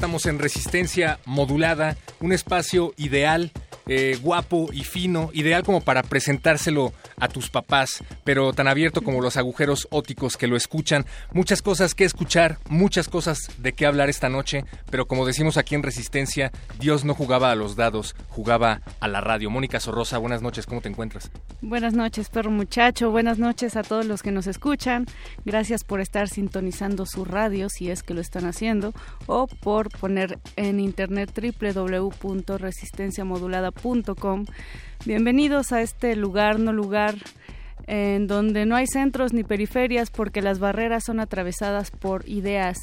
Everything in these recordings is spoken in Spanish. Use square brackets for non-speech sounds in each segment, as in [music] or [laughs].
Estamos en resistencia modulada, un espacio ideal, eh, guapo y fino, ideal como para presentárselo a tus papás, pero tan abierto como los agujeros óticos que lo escuchan. Muchas cosas que escuchar, muchas cosas de qué hablar esta noche, pero como decimos aquí en Resistencia, Dios no jugaba a los dados, jugaba a la radio. Mónica Sorrosa, buenas noches, ¿cómo te encuentras? Buenas noches, perro muchacho. Buenas noches a todos los que nos escuchan. Gracias por estar sintonizando su radio, si es que lo están haciendo, o por poner en internet www.resistenciamodulada.com Bienvenidos a este lugar, no lugar, en donde no hay centros ni periferias porque las barreras son atravesadas por ideas,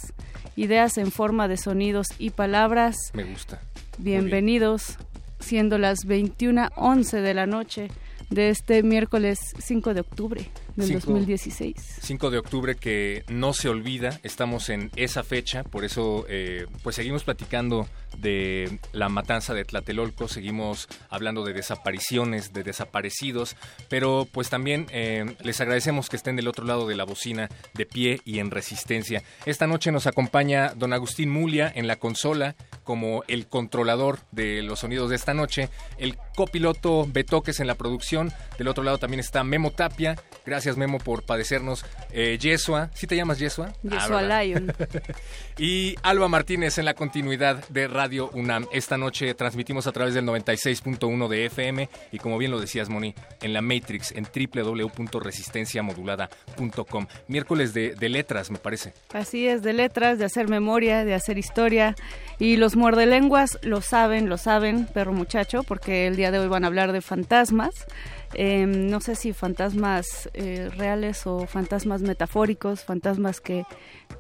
ideas en forma de sonidos y palabras. Me gusta. Bienvenidos, siendo las 21.11 de la noche de este miércoles 5 de octubre del 2016. 5 de octubre que no se olvida, estamos en esa fecha, por eso eh, pues seguimos platicando de la matanza de Tlatelolco, seguimos hablando de desapariciones, de desaparecidos, pero pues también eh, les agradecemos que estén del otro lado de la bocina, de pie y en resistencia. Esta noche nos acompaña don Agustín Mulia en la consola como el controlador de los sonidos de esta noche, el copiloto Betoques en la producción, del otro lado también está Memo Tapia, gracias Memo por padecernos, eh, Yesua, ¿sí te llamas Yesua? Yesua Ah, Lion. [laughs] y Alba Martínez en la continuidad de Radio UNAM. Esta noche transmitimos a través del 96.1 de FM y como bien lo decías, Moni, en la Matrix, en www.resistenciamodulada.com. Miércoles de, de letras, me parece. Así es, de letras, de hacer memoria, de hacer historia. Y los muerdelenguas lo saben, lo saben, perro muchacho, porque el día de hoy van a hablar de fantasmas. Eh, no sé si fantasmas eh, reales o fantasmas metafóricos, fantasmas que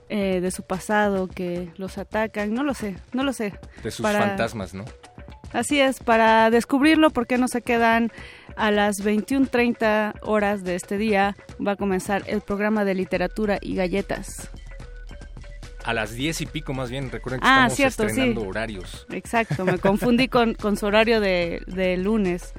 eh, de su pasado que los atacan, no lo sé, no lo sé. De sus Para- fantasmas, ¿no? Así es, para descubrirlo, ¿por qué no se quedan a las 21.30 horas de este día? Va a comenzar el programa de literatura y galletas. A las 10 y pico más bien, recuerden que Ah, estamos cierto, estrenando sí. horarios. Exacto, me confundí con, con su horario de, de lunes.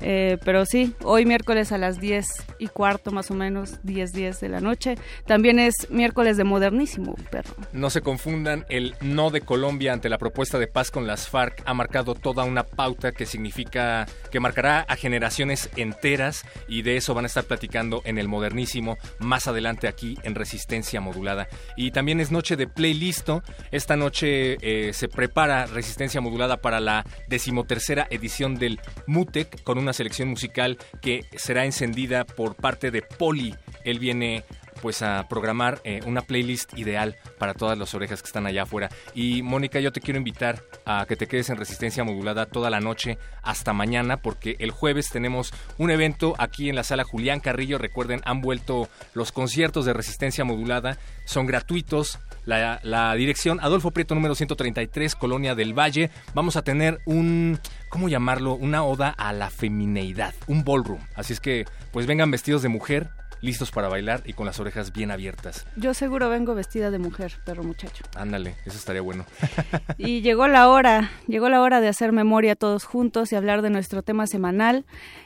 Eh, pero sí, hoy miércoles a las 10 y cuarto más o menos, 10, 10 de la noche. También es miércoles de modernísimo, perro. No se confundan, el no de Colombia ante la propuesta de paz con las FARC ha marcado toda una pauta que significa que marcará a generaciones enteras y de eso van a estar platicando en el modernísimo más adelante aquí en Resistencia Modulada. Y también es noche de playlisto. Esta noche eh, se prepara Resistencia Modulada para la decimotercera edición del MUTEC con una selección musical que será encendida por parte de Poli. Él viene pues a programar eh, una playlist ideal para todas las orejas que están allá afuera. Y Mónica, yo te quiero invitar a que te quedes en resistencia modulada toda la noche hasta mañana, porque el jueves tenemos un evento aquí en la sala Julián Carrillo. Recuerden, han vuelto los conciertos de resistencia modulada, son gratuitos. La, dirección Adolfo Prieto número 133, Colonia del Valle. Vamos a tener un, ¿cómo llamarlo? Una oda a la femineidad, un ballroom. Así es que, pues vengan vestidos de mujer, listos para bailar y con las orejas bien abiertas. Yo seguro vengo vestida de mujer, perro muchacho. Ándale, eso estaría bueno. [laughs] Y llegó la hora, llegó la hora de hacer memoria todos juntos y hablar de nuestro tema semanal,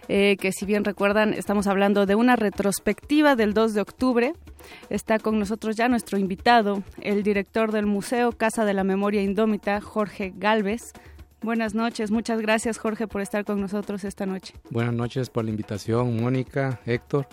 eh, que si bien recuerdan, estamos hablando de una retrospectiva del 2 de octubre. Está con nosotros ya nuestro invitado, el director del Museo Casa de la Memoria Indómita, Jorge Galvez. Buenas noches, muchas gracias Jorge por estar con nosotros esta noche. Buenas noches por la invitación, Mónica, Héctor.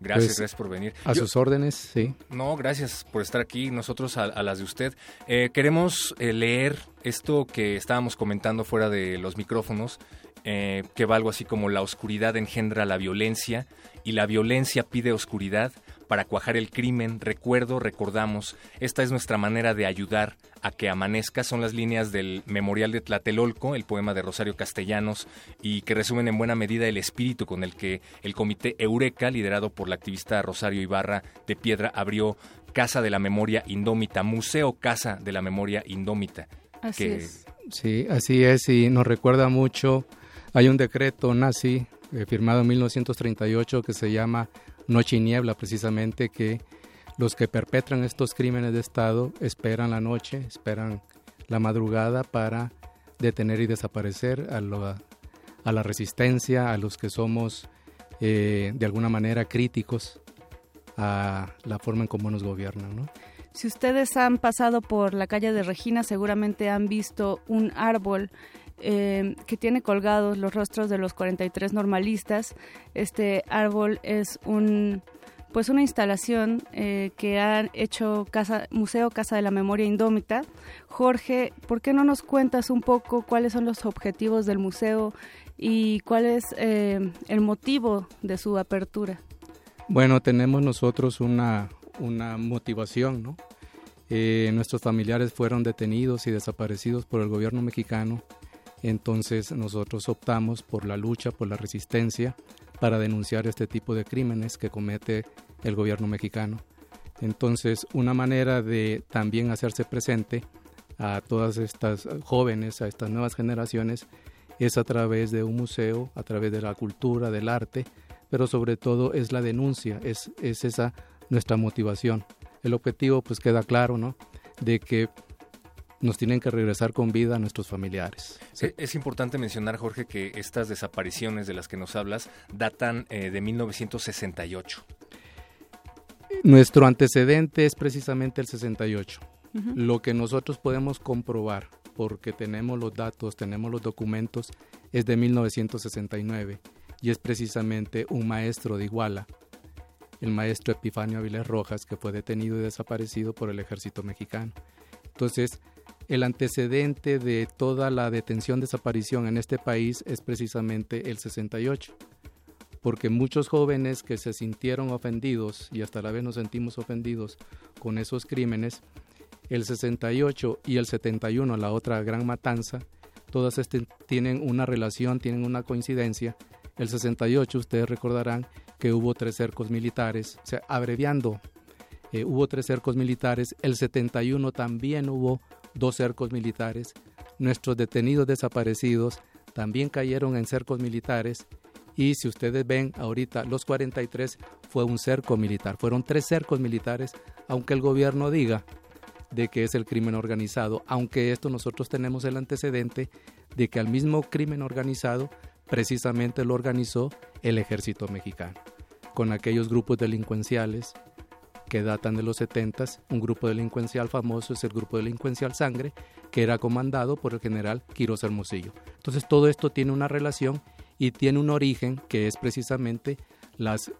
Gracias, Pues, gracias por venir. A Yo- sus órdenes, sí. No, gracias por estar aquí, nosotros a, a las de usted. Eh, queremos eh, leer esto que estábamos comentando fuera de los micrófonos, eh, que va algo así como la oscuridad engendra la violencia y la violencia pide oscuridad para cuajar el crimen. Recuerdo, recordamos, esta es nuestra manera de ayudar a que amanezca. Son las líneas del Memorial de Tlatelolco, el poema de Rosario Castellanos, y que resumen en buena medida el espíritu con el que el comité Eureka, liderado por la activista Rosario Ibarra de Piedra, abrió Casa de la Memoria Indómita, Museo Casa de la Memoria Indómita. Así que- es. Sí, así es, y nos recuerda mucho, hay un decreto nazi eh, firmado en 1938 que se llama Noche y Niebla, precisamente, que los que perpetran estos crímenes de Estado esperan la noche, esperan la madrugada para detener y desaparecer a, a la resistencia, a los que somos eh, de alguna manera críticos a la forma en cómo nos gobiernan, ¿no? Si ustedes han pasado por la calle de Regina, seguramente han visto un árbol eh, que tiene colgados los rostros de los 43 normalistas. Este árbol es un pues una instalación eh, que han hecho casa, Museo Casa de la Memoria Indómita. Jorge, ¿por qué no nos cuentas un poco cuáles son los objetivos del museo y cuál es eh, el motivo de su apertura? Bueno, tenemos nosotros una, una motivación, ¿no? Nuestros familiares fueron detenidos y desaparecidos por el gobierno mexicano, entonces nosotros optamos por la lucha, por la resistencia, para denunciar este tipo de crímenes que comete el gobierno mexicano. Entonces, una manera de también hacerse presente a todas estas jóvenes, a estas nuevas generaciones, es a través de un museo, a través de la cultura, del arte, pero sobre todo es la denuncia, es, es esa nuestra motivación. El objetivo pues queda claro, ¿no? De que nos tienen que regresar con vida a nuestros familiares. E- Es importante mencionar, Jorge, que estas desapariciones de las que nos hablas datan eh, de 1968. Nuestro antecedente es precisamente el 68. Ujú. Lo que nosotros podemos comprobar, porque tenemos los datos, tenemos los documentos, es de 1969 y es precisamente un maestro de Iguala, el maestro Epifanio Avilés Rojas, que fue detenido y desaparecido por el ejército mexicano. Entonces, el antecedente de toda la detención, desaparición en este país es precisamente el 68 porque muchos jóvenes que se sintieron ofendidos y hasta la vez nos sentimos ofendidos con esos crímenes, el 68 y el 71, la otra gran matanza, todas este, tienen una relación, tienen una coincidencia. El 68, ustedes recordarán que hubo tres cercos militares, o sea, abreviando, eh, hubo tres cercos militares. El 71 también hubo dos cercos militares. Nuestros detenidos desaparecidos también cayeron en cercos militares y si ustedes ven ahorita, los 43 fue un cerco militar, fueron tres cercos militares, aunque el gobierno diga de que es el crimen organizado, aunque esto nosotros tenemos el antecedente de que al mismo crimen organizado precisamente lo organizó el ejército mexicano, con aquellos grupos delincuenciales que datan de los 70, un grupo delincuencial famoso es el grupo delincuencial Sangre, que era comandado por el general Quiroz Hermosillo. Entonces todo esto tiene una relación y tiene un origen que es precisamente las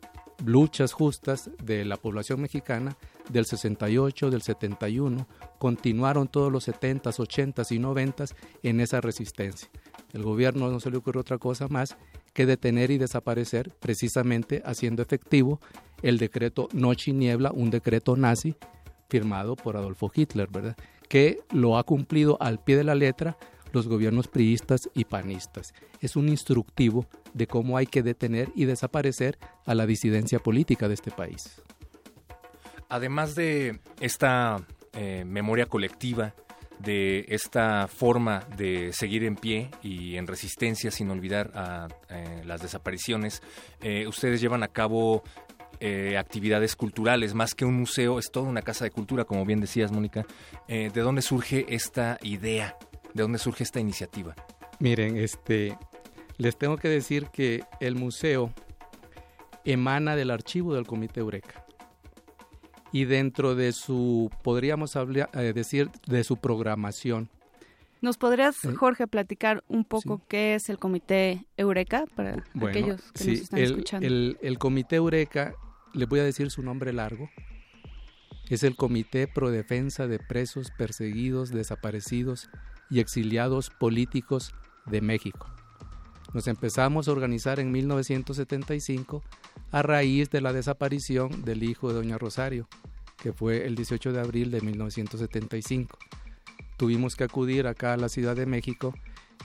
luchas justas de la población mexicana del 68, del 71, continuaron todos los 70s, 80s y 90s en esa resistencia. El gobierno no se le ocurrió otra cosa más que detener y desaparecer, precisamente haciendo efectivo el decreto Noche y Niebla, un decreto nazi firmado por Adolfo Hitler, ¿verdad? Que lo ha cumplido al pie de la letra los gobiernos priistas y panistas. Es un instructivo de cómo hay que detener y desaparecer a la disidencia política de este país. Además de esta eh, memoria colectiva, de esta forma de seguir en pie y en resistencia sin olvidar a eh, las desapariciones, eh, ustedes llevan a cabo eh, actividades culturales, más que un museo, es toda una casa de cultura, como bien decías, Mónica. ¿De dónde surge esta idea? ¿De dónde surge esta iniciativa? Miren, este, les tengo que decir que el museo emana del archivo del Comité Eureka. Y dentro de su, podríamos hablar, eh, decir, de su programación, ¿Nos podrías, Eh, Jorge, platicar un poco sí. qué es el Comité Eureka para Bueno, aquellos que sí, nos están el, escuchando? el- el Comité Eureka les voy a decir su nombre largo. Es el Comité Pro Defensa de Presos Perseguidos, Desaparecidos y Exiliados Políticos de México. Nos empezamos a organizar en 1975 a raíz de la desaparición del hijo de Doña Rosario, que fue el 18 de abril de 1975. Tuvimos que acudir acá a la Ciudad de México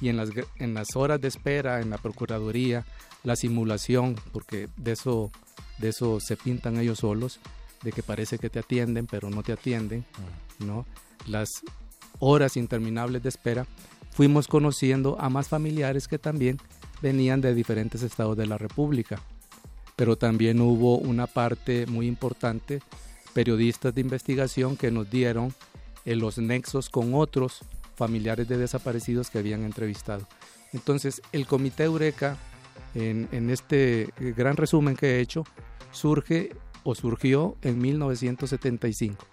y en las, en las horas de espera en la Procuraduría, la simulación, porque de eso, de eso se pintan ellos solos, de que parece que te atienden, pero no te atienden, ¿no? Las horas interminables de espera, fuimos conociendo a más familiares que también venían de diferentes estados de la República. Pero también hubo una parte muy importante, periodistas de investigación que nos dieron en los nexos con otros familiares de desaparecidos que habían entrevistado. Entonces, el Comité Eureka, en, en este gran resumen que he hecho, surge o surgió en 1975.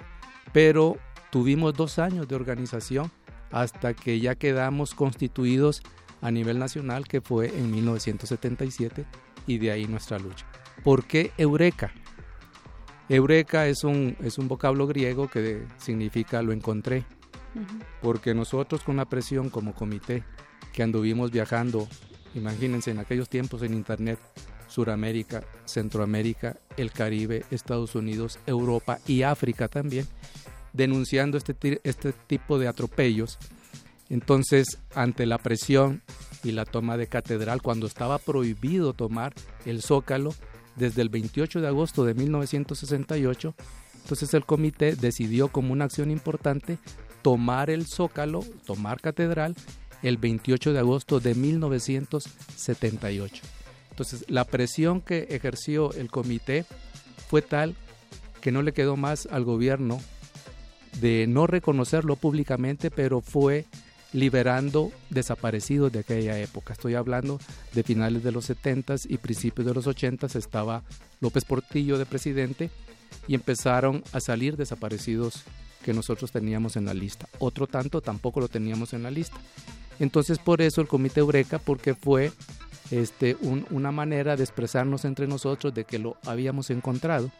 Pero tuvimos dos años de organización hasta que ya quedamos constituidos a nivel nacional, que fue en 1977, y de ahí nuestra lucha. ¿Por qué Eureka? Eureka es un, es un vocablo griego que significa lo encontré, porque nosotros con la presión como comité que anduvimos viajando, imagínense en aquellos tiempos en Internet, Suramérica, Centroamérica, el Caribe, Estados Unidos, Europa y África también, denunciando este, este tipo de atropellos. Entonces, ante la presión y la toma de catedral, cuando estaba prohibido tomar el zócalo, desde el 28 de agosto de 1968, entonces el comité decidió como una acción importante tomar el Zócalo, tomar Catedral, el 28 de agosto de 1978. Entonces la presión que ejerció el comité fue tal que no le quedó más al gobierno de no reconocerlo públicamente, pero fue liberando desaparecidos de aquella época. Estoy hablando de finales de los 70 y principios de los 80 estaba López Portillo de presidente y empezaron a salir desaparecidos que nosotros teníamos en la lista. Otro tanto tampoco lo teníamos en la lista. Entonces por eso el Comité Eureka, porque fue este, una manera de expresarnos entre nosotros de que lo habíamos encontrado.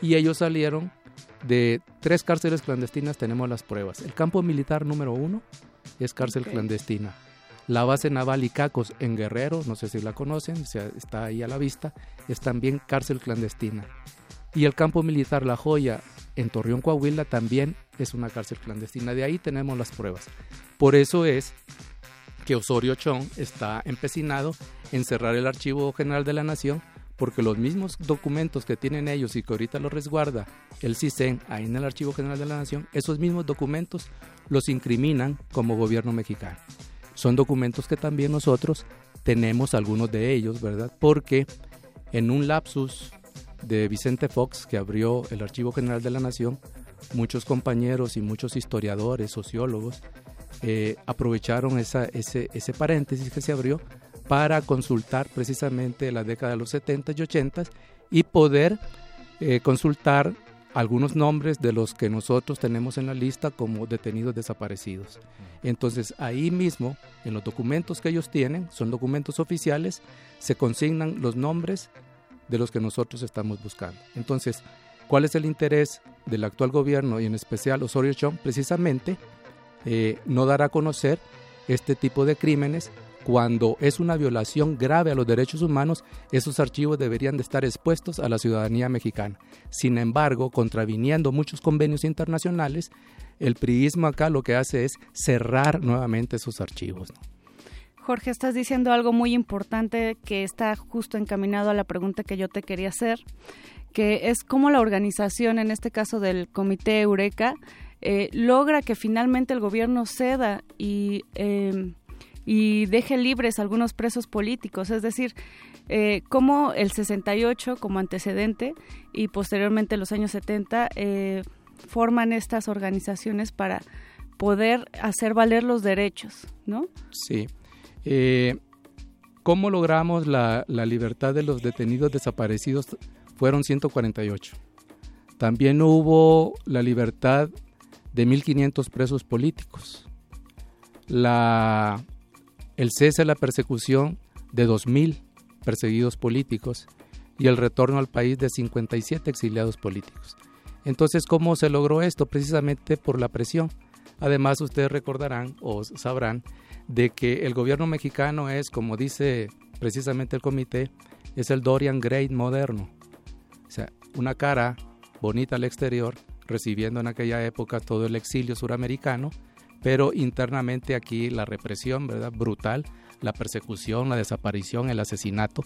Y ellos salieron de tres cárceles clandestinas, tenemos las pruebas. El campo militar número uno, es cárcel clandestina. La base naval Icacos en Guerrero, no sé si la conocen, está ahí a la vista, es también cárcel clandestina. Y el campo militar La Joya en Torreón, Coahuila, también es una cárcel clandestina. De ahí tenemos las pruebas. Por eso es que Osorio Chong está empecinado en cerrar el Archivo General de la Nación porque los mismos documentos que tienen ellos y que ahorita los resguarda el CISEN ahí en el Archivo General de la Nación, esos mismos documentos los incriminan como gobierno mexicano. Son documentos que también nosotros tenemos algunos de ellos, ¿verdad? Porque en un lapsus de Vicente Fox que abrió el Archivo General de la Nación, muchos compañeros y muchos historiadores, sociólogos, eh, aprovecharon ese, ese paréntesis que se abrió para consultar precisamente la década de los 70 y 80 y poder eh, consultar algunos nombres de los que nosotros tenemos en la lista como detenidos desaparecidos. Entonces ahí mismo, en los documentos que ellos tienen, son documentos oficiales, se consignan los nombres de los que nosotros estamos buscando. Entonces, ¿cuál es el interés del actual gobierno y en especial Osorio Chong? Precisamente eh, no dar a conocer este tipo de crímenes cuando es una violación grave a los derechos humanos, esos archivos deberían de estar expuestos a la ciudadanía mexicana. Sin embargo, contraviniendo muchos convenios internacionales, el priismo acá lo que hace es cerrar nuevamente esos archivos. Jorge, estás diciendo algo muy importante que está justo encaminado a la pregunta que yo te quería hacer, que es cómo la organización, en este caso del Comité Eureka, eh, logra que finalmente el gobierno ceda y eh, y deje libres algunos presos políticos, es decir, eh, como el 68 como antecedente y posteriormente los años 70 eh, forman estas organizaciones para poder hacer valer los derechos, ¿no? Sí. Eh, ¿Cómo logramos la, la libertad de los detenidos desaparecidos? Fueron 148. También hubo la libertad de 1.500 presos políticos. La el cese de la persecución de 2.000 perseguidos políticos y el retorno al país de 57 exiliados políticos. Entonces, ¿cómo se logró esto? Precisamente por la presión. Además, ustedes recordarán o sabrán de que el gobierno mexicano es, como dice precisamente el comité, es el Dorian Gray moderno. O sea, una cara bonita al exterior, recibiendo en aquella época todo el exilio suramericano, pero internamente aquí la represión, ¿verdad? Brutal, la persecución, la desaparición, el asesinato.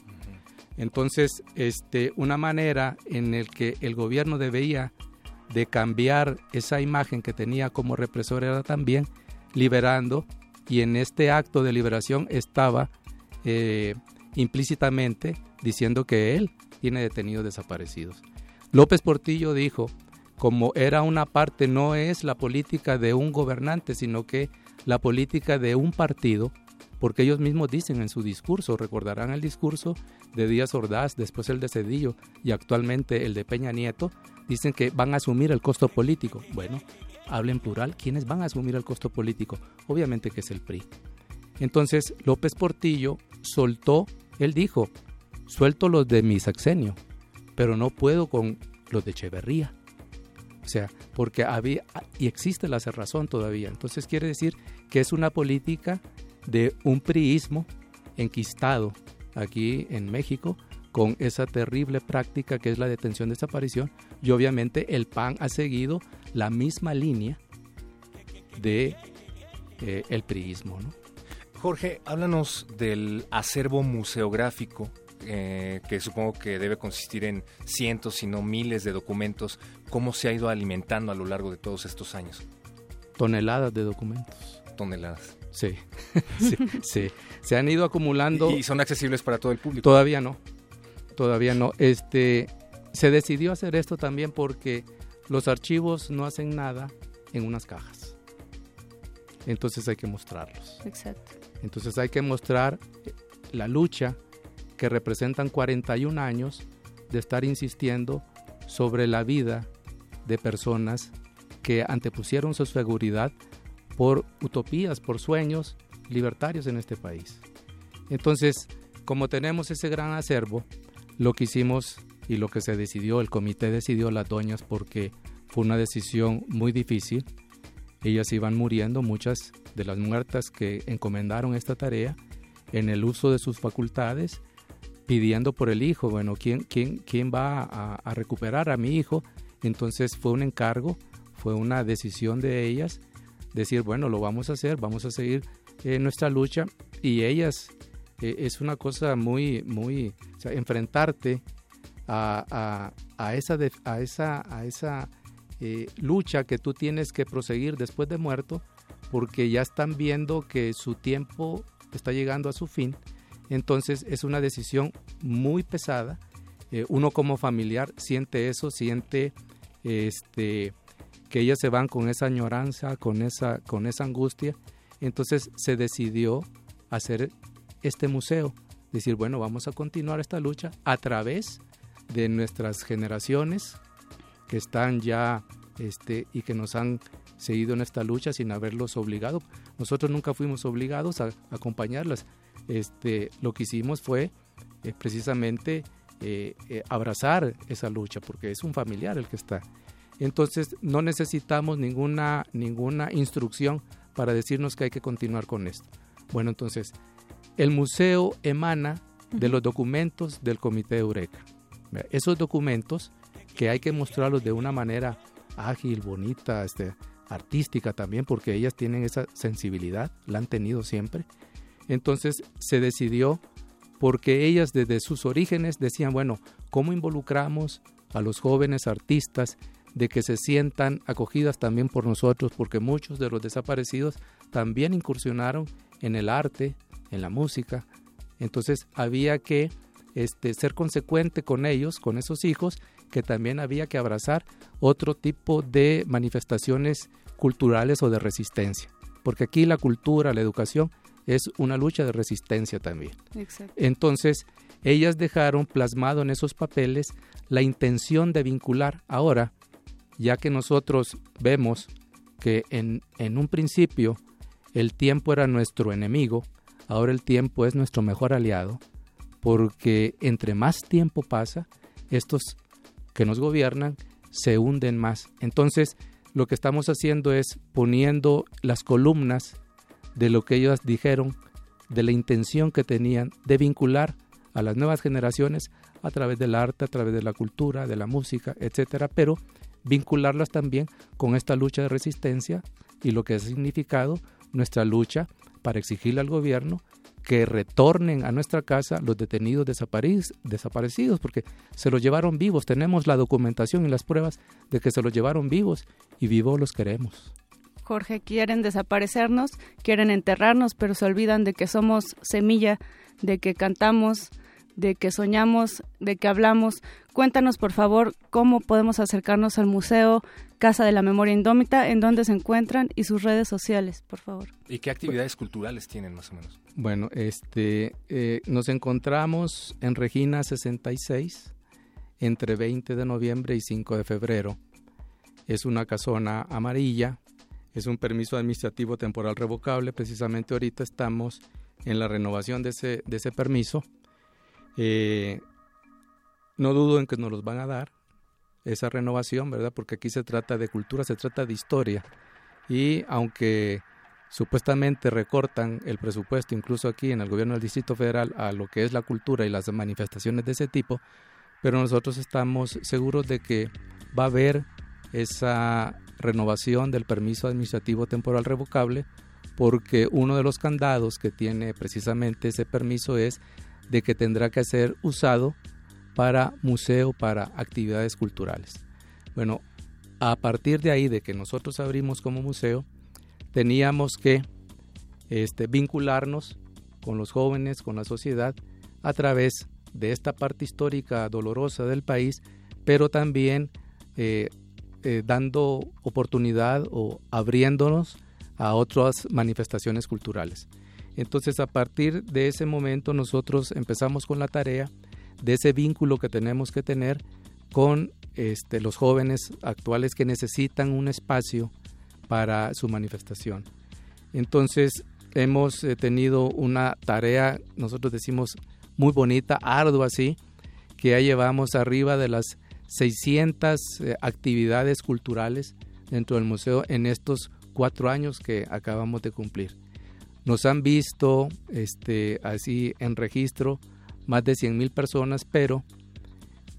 Entonces, este, una manera en el que el gobierno debía de cambiar esa imagen que tenía como represor era también liberando y en este acto de liberación estaba eh, implícitamente diciendo que él tiene detenidos desaparecidos. López Portillo dijo, como era una parte, no es la política de un gobernante, sino que la política de un partido, porque ellos mismos dicen en su discurso, recordarán el discurso de Díaz Ordaz, después el de Cedillo y actualmente el de Peña Nieto, dicen que van a asumir el costo político. Bueno, hablen plural, ¿quiénes van a asumir el costo político? Obviamente que es el PRI. Entonces López Portillo soltó, él dijo, suelto los de mi sexenio, pero no puedo con los de Echeverría. O sea, porque había y existe la cerrazón todavía. Entonces quiere decir que es una política de un priismo enquistado aquí en México con esa terrible práctica que es la detención desaparición y obviamente el PAN ha seguido la misma línea de eh, el priismo. ¿no? Jorge, háblanos del acervo museográfico eh, que supongo que debe consistir en cientos, si no miles de documentos, ¿cómo se ha ido alimentando a lo largo de todos estos años? Toneladas de documentos. Toneladas. Sí, [laughs] sí, sí. Se han ido acumulando. ¿Y son accesibles para todo el público? Todavía no. Todavía no. Este, se decidió hacer esto también porque los archivos no hacen nada en unas cajas. Entonces hay que mostrarlos. Exacto. Entonces hay que mostrar la lucha que representan 41 años de estar insistiendo sobre la vida de personas que antepusieron su seguridad por utopías, por sueños libertarios en este país. Entonces, como tenemos ese gran acervo, lo que hicimos y lo que se decidió, el comité decidió las doñas porque fue una decisión muy difícil. Ellas iban muriendo, muchas de las muertas que encomendaron esta tarea, en el uso de sus facultades pidiendo por el hijo, bueno, ¿quién, quién, quién va a, recuperar a mi hijo? Entonces fue un encargo, fue una decisión de ellas, decir, bueno, lo vamos a hacer, vamos a seguir en nuestra lucha y ellas, eh, es una cosa muy, muy, o sea, enfrentarte a, a, esa, a esa, a esa eh, lucha que tú tienes que proseguir después de muerto, porque ya están viendo que su tiempo está llegando a su fin entonces es una decisión muy pesada. Eh, uno como familiar siente eso, siente este, que ellas se van con esa añoranza, con esa, con esa angustia. Entonces se decidió hacer este museo. Decir, bueno, vamos a continuar esta lucha a través de nuestras generaciones que están ya este, y que nos han seguido en esta lucha sin haberlos obligado. Nosotros nunca fuimos obligados a acompañarlas este, lo que hicimos fue eh, precisamente eh, eh, abrazar esa lucha, porque es un familiar el que está. Entonces no necesitamos ninguna, ninguna instrucción para decirnos que hay que continuar con esto. Bueno, entonces, el museo emana de los documentos del Comité Eureka. Esos documentos que hay que mostrarlos de una manera ágil, bonita, este, artística también, porque ellas tienen esa sensibilidad, la han tenido siempre. Entonces se decidió porque ellas desde sus orígenes decían, bueno, ¿cómo involucramos a los jóvenes artistas de que se sientan acogidas también por nosotros? Porque muchos de los desaparecidos también incursionaron en el arte, en la música. Entonces había que este, ser consecuente con ellos, con esos hijos, que también había que abrazar otro tipo de manifestaciones culturales o de resistencia. Porque aquí la cultura, la educación es una lucha de resistencia también. Entonces, ellas dejaron plasmado en esos papeles la intención de vincular ahora, ya que nosotros vemos que en, en un principio el tiempo era nuestro enemigo, ahora el tiempo es nuestro mejor aliado, porque entre más tiempo pasa, estos que nos gobiernan se hunden más. Entonces, lo que estamos haciendo es poniendo las columnas de lo que ellos dijeron, de la intención que tenían de vincular a las nuevas generaciones a través del arte, a través de la cultura, de la música, etcétera, pero vincularlas también con esta lucha de resistencia y lo que ha significado nuestra lucha para exigirle al gobierno que retornen a nuestra casa los detenidos desaparecidos, porque se los llevaron vivos. Tenemos la documentación y las pruebas de que se los llevaron vivos y vivos los queremos. Jorge, quieren desaparecernos, quieren enterrarnos, pero se olvidan de que somos semilla, de que cantamos, de que soñamos, de que hablamos. Cuéntanos, por favor, cómo podemos acercarnos al Museo Casa de la Memoria Indómita, en dónde se encuentran y sus redes sociales, por favor. ¿Y qué actividades culturales tienen más o menos? Bueno, este, eh, nos encontramos en Regina 66 entre 20 de noviembre y 5 de febrero. Es una casona amarilla, es un permiso administrativo temporal revocable. Precisamente ahorita estamos en la renovación de ese, de ese permiso eh, no dudo en que nos los van a dar, esa renovación, ¿verdad? Porque aquí se trata de cultura, se trata de historia. Y aunque supuestamente recortan el presupuesto, incluso aquí en el gobierno del Distrito Federal, a lo que es la cultura y las manifestaciones de ese tipo, pero nosotros estamos seguros de que va a haber esa renovación del permiso administrativo temporal revocable, porque uno de los candados que tiene precisamente ese permiso es de que tendrá que ser usado para museo, para actividades culturales. Bueno, a partir de ahí, de que nosotros abrimos como museo, teníamos que este, vincularnos con los jóvenes, con la sociedad, a través de esta parte histórica dolorosa del país, pero también eh, eh, dando oportunidad o abriéndonos a otras manifestaciones culturales. Entonces a partir de ese momento nosotros empezamos con la tarea de ese vínculo que tenemos que tener con este, los jóvenes actuales que necesitan un espacio para su manifestación. Entonces hemos eh, tenido una tarea, nosotros decimos muy bonita, ardua así, que ya llevamos arriba de las 600 eh, actividades culturales dentro del museo en estos cuatro años que acabamos de cumplir. Nos han visto este, así en registro más de 100.000 personas, pero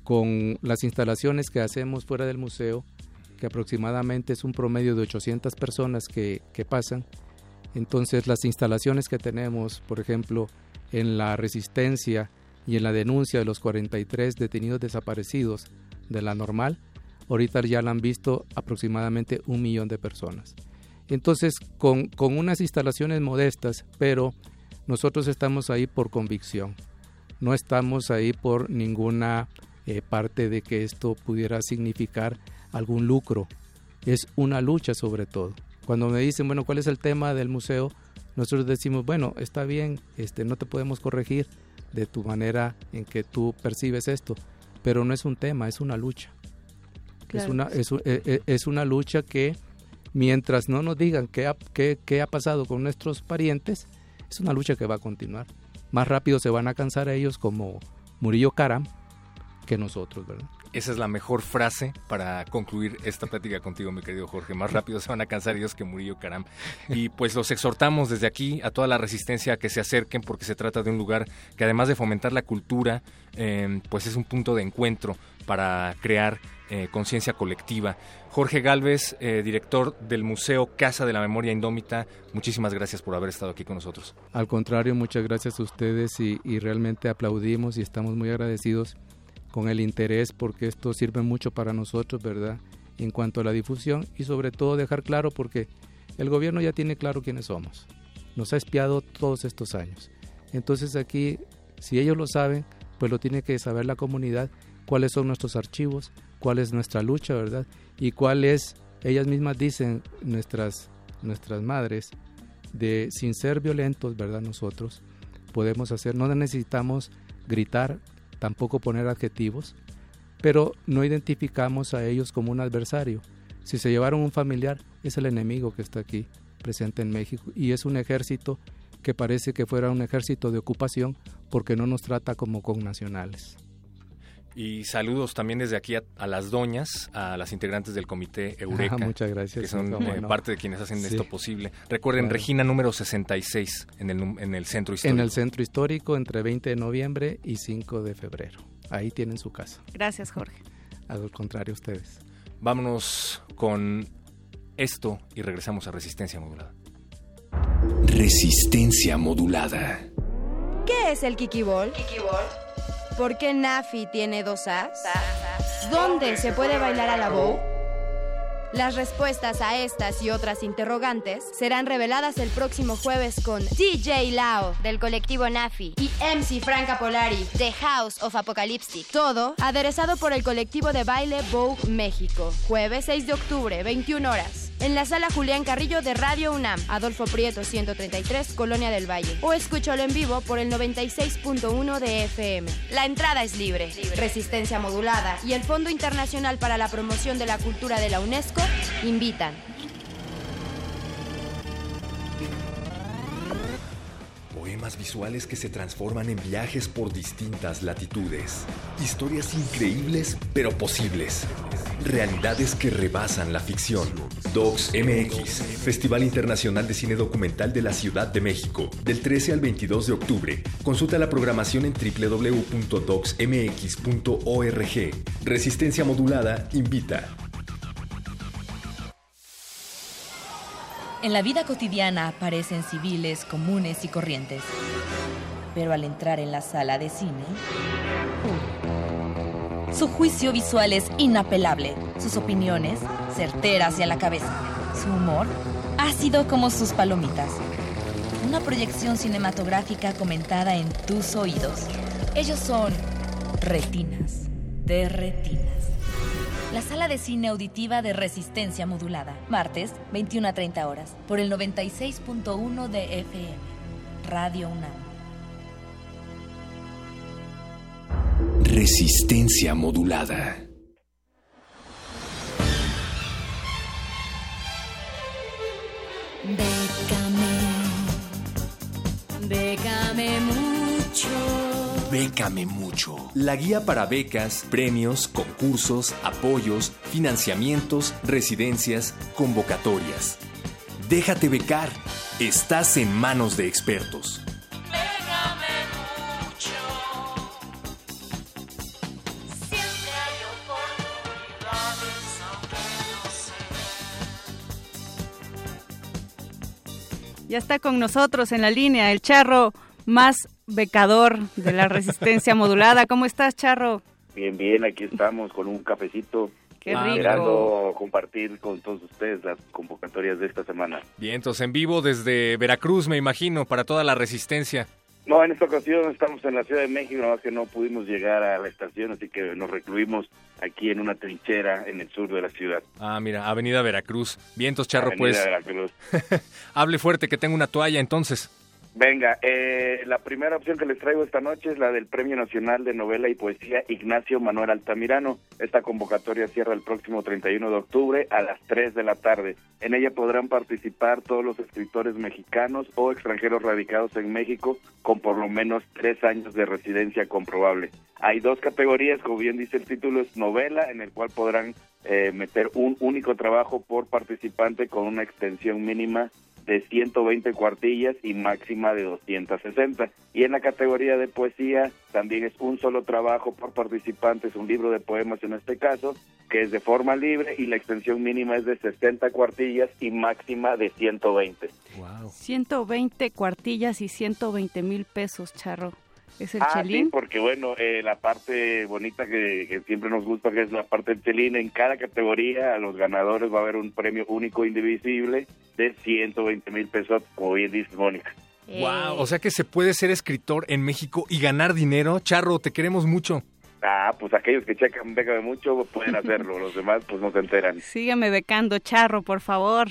con las instalaciones que hacemos fuera del museo, que aproximadamente es un promedio de 800 personas que, que pasan, entonces las instalaciones que tenemos, por ejemplo, en la resistencia y en la denuncia de los 43 detenidos desaparecidos de la normal, ahorita ya la han visto aproximadamente un millón de personas. Entonces, con, unas instalaciones modestas, pero nosotros estamos ahí por convicción, no estamos ahí por ninguna eh, parte de que esto pudiera significar algún lucro, es una lucha sobre todo. Cuando me dicen, bueno, ¿cuál es el tema del museo? Nosotros decimos, bueno, está bien, este, no te podemos corregir de tu manera en que tú percibes esto, pero no es un tema, es una lucha. Es, una, es, eh, eh, es una lucha que mientras no nos digan qué ha, qué, ha pasado con nuestros parientes, es una lucha que va a continuar. Más rápido se van a cansar a ellos como Murillo Karam que nosotros, ¿verdad? Esa es la mejor frase para concluir esta plática contigo, mi querido Jorge. Más rápido se van a cansar ellos que Murillo Caram. Y pues los exhortamos desde aquí a toda la resistencia a que se acerquen porque se trata de un lugar que además de fomentar la cultura, eh, pues es un punto de encuentro para crear eh, conciencia colectiva. Jorge Galvez, eh, director del Museo Casa de la Memoria Indómita, muchísimas gracias por haber estado aquí con nosotros. Al contrario, muchas gracias a ustedes y realmente aplaudimos y estamos muy agradecidos con el interés porque esto sirve mucho para nosotros, ¿verdad? En cuanto a la difusión y sobre todo dejar claro porque el gobierno ya tiene claro quiénes somos. Nos ha espiado todos estos años. Entonces aquí, si ellos lo saben, pues lo tiene que saber la comunidad cuáles son nuestros archivos, cuál es nuestra lucha, ¿verdad? Y cuál es, ellas mismas dicen, nuestras, nuestras madres, de sin ser violentos, ¿verdad? Nosotros podemos hacer, no necesitamos gritar, tampoco poner adjetivos, pero no identificamos a ellos como un adversario. Si se llevaron un familiar, es el enemigo que está aquí presente en México y es un ejército que parece que fuera un ejército de ocupación porque no nos trata como connacionales. Y saludos también desde aquí a, las doñas, a las integrantes del comité Eureka. muchas gracias. Que son eh, parte de quienes hacen esto posible. Recuerden, Regina número 66 en el, en el centro histórico. En el centro histórico entre 20 de noviembre y 5 de febrero. Ahí tienen su casa. Gracias, Jorge. Al contrario, ustedes. Vámonos con esto y regresamos a Resistencia Modulada. Resistencia Modulada. ¿Qué es el Kiki Ball? Kiki Ball ¿Por qué Nafi tiene dos As? ¿Dónde se puede bailar a la bow? Las respuestas a estas y otras interrogantes serán reveladas el próximo jueves con DJ Lao del colectivo Nafi y MC Franca Polari de House of Apocalyptic. Todo aderezado por el colectivo de baile Vogue México. Jueves 6 de octubre, 21 horas en la sala Julián Carrillo de Radio UNAM, Adolfo Prieto 133, Colonia del Valle. O escúchalo en vivo por el 96.1 de FM. La entrada es libre. Resistencia modulada y el Fondo Internacional para la Promoción de la Cultura de la UNESCO invitan. Visuales que se transforman en viajes por distintas latitudes. Historias increíbles pero posibles. Realidades que rebasan la ficción. Docs MX, Festival Internacional de Cine Documental de la Ciudad de México, del 13 al 22 de octubre. Consulta la programación en www.docsmx.org. Resistencia Modulada invita. En la vida cotidiana aparecen civiles comunes y corrientes. Pero al entrar en la sala de cine, su juicio visual es inapelable, sus opiniones certeras y a la cabeza, su humor ácido como sus palomitas. Una proyección cinematográfica comentada en tus oídos. Ellos son retinas de retinas. La sala de cine auditiva de resistencia modulada. Martes, 21 a 30 horas. Por el 96.1 de FM. Radio UNAM. Resistencia modulada. Bécame, bécame mucho. Bécame mucho. La guía para becas, premios, concursos, apoyos, financiamientos, residencias, convocatorias. Déjate becar. Estás en manos de expertos. Ya está con nosotros en la línea el charro más becador de la resistencia [laughs] modulada. ¿Cómo estás, charro? Bien, bien, aquí estamos con un cafecito. Qué rico. Esperando compartir con todos ustedes las convocatorias de esta semana. Bien, entonces en vivo desde Veracruz, me imagino, para toda la resistencia. No, en esta ocasión estamos en la Ciudad de México, nada más que no pudimos llegar a la estación, así que nos recluimos aquí en una trinchera en el sur de la ciudad. Ah, mira, Avenida Veracruz. Vientos, Charro, Avenida pues. Veracruz. [laughs] Hable fuerte, que tengo una toalla entonces. Venga, eh, la primera opción que les traigo esta noche es la del Premio Nacional de Novela y Poesía Ignacio Manuel Altamirano. Esta convocatoria cierra el próximo 31 de octubre a las 3 de la tarde. En ella podrán participar todos los escritores mexicanos o extranjeros radicados en México con por lo menos tres años de residencia comprobable. Hay dos categorías, como bien dice el título, es novela, en el cual podrán eh, meter un único trabajo por participante con una extensión mínima de 120 cuartillas y máxima de 260. Y en la categoría de poesía también es un solo trabajo por participante, es un libro de poemas en este caso, que es de forma libre y la extensión mínima es de 60 cuartillas y máxima de 120. Wow. 120 cuartillas y 120 mil pesos, charro. ¿Es el ah, chelín? sí, porque bueno, eh, la parte bonita que, que siempre nos gusta, que es la parte del chelín, en cada categoría a los ganadores va a haber un premio único indivisible de 120 mil pesos, como bien dice Mónica. Wow, o sea que se puede ser escritor en México y ganar dinero. Charro, te queremos mucho. Ah, pues aquellos que checan Bécame mucho pueden hacerlo, [laughs] los demás pues no se enteran. Sígueme becando, charro, por favor.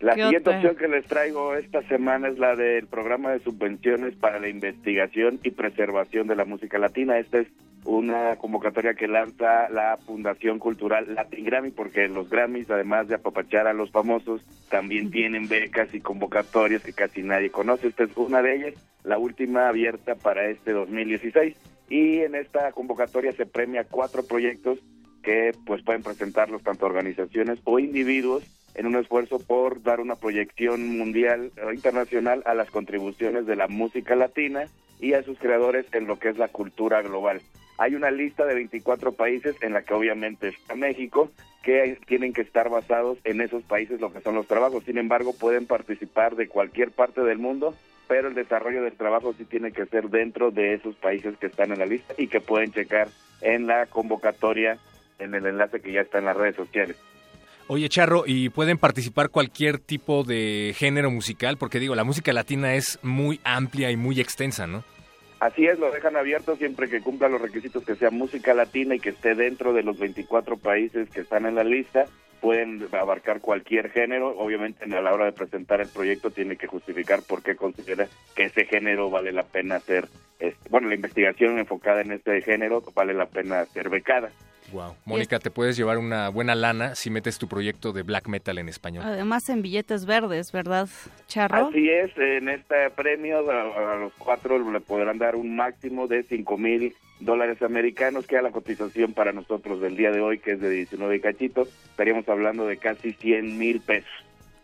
La ¿Qué siguiente opción que les traigo esta semana es la del programa de subvenciones para la investigación y preservación de la música latina. Esta es una convocatoria que lanza la Fundación Cultural Latin Grammy, porque los Grammys, además de apapachar a los famosos, también tienen becas y convocatorias que casi nadie conoce. Esta es una de ellas, la última abierta para este 2016. Y en esta convocatoria se premia cuatro proyectos que pues pueden presentarlos tanto organizaciones o individuos en un esfuerzo por dar una proyección mundial o internacional a las contribuciones de la música latina y a sus creadores en lo que es la cultura global. Hay una lista de 24 países en la que obviamente está México, que tienen que estar basados en esos países lo que son los trabajos. Sin embargo, pueden participar de cualquier parte del mundo, pero el desarrollo del trabajo sí tiene que ser dentro de esos países que están en la lista y que pueden checar en la convocatoria, en el enlace que ya está en las redes sociales. Oye, Charro, ¿y pueden participar cualquier tipo de género musical? Porque digo, la música latina es muy amplia y muy extensa, ¿no? Así es, lo dejan abierto siempre que cumpla los requisitos que sea música latina y que esté dentro de los 24 países que están en la lista. Pueden abarcar cualquier género. Obviamente, a la hora de presentar el proyecto, tiene que justificar por qué considera que ese género vale la pena ser. este, bueno, la investigación enfocada en este género vale la pena ser becada. Wow. Mónica, te puedes llevar una buena lana si metes tu proyecto de black metal en español. Además en billetes verdes, ¿verdad, Charro? Así es, en este premio a, a los cuatro le podrán dar un máximo de cinco mil dólares americanos, que a la cotización para nosotros del día de hoy, que es de 19 cachitos, estaríamos hablando de casi 100 mil pesos.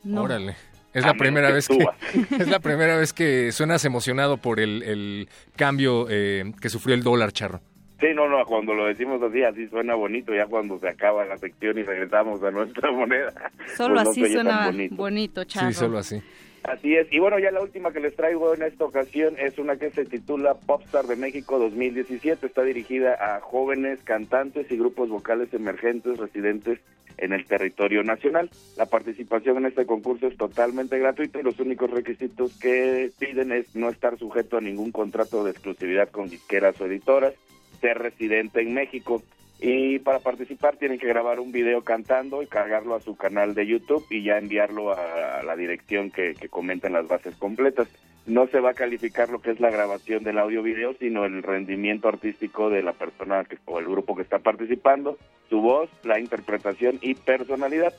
No. Órale. Es la primera que vez que [laughs] es la primera vez que suenas emocionado por el, el cambio eh, que sufrió el dólar, Charro. Sí, no, no, cuando lo decimos así, así suena bonito, ya cuando se acaba la sección y regresamos a nuestra [laughs] moneda. Solo pues no así suena bonito. bonito, Charro. Sí, solo así. Así es. Y bueno, ya la última que les traigo en esta ocasión es una que se titula Popstar de México 2017. Está dirigida a jóvenes cantantes y grupos vocales emergentes residentes en el territorio nacional. La participación en este concurso es totalmente gratuita y los únicos requisitos que piden es no estar sujeto a ningún contrato de exclusividad con disqueras o editoras, ser residente en México. Y para participar tienen que grabar un video cantando y cargarlo a su canal de YouTube y ya enviarlo a la dirección que, que comentan las bases completas. No se va a calificar lo que es la grabación del audio video, sino el rendimiento artístico de la persona que, o el grupo que está participando, su voz, la interpretación y personalidad.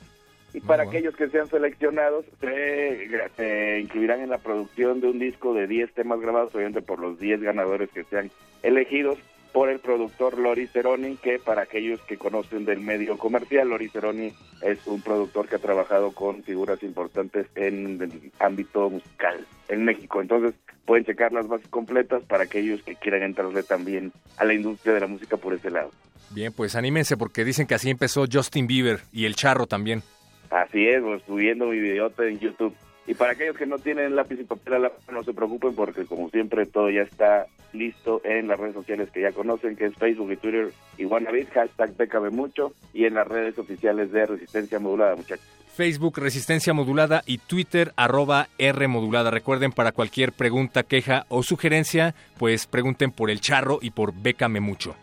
Y para bueno. aquellos que sean seleccionados, se, se incluirán en la producción de un disco de 10 temas grabados, obviamente por los 10 ganadores que sean elegidos por el productor Lori Ceroni, que para aquellos que conocen del medio comercial, Lori Ceroni es un productor que ha trabajado con figuras importantes en el ámbito musical en México. Entonces pueden checar las bases completas para aquellos que quieran entrarle también a la industria de la música por ese lado. Bien, pues anímense porque dicen que así empezó Justin Bieber y el Charro también. Así es, pues, subiendo mi videote en YouTube. Y para aquellos que no tienen lápiz y papel a la mano, no se preocupen porque como siempre todo ya está listo en las redes sociales que ya conocen, que es Facebook y Twitter y Wannabe, hashtag Bécame Mucho y en las redes oficiales de Resistencia Modulada, muchachos. Facebook Resistencia Modulada y Twitter arroba R Modulada. Recuerden, para cualquier pregunta, queja o sugerencia, pues pregunten por el Charro y por Bécame Mucho.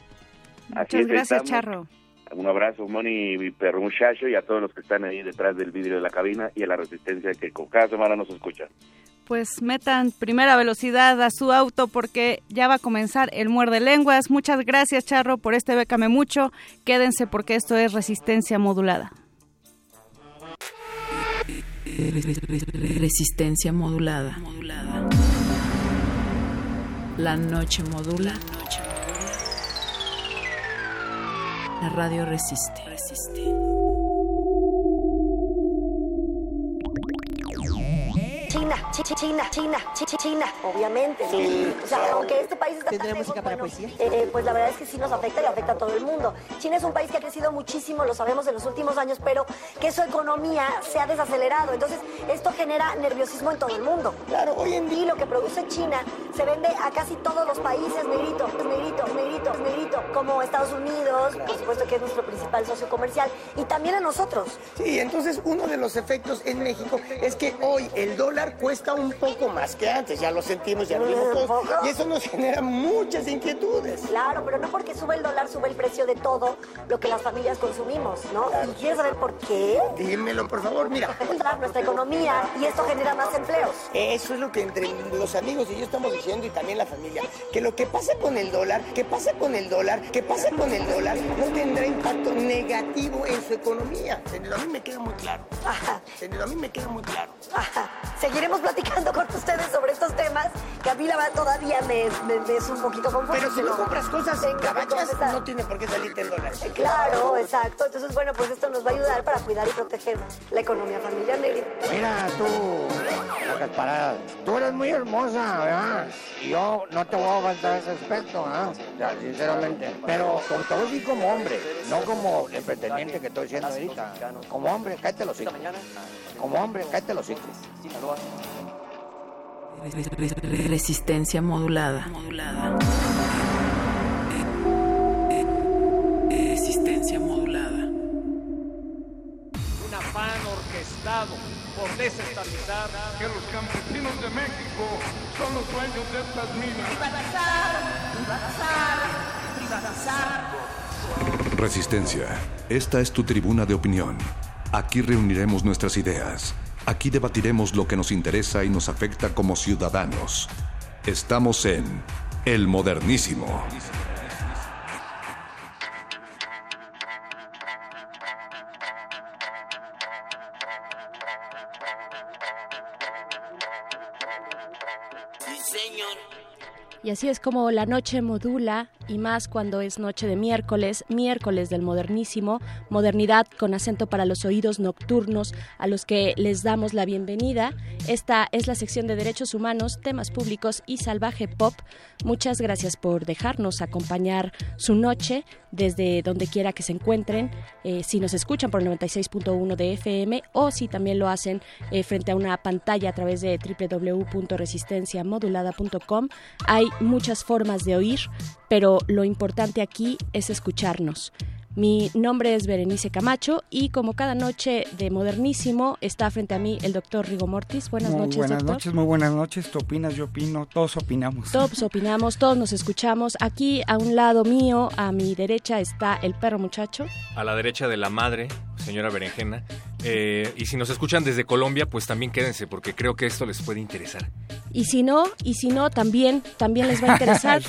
Así Muchas es, gracias, estamos. Charro. Un abrazo, Moni, mi perro muchacho, y a todos los que están ahí detrás del vidrio de la cabina y a la Resistencia que con cada semana nos escuchan. Pues metan primera velocidad a su auto porque ya va a comenzar el muerde lenguas. Muchas gracias, Charro, por este Bécame Mucho. Quédense porque esto es Resistencia Modulada. Resistencia modulada. La noche modula. La radio resiste. China, China, chi- chi- China, obviamente. ¿no? O sea, aunque este país está ¿Tendrá música para poesía? eh, pues la verdad es que sí nos afecta y afecta a todo el mundo. China es un país que ha crecido muchísimo, lo sabemos en los últimos años, pero que su economía se ha desacelerado. Entonces, esto genera nerviosismo en todo el mundo. Claro, hoy en día lo que produce China se vende a casi todos los países, negrito, negrito, negrito, negrito, como Estados Unidos, por supuesto que es nuestro principal socio comercial, y también a nosotros. Sí, entonces uno de los efectos en México es que hoy el dólar cuesta cuesta un poco más que antes, ya lo sentimos, ya lo vimos todos. Y eso nos genera muchas inquietudes. Claro, pero no porque sube el dólar, sube el precio de todo lo que las familias consumimos, ¿no? ¿Y quieres saber por qué? Dímelo, por favor, mira. Nuestra economía y esto genera más empleos. Eso es lo que entre los amigos y yo estamos diciendo y también la familia, que lo que pasa con el dólar, que pasa con el dólar, que pasa con el dólar, no tendrá impacto negativo en su economía. A mí me queda muy claro. Ajá. A mí me queda muy claro. Ajá. Seguiremos platicando con ustedes sobre estos temas que a mí la verdad todavía me, me- me es un poquito confuso. Pero si no compras cosas cabachas, entonces, no tiene por qué salirte el dólar. Eh, Claro, exacto. Entonces, bueno, pues esto nos va a ayudar para cuidar y proteger la economía familiar, Negri. Mira tú, pocas paradas. Tú eres muy hermosa, ¿verdad? Y yo no te voy a aguantar ese aspecto, ¿ah? Sinceramente. Pero como te voy a decir como hombre, no como el pretendiente que estoy siendo ahorita. Como hombre, cállate los hijos. Como hombre, cállate los hijos. Resistencia modulada. Modulada. Resistencia modulada. Un afán orquestado por desestabilizar que los campesinos de México son los dueños de estas minas. Privatizar, privatizar, privatizar. Resistencia. Esta es tu tribuna de opinión. Aquí reuniremos nuestras ideas. Aquí debatiremos lo que nos interesa y nos afecta como ciudadanos. Estamos en El Modernísimo. Y así es como la noche modula, y más cuando es noche de miércoles, miércoles del modernísimo, modernidad con acento para los oídos nocturnos, a los que les damos la bienvenida. Esta es la sección de Derechos Humanos, Temas Públicos y Salvaje Pop. Muchas gracias por dejarnos acompañar su noche desde donde quiera que se encuentren, eh, si nos escuchan por el 96.1 de FM o si también lo hacen eh, frente a una pantalla a través de www.resistenciamodulada.com. Hay muchas formas de oír, pero lo importante aquí es escucharnos. Mi nombre es Berenice Camacho y como cada noche de Modernísimo está frente a mí el doctor Rigo Mortis. Buenas muy noches, buenas doctor. noches, muy buenas noches. Tú opinas, yo opino, todos opinamos. Todos [laughs] opinamos, todos nos escuchamos. Aquí a un lado mío, a mi derecha, está el perro muchacho. A la derecha de la madre, señora Berenjena. Eh, y si nos escuchan desde Colombia, pues también quédense, porque creo que esto les puede interesar. Y si no, y si no, también, también les va a [laughs] interesar.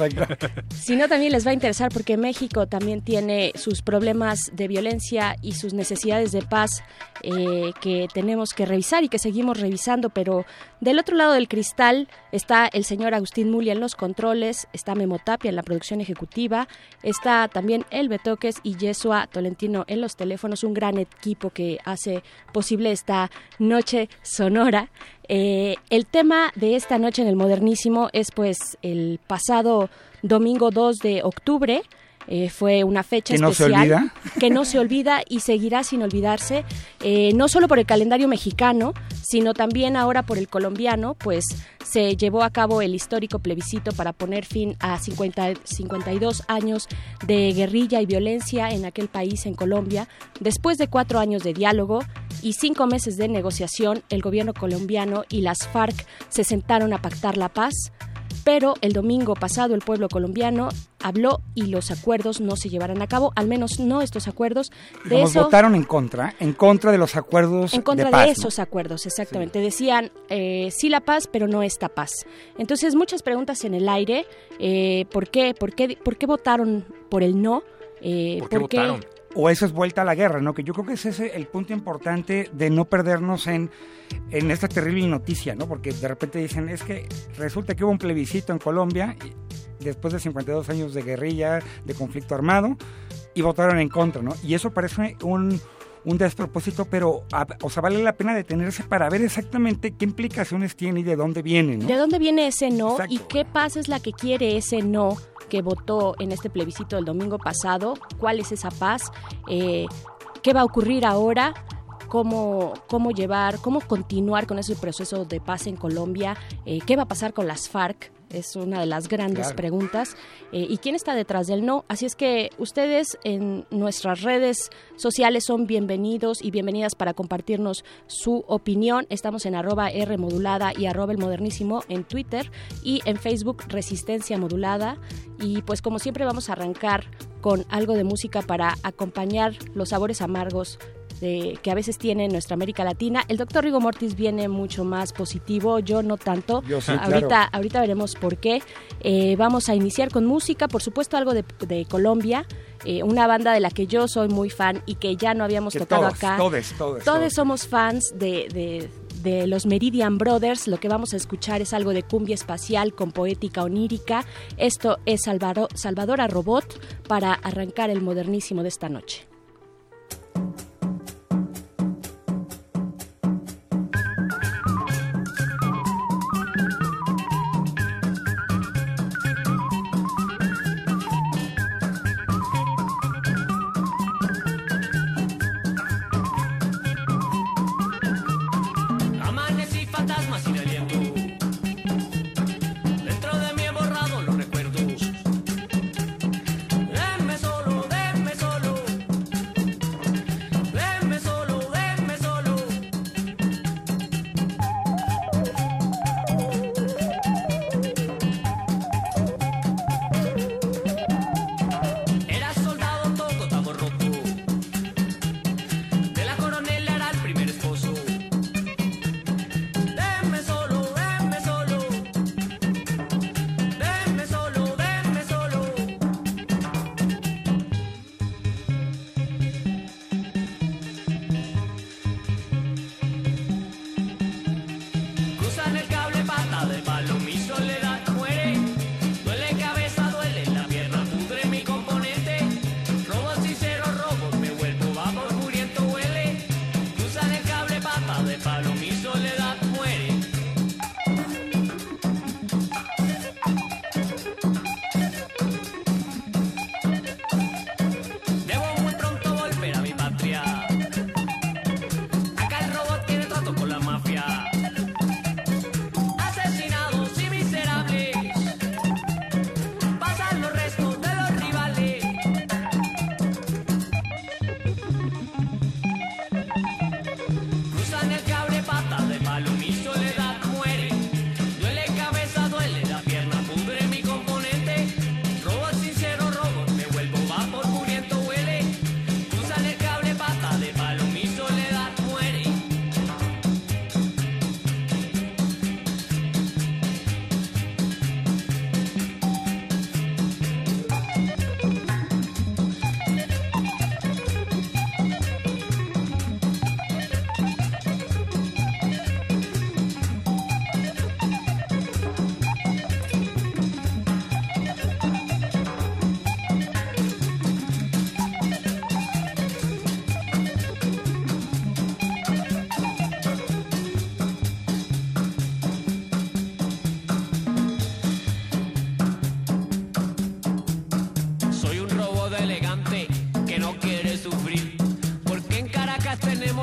Si no, también les va a interesar porque México también tiene sus problemas de violencia y sus necesidades de paz eh, que tenemos que revisar y que seguimos revisando, pero del otro lado del cristal está el señor Agustín Mulia en los controles, está Memo Tapia en la producción ejecutiva, está también El Betoques y Yesua Tolentino en los teléfonos, un gran equipo que hace posible esta noche sonora. Eh, el tema de esta noche en el modernísimo es pues el pasado domingo 2 de octubre. Eh, fue una fecha ¿Que no se especial olvida? que no se olvida y seguirá sin olvidarse, eh, no solo por el calendario mexicano, sino también ahora por el colombiano, pues se llevó a cabo el histórico plebiscito para poner fin a 50 52 años de guerrilla y violencia en aquel país, en Colombia. Después de cuatro años de diálogo y cinco meses de negociación, el gobierno colombiano y las FARC se sentaron a pactar la paz. Pero el domingo pasado el pueblo colombiano habló y los acuerdos no se llevarán a cabo, al menos no estos acuerdos. De eso, votaron en contra, en contra de los acuerdos en contra de de, paz. ¿no? esos acuerdos, exactamente. Decían eh, sí la paz, pero no esta paz. Entonces muchas preguntas en el aire. Eh, ¿Por qué? ¿Por qué? ¿Por qué votaron por el no? Eh, O eso es vuelta a la guerra, ¿no? Que yo creo que ese es el punto importante de no perdernos en, en esta terrible noticia, ¿no? Porque de repente dicen, es que resulta que hubo un plebiscito en Colombia después de 52 años de guerrilla, de conflicto armado, y votaron en contra, ¿no? Y eso parece un, un despropósito, pero, a- o sea, vale la pena detenerse para ver exactamente qué implicaciones tiene y de dónde viene, ¿no? ¿De dónde viene ese no Exacto. y qué paz es la que quiere ese no que votó en este plebiscito del domingo pasado? ¿Cuál es esa paz? Eh, ¿Qué va a ocurrir ahora? Cómo, cómo llevar, cómo continuar con ese proceso de paz en Colombia, Eh, qué va a pasar con las FARC, Es una de las grandes Claro. preguntas. Eh, ¿Y quién está detrás del no? Así es que ustedes en nuestras redes sociales son bienvenidos y bienvenidas para compartirnos su opinión. Estamos en arroba R modulada y arroba el modernísimo en Twitter y en Facebook Resistencia Modulada. Y pues como siempre vamos a arrancar con algo de música para acompañar los sabores amargos de- que a veces tiene nuestra América Latina. El doctor Rigo Mortis viene mucho más positivo, yo no tanto. Yo sí, ahorita, claro. ahorita veremos por qué. Eh, vamos a iniciar con música, por supuesto algo de, de Colombia, eh, una banda de la que yo soy muy fan y que ya no habíamos Que tocado todos, acá. todes, Todos todes. somos fans de, de- de los Meridian Brothers. Lo que vamos a escuchar es algo de cumbia espacial con poética onírica. Esto es Salvador, Salvadora Robot para arrancar el modernísimo de esta noche.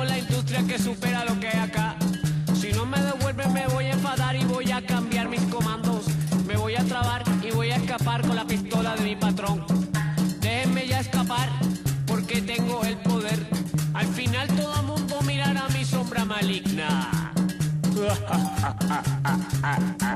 La industria que supera lo que hay acá. Si no me devuelven me voy a enfadar y voy a cambiar mis comandos. Me voy a trabar y voy a escapar con la pistola de mi patrón. Déjenme ya escapar porque tengo el poder. Al final todo mundo mirará mi sombra maligna. [laughs]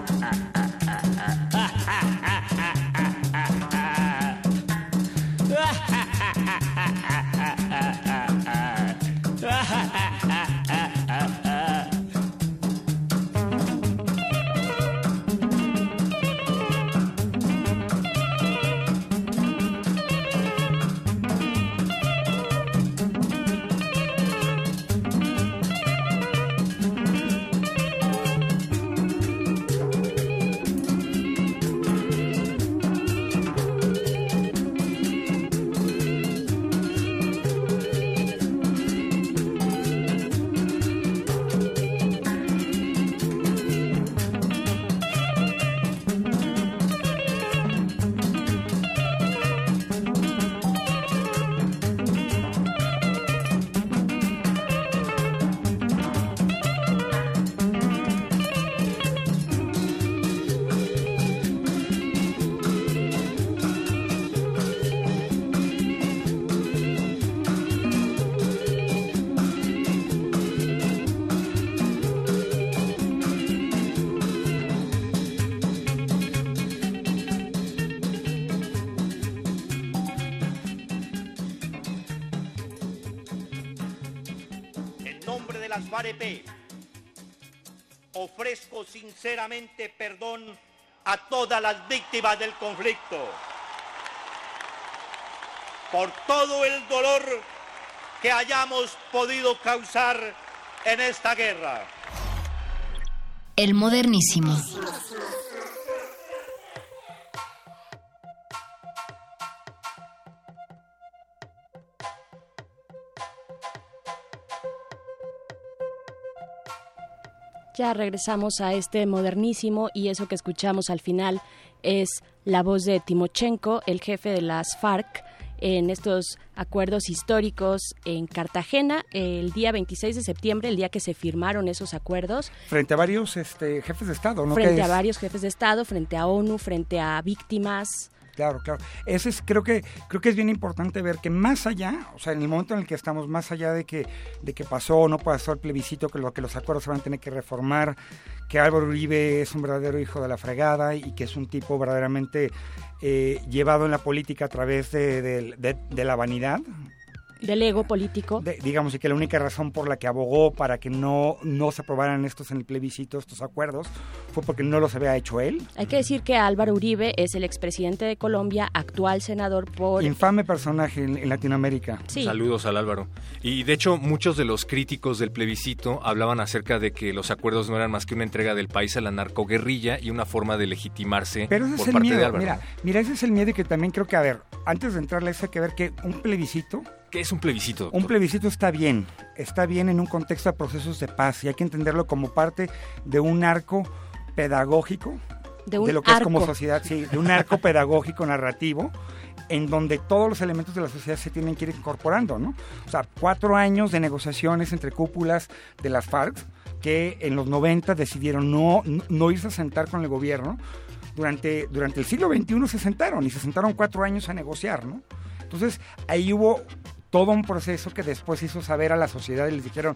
las víctimas del conflicto por todo el dolor que hayamos podido causar en esta guerra. El modernísimo. Ya regresamos a este modernísimo y eso que escuchamos al final es la voz de Timochenko, el jefe de las FARC, en estos acuerdos históricos en Cartagena el día 26 de septiembre, el día que se firmaron esos acuerdos. Frente a varios este, jefes de Estado, ¿no? Frente a varios jefes de Estado, frente a ONU, frente a víctimas, Claro, claro. Ese es, creo que, creo que es bien importante ver que más allá, o sea, en el momento en el que estamos, más allá de que, de que pasó o no pasó el plebiscito, que, lo, que los acuerdos se van a tener que reformar, que Álvaro Uribe es un verdadero hijo de la fregada y que es un tipo verdaderamente eh, llevado en la política a través de, de, de la vanidad, del ego político. digamos, y que la única razón por la que abogó para que no, no se aprobaran estos en el plebiscito, estos acuerdos, fue porque no los había hecho él. Hay que decir que Álvaro Uribe es el expresidente de Colombia, actual senador por... Infame personaje en, Latinoamérica. Saludos al Álvaro. Y de hecho, muchos de los críticos del plebiscito hablaban acerca de que los acuerdos no eran más que una entrega del país a la narcoguerrilla y una forma de legitimarse Pero ese por es el parte miedo. de Álvaro. Mira, mira, ese es el miedo y que también creo que, a ver, antes de entrarle eso hay que ver que un plebiscito ¿Qué es un plebiscito? Un plebiscito está bien, está bien en un contexto de procesos de paz y hay que entenderlo como parte de un arco pedagógico, de, un lo que arco. es como sociedad, sí, de un arco pedagógico narrativo en donde todos los elementos de la sociedad se tienen que ir incorporando, ¿no? O sea, cuatro años de negociaciones entre cúpulas de las FARC que en los 90 decidieron no, no irse a sentar con el gobierno. Durante, durante el siglo XXI se sentaron y se sentaron cuatro años a negociar, ¿no? Entonces ahí hubo todo un proceso que después hizo saber a la sociedad y les dijeron,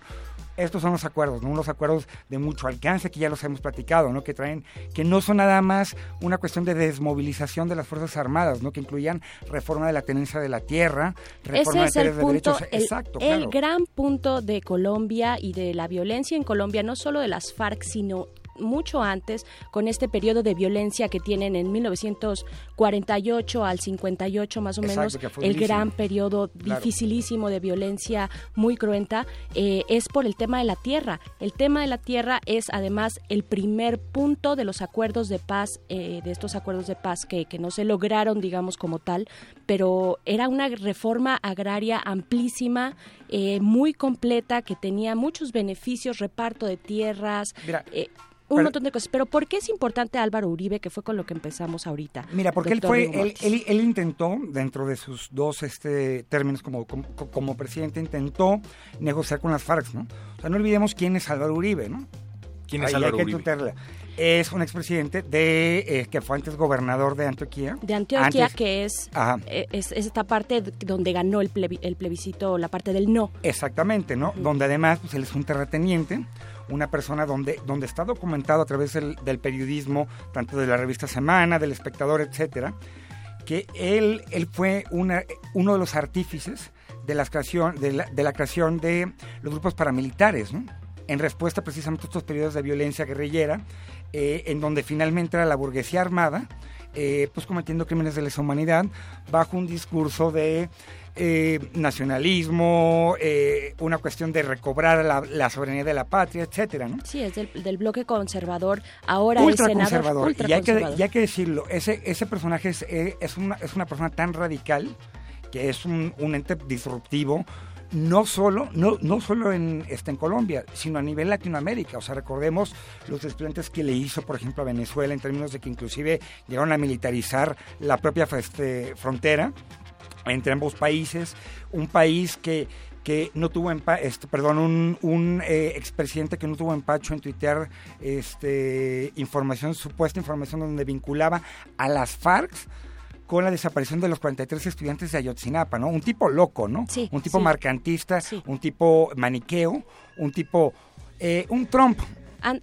estos son los acuerdos, ¿no? unos acuerdos de mucho alcance que ya los hemos platicado, ¿no? que traen, que no son nada más una cuestión de desmovilización de las Fuerzas Armadas, ¿no? que incluían reforma de la tenencia de la tierra, reforma Ese es de el punto, derechos. el, Exacto, el claro. gran punto de Colombia y de la violencia en Colombia, no solo de las FARC, sino mucho antes, con este periodo de violencia que tienen en 1948 al 58 más o Exacto, menos, el gran periodo Claro. dificilísimo de violencia muy cruenta, eh, es por el tema de la tierra. El tema de la tierra es además el primer punto de los acuerdos de paz, eh, de estos acuerdos de paz que, que no se lograron, digamos, como tal, pero era una reforma agraria amplísima, eh, muy completa, que tenía muchos beneficios, reparto de tierras, Mira, eh, un pero- montón de cosas. Pero ¿por qué es importante Álvaro Uribe, que fue con lo que empezamos ahorita? Mira, porque él fue, él, él, él intentó, dentro de sus dos este, términos como, como, como presidente, intentó negociar con las FARC, ¿no? O sea, no olvidemos quién es Álvaro Uribe, ¿no? ¿Quién es Ahí Álvaro hay que Uribe? Es un expresidente de, eh, que fue antes gobernador de Antioquia. de Antioquia, Antes- que es, eh, es, es esta parte donde ganó el, plebi- el plebiscito, la parte del no. Exactamente, ¿no? Donde además pues, él es un terrateniente, una persona donde, donde está documentado a través del, del periodismo, tanto de la revista Semana, del Espectador, etcétera, que él, él fue una, uno de los artífices de la, creación, de, la, de la creación de los grupos paramilitares, ¿no? En respuesta precisamente a estos periodos de violencia guerrillera, eh, en donde finalmente era la burguesía armada, eh, pues cometiendo crímenes de lesa humanidad, bajo un discurso de eh, nacionalismo, eh, una cuestión de recobrar la, la soberanía de la patria, etcétera, ¿no? Sí, es del, del bloque conservador, ahora el ultra senador conservador. ultra y hay que, y hay que decirlo, ese, ese personaje es, eh, es, una, es una persona tan radical que es un, un ente disruptivo, no solo, no, no solo en, este, en Colombia, sino a nivel Latinoamérica. O sea, recordemos los desplantes que le hizo, por ejemplo, a Venezuela, en términos de que inclusive llegaron a militarizar la propia este, frontera entre ambos países, un país que que no tuvo empa este, perdón, un, un eh, expresidente que no tuvo empacho en tuitear este, información, supuesta información donde vinculaba a las FARC con la desaparición de los 43 estudiantes de Ayotzinapa, ¿no? Un tipo loco, ¿no? Sí, un tipo sí. marcantista, un tipo maniqueo, un tipo, eh, un Trump,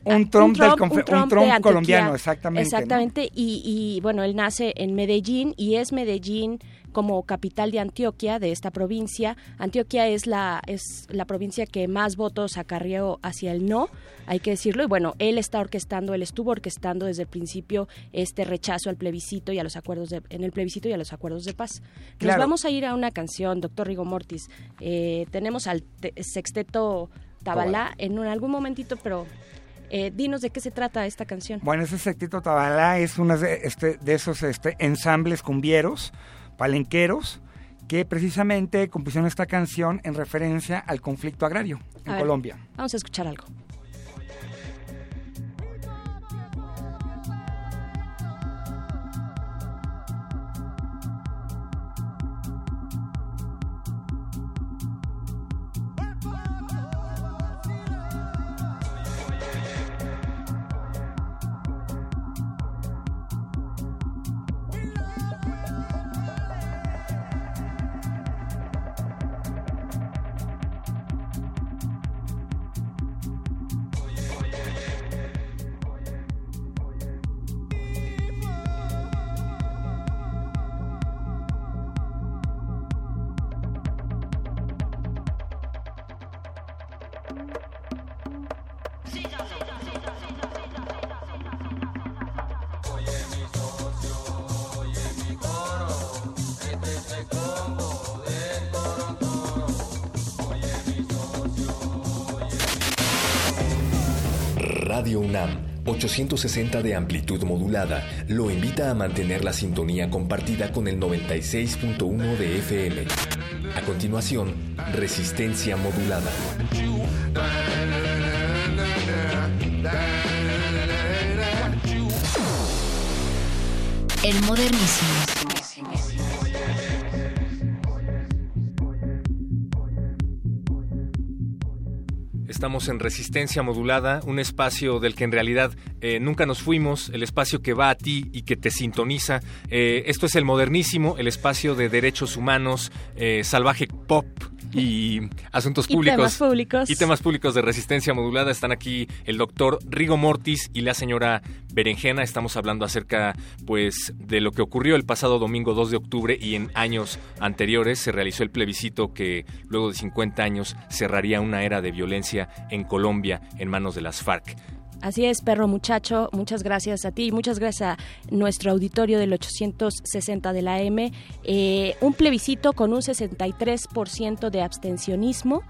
un Trump, colombiano, exactamente. Exactamente, y, y, bueno, él nace en Medellín y es Medellín como capital de Antioquia, de esta provincia. Antioquia es la, es la provincia que más votos acarreó hacia el no, hay que decirlo. Y bueno, él está orquestando, él estuvo orquestando desde el principio este rechazo al plebiscito y a los acuerdos de, en el plebiscito y a los acuerdos de paz. Nos vamos a ir a una canción, doctor Rigo Mortis. Eh, tenemos al sexteto Tabalá en algún momentito, pero eh, dinos de qué se trata esta canción. Bueno, ese sexteto Tabalá es uno de, este, de esos este, ensambles cumbieros palenqueros que precisamente compusieron esta canción en referencia al conflicto agrario en Colombia. Vamos a escuchar algo. 860 de amplitud modulada lo invita a mantener la sintonía compartida con el 96.1 de FM. A continuación, resistencia modulada. El modernísimo. Estamos en Resistencia Modulada, un espacio del que en realidad eh, nunca nos fuimos, el espacio que va a ti y que te sintoniza. Eh, esto es el modernísimo, el espacio de derechos humanos, eh, salvaje pop y asuntos públicos. Y temas públicos. Y temas públicos de resistencia modulada. Están aquí el doctor Rigo Mortis y la señora Berenjena. Estamos hablando acerca, pues, de lo que ocurrió el pasado domingo 2 de octubre y en años anteriores se realizó el plebiscito que luego de 50 años cerraría una era de violencia en Colombia en manos de las FARC. Así es, perro muchacho, muchas gracias a ti, muchas gracias a nuestro auditorio del 860 de la M. Eh, un plebiscito con un 63% de abstencionismo.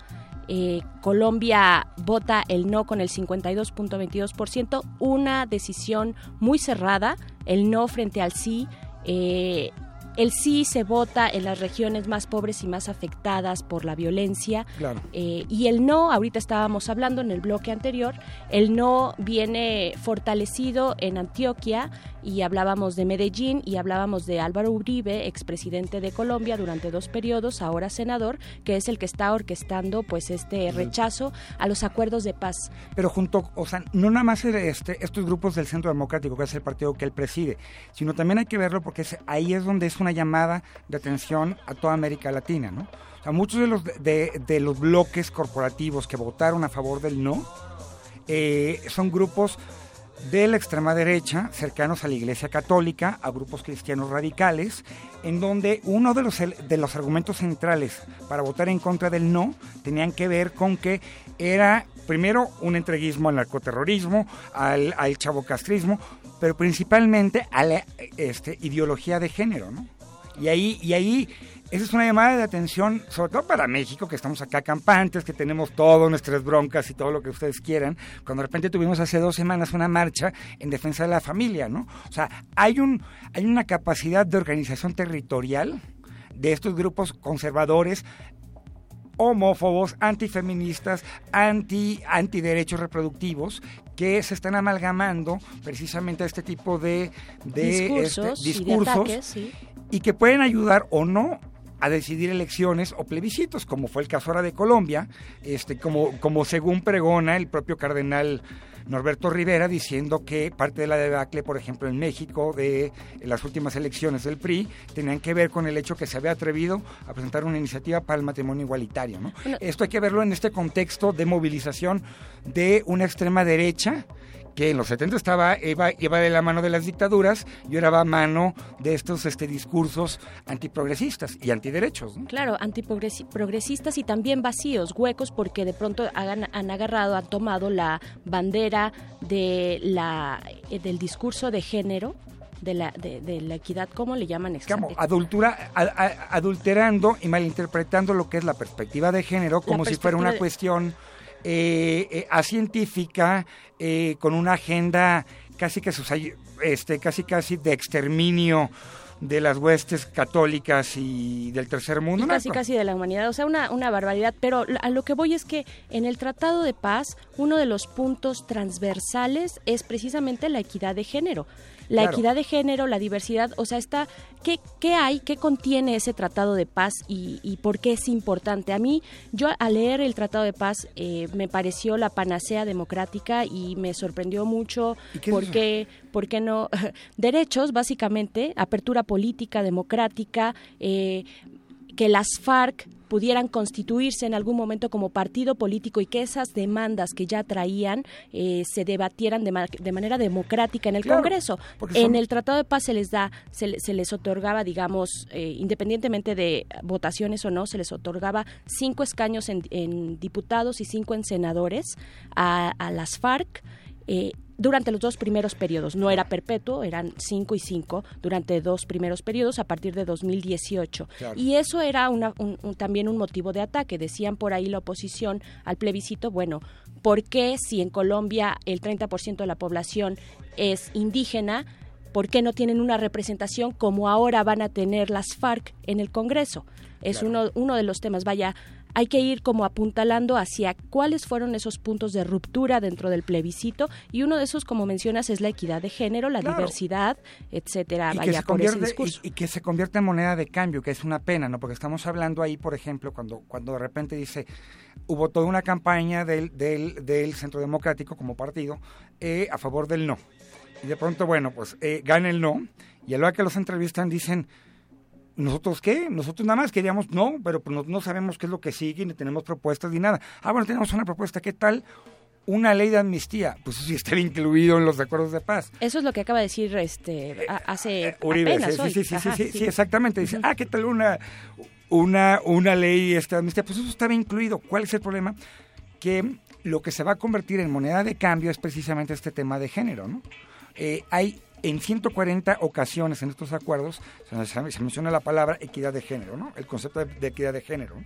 Eh, Colombia vota el no con el 52.22%, una decisión muy cerrada, el no frente al sí. Eh, el sí se vota en las regiones más pobres y más afectadas por la violencia. Eh, y el no, ahorita estábamos hablando en el bloque anterior, el no viene fortalecido en Antioquia y hablábamos de Medellín y hablábamos de Álvaro Uribe, expresidente de Colombia durante dos periodos, ahora senador, que es el que está orquestando pues este rechazo a los acuerdos de paz. Pero junto, o sea, no nada más este, estos grupos del Centro Democrático, que es el partido que él preside, sino también hay que verlo porque ahí es donde es una llamada de atención a toda América Latina, ¿no? O sea, muchos de los, de, los bloques corporativos que votaron a favor del no eh, son grupos de la extrema derecha, cercanos a la Iglesia Católica, a grupos cristianos radicales, en donde uno de los, de los argumentos centrales para votar en contra del no tenían que ver con que era primero un entreguismo al narcoterrorismo, al, al chavocastrismo, pero principalmente a la este, ideología de género, ¿no? Y ahí, y ahí esa es una llamada de atención, sobre todo para México, que estamos acá campantes, que tenemos todas nuestras broncas y todo lo que ustedes quieran, cuando de repente tuvimos hace dos semanas una marcha en defensa de la familia, ¿no? O sea, hay, un, hay una capacidad de organización territorial de estos grupos conservadores homófobos, antifeministas, anti, antiderechos reproductivos que se están amalgamando precisamente a este tipo de, discursos, discursos y, y que pueden ayudar o no a decidir elecciones o plebiscitos, como fue el caso ahora de Colombia, este, como, como según pregona el propio cardenal Norberto Rivera diciendo que parte de la debacle, por ejemplo, en México, de las últimas elecciones del PRI, tenían que ver con el hecho que se había atrevido a presentar una iniciativa para el matrimonio igualitario. ¿no? Esto hay que verlo en este contexto de movilización de una extrema derecha que en los 70 estaba iba, iba de la mano de las dictaduras y ahora va a mano de estos este, discursos antiprogresistas y antiderechos. ¿no? Claro, antiprogresistas y también vacíos, huecos, porque de pronto hagan, han agarrado, han tomado la bandera de la, eh, del discurso de género de la, de, de la equidad, ¿cómo le llaman? Como adultura, a, a, adulterando y malinterpretando lo que es la perspectiva de género como si fuera una de... cuestión eh, eh, científica eh, con una agenda casi que este casi casi de exterminio de las huestes católicas y del tercer mundo. Y casi, casi de la humanidad, o sea, una, una barbaridad. Pero a lo que voy es que en el Tratado de Paz, uno de los puntos transversales es precisamente la equidad de género la claro. equidad de género, la diversidad, o sea, está, ¿qué, qué hay, qué contiene ese tratado de paz y, y, por qué es importante? A mí, yo al leer el tratado de paz eh, me pareció la panacea democrática y me sorprendió mucho porque, es ¿por qué no? [laughs] Derechos, básicamente, apertura política, democrática, eh, que las FARC pudieran constituirse en algún momento como partido político y que esas demandas que ya traían eh, se debatieran de, ma de, manera democrática en el claro, Congreso. Son... En el Tratado de Paz se les da, se, se les otorgaba, digamos, eh, independientemente de votaciones o no, se les otorgaba cinco escaños en, en diputados y cinco en senadores a, a las FARC. Eh, durante los dos primeros periodos. No era perpetuo, eran cinco y cinco durante dos primeros periodos a partir de 2018. Claro. Y eso era una, un, un, también un motivo de ataque. Decían por ahí la oposición al plebiscito, bueno, ¿por qué si en Colombia el 30% de la población es indígena? ¿Por qué no tienen una representación como ahora van a tener las FARC en el Congreso? Es claro. uno, uno de los temas. Vaya, hay que ir como apuntalando hacia cuáles fueron esos puntos de ruptura dentro del plebiscito y uno de esos, como mencionas, es la equidad de género, la claro. diversidad, etcétera. Y, Vaya, por ese discurso. Y, y, que se convierte en moneda de cambio, que es una pena, ¿no? Porque estamos hablando ahí, por ejemplo, cuando, cuando de repente dice hubo toda una campaña del, del, del Centro Democrático como partido eh, a favor del no. Y de pronto, bueno, pues eh, gana el no, y a la hora que los entrevistan dicen ¿Nosotros qué? Nosotros nada más queríamos, no, pero pues no, no, sabemos qué es lo que sigue, ni tenemos propuestas ni nada. Ah, bueno, tenemos una propuesta, ¿qué tal? Una ley de amnistía, pues eso sí está incluido en los acuerdos de paz. Eso es lo que acaba de decir este hace eh, Uribe, apenas sí, hoy. Sí, sí, Ajá, sí, sí, sí, exactamente. Dice, ah, ¿qué tal una, una, una ley esta de amnistía? Pues eso estaba incluido. ¿Cuál es el problema? Que lo que se va a convertir en moneda de cambio es precisamente este tema de género, ¿no? Eh, hay en 140 ocasiones en estos acuerdos se, se, menciona la palabra equidad de género, ¿no? El concepto de, de, equidad de género.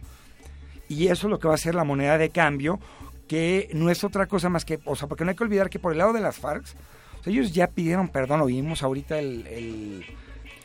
Y eso es lo que va a ser la moneda de cambio, que no es otra cosa más que, o sea, porque no hay que olvidar que por el lado de las FARC, o sea, ellos ya pidieron perdón, oímos ahorita el, el,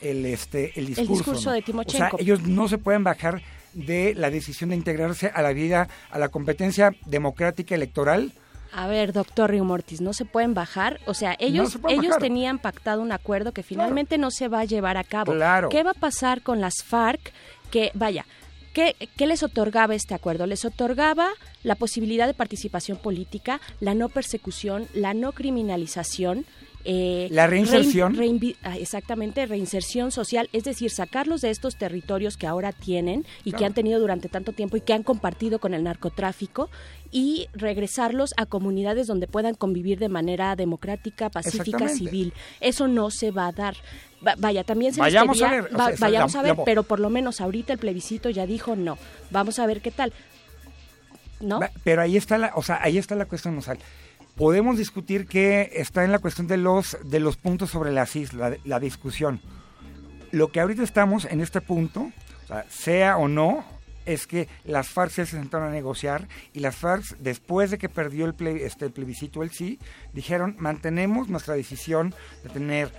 el este, el discurso. El discurso ¿no? de Timochenko. O sea, ellos no se pueden bajar de la decisión de integrarse a la vida, a la competencia democrática electoral, a ver, doctor Río Mortis, no se pueden bajar. O sea, ellos, no ellos tenían pactado un acuerdo que finalmente claro. no se va a llevar a cabo. Claro. ¿Qué va a pasar con las FARC? Que, vaya, ¿Qué, ¿Qué, les otorgaba este acuerdo? Les otorgaba la posibilidad de participación política, la no persecución, la no criminalización. Eh, la reinserción. Rein, rein, exactamente, reinserción social, es decir, sacarlos de estos territorios que ahora tienen y claro. que han tenido durante tanto tiempo y que han compartido con el narcotráfico y regresarlos a comunidades donde puedan convivir de manera democrática, pacífica, civil. Eso no se va a dar. Vaya, también se vayamos a ver, va, o sea, vayamos la, a ver, la, pero por lo menos ahorita el plebiscito ya dijo no. Vamos a ver qué tal. ¿No? Pero ahí está la, o sea, ahí está la cuestión. Podemos discutir que está en la cuestión de los de los puntos sobre las islas, la, la discusión. Lo que ahorita estamos en este punto, sea o no, es que las FARC se sentaron a negociar y las FARC, después de que perdió el, ple, este, el plebiscito el sí, dijeron mantenemos nuestra decisión de tener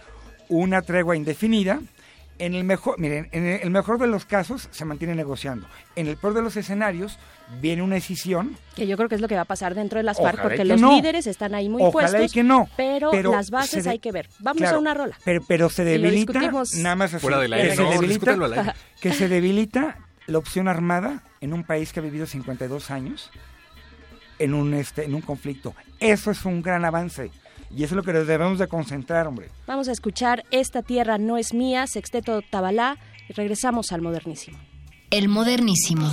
una tregua indefinida. En el mejor, miren, en el mejor de los casos se mantiene negociando. En el peor de los escenarios viene una decisión. Que yo creo que es lo que va a pasar dentro de las FARC, porque los no. líderes están ahí muy Ojalá puestos. que no. Pero, pero las bases de, hay que ver. Vamos claro, a una rola. Pero, pero se debilita, nada más así, Fuera del aire, que, no, se debilita, que se debilita la opción armada en un país que ha vivido 52 años en un, este, en un conflicto. Eso es un gran avance. Y eso es lo que debemos de concentrar, hombre. Vamos a escuchar Esta tierra no es mía, Sexteto Tabalá, y regresamos al modernísimo. El modernísimo.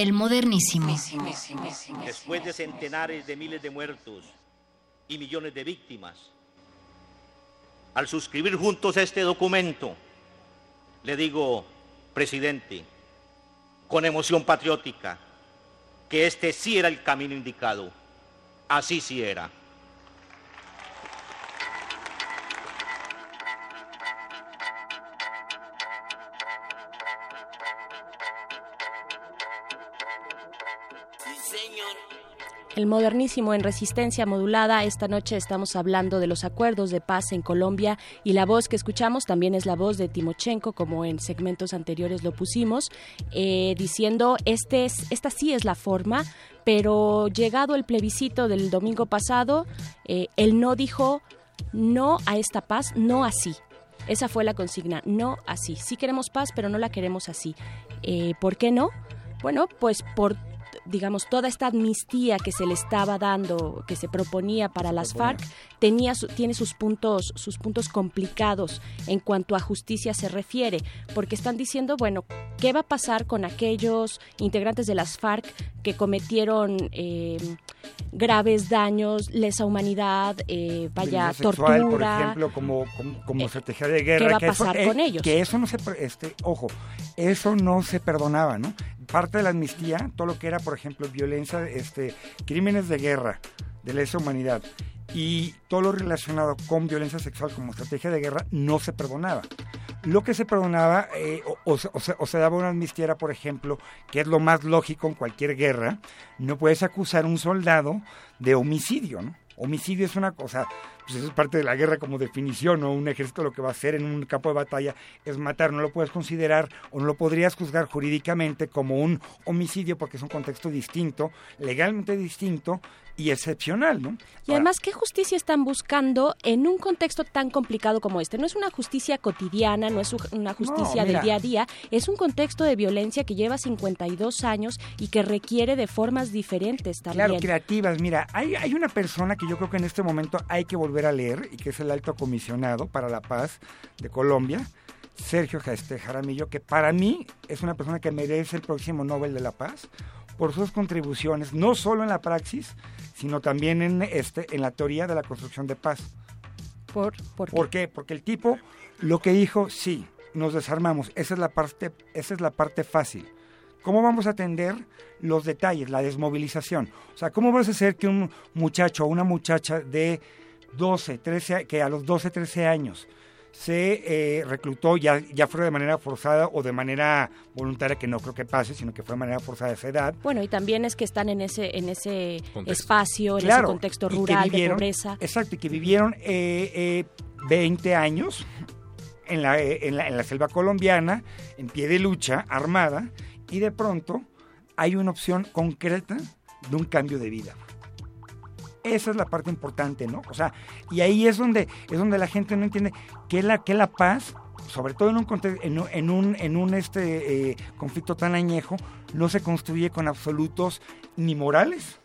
El modernísimo. Después de centenares de miles de muertos y millones de víctimas, al suscribir juntos este documento, le digo, presidente, con emoción patriótica, que este sí era el camino indicado. Así sí era. El modernísimo en resistencia modulada. Esta noche estamos hablando de los acuerdos de paz en Colombia y la voz que escuchamos también es la voz de Timochenko, como en segmentos anteriores lo pusimos, eh, diciendo este es, esta sí es la forma, pero llegado el plebiscito del domingo pasado, eh, él no dijo no a esta paz, no así. Esa fue la consigna, no así. Sí queremos paz, pero no la queremos así. Eh, ¿Por qué no? Bueno, pues por digamos, toda esta amnistía que se le estaba dando, que se proponía para las FARC, tenía tiene sus puntos, sus puntos complicados en cuanto a justicia se refiere, porque están diciendo, bueno, ¿qué va a pasar con aquellos integrantes de las FARC que cometieron eh, graves daños, lesa humanidad, eh, vaya, tortura? por ejemplo, como, como, estrategia de guerra. ¿Qué va a pasar con ellos? Que eso no se, este, ojo, eso no se perdonaba, ¿no? parte de la amnistía, todo lo que era, por ejemplo, violencia, este, crímenes de guerra, de lesa humanidad y todo lo relacionado con violencia sexual como estrategia de guerra no se perdonaba. Lo que se perdonaba eh, o, se, daba una amnistía por ejemplo, que es lo más lógico en cualquier guerra, no puedes acusar a un soldado de homicidio, ¿no? Homicidio es una cosa, pues eso es parte de la guerra como definición, ¿no? Un ejército lo que va a hacer en un campo de batalla es matar, no lo puedes considerar o no lo podrías juzgar jurídicamente como un homicidio porque es un contexto distinto, legalmente distinto y excepcional, ¿no? Y además, ¿qué justicia están buscando en un contexto tan complicado como este? No es una justicia cotidiana, no es una justicia del día a día, es un contexto de violencia que lleva 52 años y que requiere de formas diferentes también. Claro, creativas. Mira, hay, hay una persona que yo creo que en este momento hay que volver a leer y que es el alto comisionado para la paz de Colombia, Sergio Jaramillo, que para mí es una persona que merece el próximo Nobel de la Paz por sus contribuciones, no solo en la praxis, sino también en, este, en la teoría de la construcción de paz. ¿Por, por, qué? ¿Por qué? Porque el tipo lo que dijo, sí, nos desarmamos, esa es la parte, esa es la parte fácil. ¿Cómo vamos a atender los detalles, la desmovilización? O sea, ¿cómo vas a hacer que un muchacho o una muchacha de 12, 13, que a los 12, 13 años se eh, reclutó ya, ya fuera de manera forzada o de manera voluntaria, que no creo que pase, sino que fue de manera forzada a esa edad. Bueno, y también es que están en ese en ese Contexto. espacio, en Claro, ese contexto rural de pobreza. Exacto, y que vivieron eh, eh, 20 años en la, eh, en, la, en la selva colombiana, en pie de lucha, armada, y de pronto hay una opción concreta de un cambio de vida. Esa es la parte importante, ¿no? O sea, y ahí es donde, es donde la gente no entiende que la, que la paz, sobre todo en un, en un, en un, en un, este, eh, conflicto tan añejo, no se construye con absolutos ni morales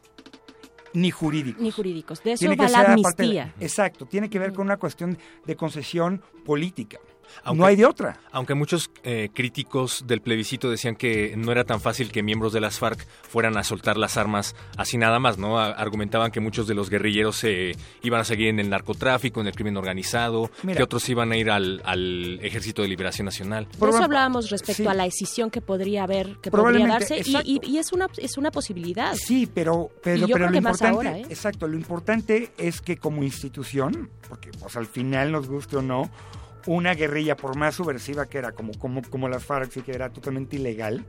ni jurídicos. Ni jurídicos. De eso Tiene va que la amnistía. exacto, tiene que ver con una cuestión de concesión política. Aunque- no hay de otra. Aunque muchos eh, críticos del plebiscito decían que no era tan fácil que miembros de las FARC fueran a soltar las armas así nada más, ¿no? A- argumentaban que muchos de los guerrilleros se iban a seguir en el narcotráfico, en el crimen organizado, Mira. que otros iban a ir al, al Ejército de Liberación Nacional. De eso hablábamos respecto sí. a la decisión que podría haber, que podría darse, y, exacto. y- y es una es una posibilidad. Sí, pero, pero, Y yo pero creo lo que más importante, ahora, ¿eh? exacto, lo importante es que como institución, porque pues, al final nos guste o no, una guerrilla, por más subversiva que era, como, como, como las FARC, que era totalmente ilegal,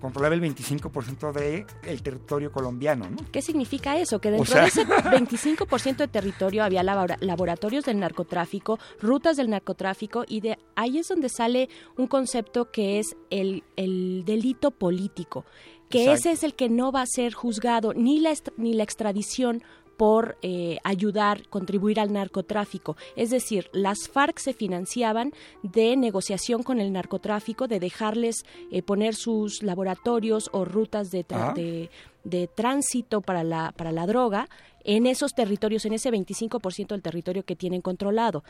controlaba el 25% del el territorio colombiano, ¿no? ¿Qué significa eso? Que dentro sea- de ese 25% de territorio había labora- laboratorios del narcotráfico, rutas del narcotráfico, y de ahí es donde sale un concepto que es el, el delito político, que Exacto. ese es el que no va a ser juzgado, ni la, ni la extradición por eh, ayudar, contribuir al narcotráfico. Es decir, las FARC se financiaban de negociación con el narcotráfico, de dejarles eh, poner sus laboratorios o rutas de, Ah. de, de tránsito para la, para la droga en esos territorios, en ese 25% del territorio que tienen controlado.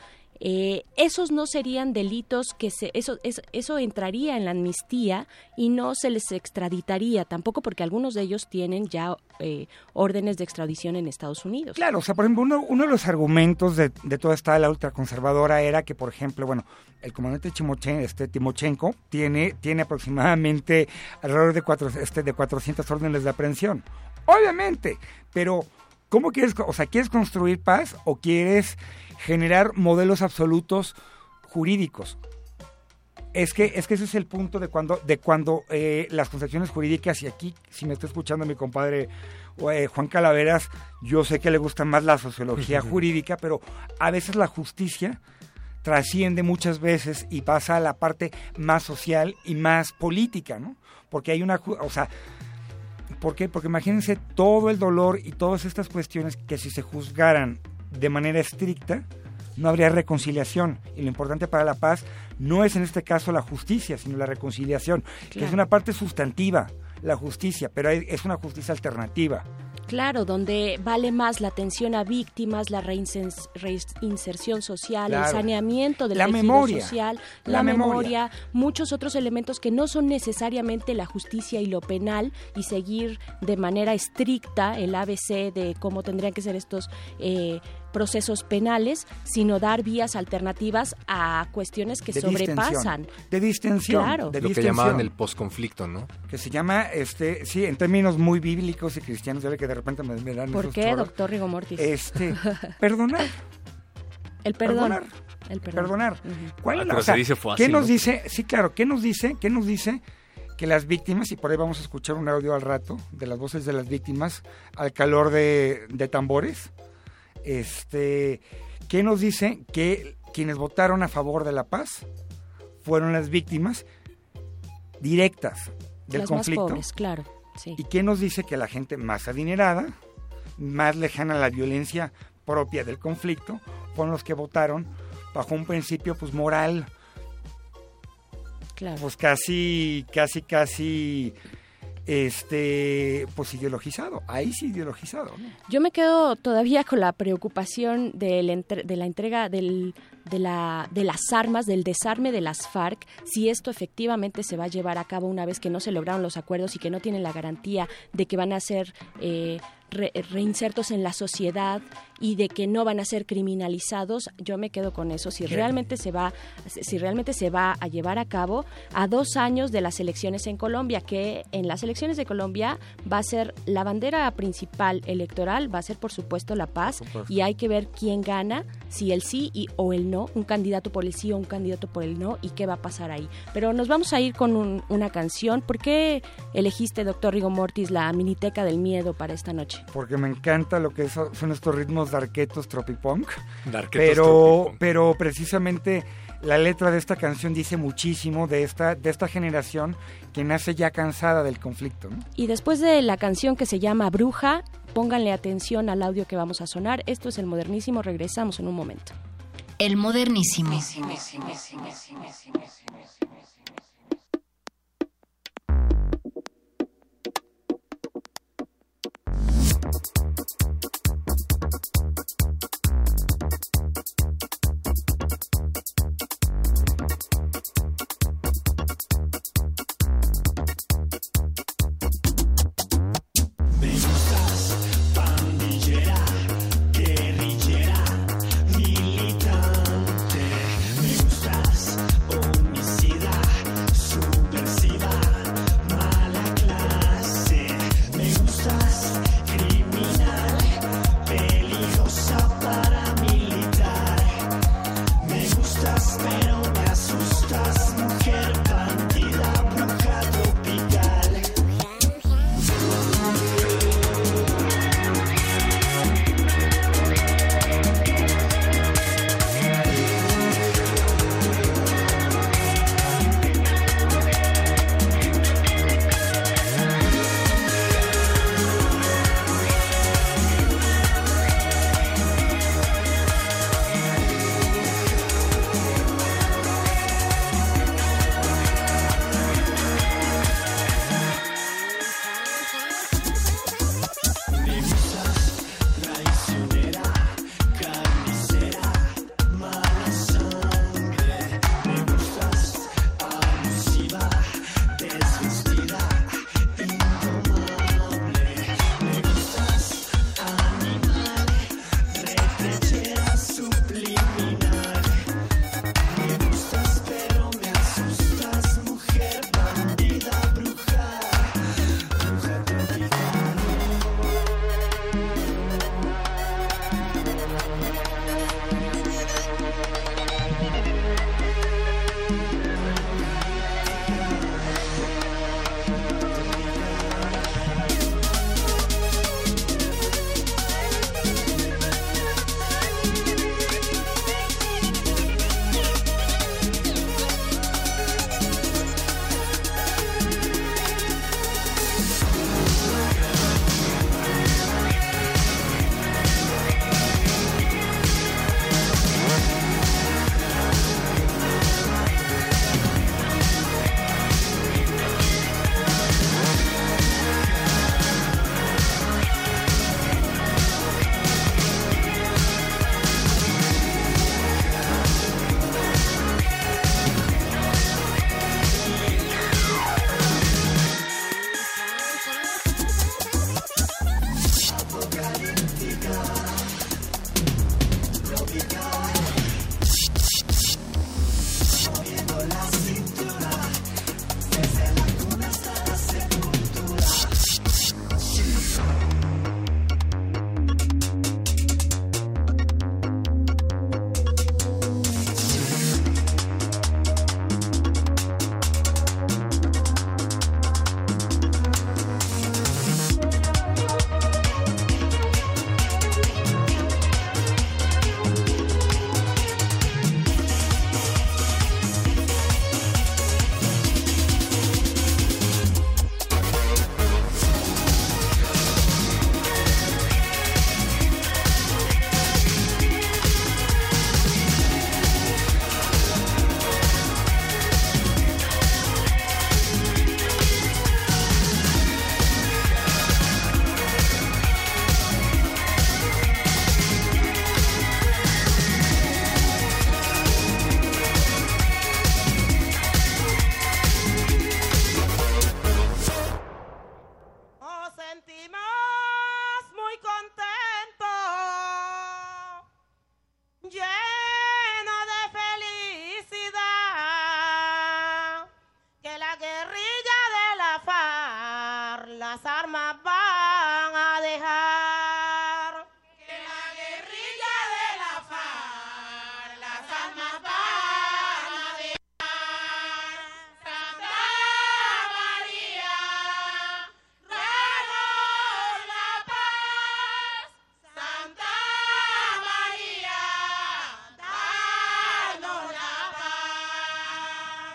Eh, esos no serían delitos que se, eso, es- eso entraría en la amnistía y no se les extraditaría, tampoco porque algunos de ellos tienen ya eh, órdenes de extradición en Estados Unidos. Claro, o sea, por ejemplo, uno, uno de los argumentos de, de toda esta ala ultraconservadora era que, por ejemplo, bueno, el comandante Chimochen, este, Timochenko tiene, tiene aproximadamente alrededor de, cuatro, este, de 400 órdenes de aprehensión. Obviamente, pero ¿cómo quieres, o sea, quieres construir paz o quieres generar modelos absolutos jurídicos? Es que, es que ese es el punto de cuando, de cuando eh, las concepciones jurídicas, y aquí, si me está escuchando mi compadre eh, Juan Calaveras, yo sé que le gusta más la sociología [laughs] jurídica, pero a veces la justicia trasciende muchas veces y pasa a la parte más social y más política, ¿no? Porque hay una, o sea, ¿por qué? Porque imagínense todo el dolor y todas estas cuestiones que si se juzgaran de manera estricta, no habría reconciliación. Y lo importante para la paz no es en este caso la justicia, sino la reconciliación, que es una parte sustantiva, la justicia, pero es una justicia alternativa. Claro, donde vale más la atención a víctimas, la reinserción social, el saneamiento del La tejido memoria. social, La la, memoria. memoria. muchos otros elementos que no son necesariamente la justicia y lo penal y seguir de manera estricta el ABC de cómo tendrían que ser estos eh, procesos penales, sino dar vías alternativas a cuestiones que De sobrepasan. distensión. De distensión. Claro. de Lo que distensión. llamaban el posconflicto, ¿no? que se llama, este, sí, en términos muy bíblicos y cristianos, ya ve que de repente me, me dan ¿Por esos qué, chorros. doctor Rigo Mortis? Este, [laughs] perdonar. El perdón. Perdonar. El perdón. Perdonar. ¿Cuál Ah, es la- pero o sea, se dice fácil, ¿Qué nos ¿no? dice? Sí, claro, ¿qué nos dice? ¿Qué nos dice? Que las víctimas, y por ahí vamos a escuchar un audio al rato de las voces de las víctimas al calor de, de tambores. Este, ¿qué nos dice? Que quienes votaron a favor de la paz fueron las víctimas directas del Las conflicto. más pobres, claro. Sí. ¿Y qué nos dice que la gente más adinerada, más lejana a la violencia propia del conflicto, fueron los que votaron bajo un principio pues moral, Claro. pues casi, casi, casi este pues ideologizado, ahí sí ideologizado. Yo me quedo todavía con la preocupación del entre- de la entrega del, de, la, de las armas, del desarme de las FARC, si esto efectivamente se va a llevar a cabo una vez que no se lograron los acuerdos y que no tienen la garantía de que van a ser eh, re- reinsertos en la sociedad y de que no van a ser criminalizados, yo me quedo con eso. Si realmente se va, si realmente se va a llevar a cabo a dos años de las elecciones en Colombia, que en las elecciones de Colombia va a ser la bandera principal electoral, va a ser por supuesto la paz y hay que ver quién gana, si el sí y, o el no, un candidato por el sí o un candidato por el no y qué va a pasar ahí. Pero nos vamos a ir con un- una canción. ¿Por qué elegiste, doctor Rigo Mortis, la miniteca del miedo para esta noche? Porque me encanta lo que so- son estos ritmos darquetos tropipunk. Darketos pero, tropipunk. pero precisamente la letra de esta canción dice muchísimo de esta, de esta generación que nace ya cansada del conflicto. ¿no? Y después de la canción que se llama Bruja, pónganle atención al audio que vamos a sonar. Esto es el modernísimo, regresamos en un momento. El modernísimo. Me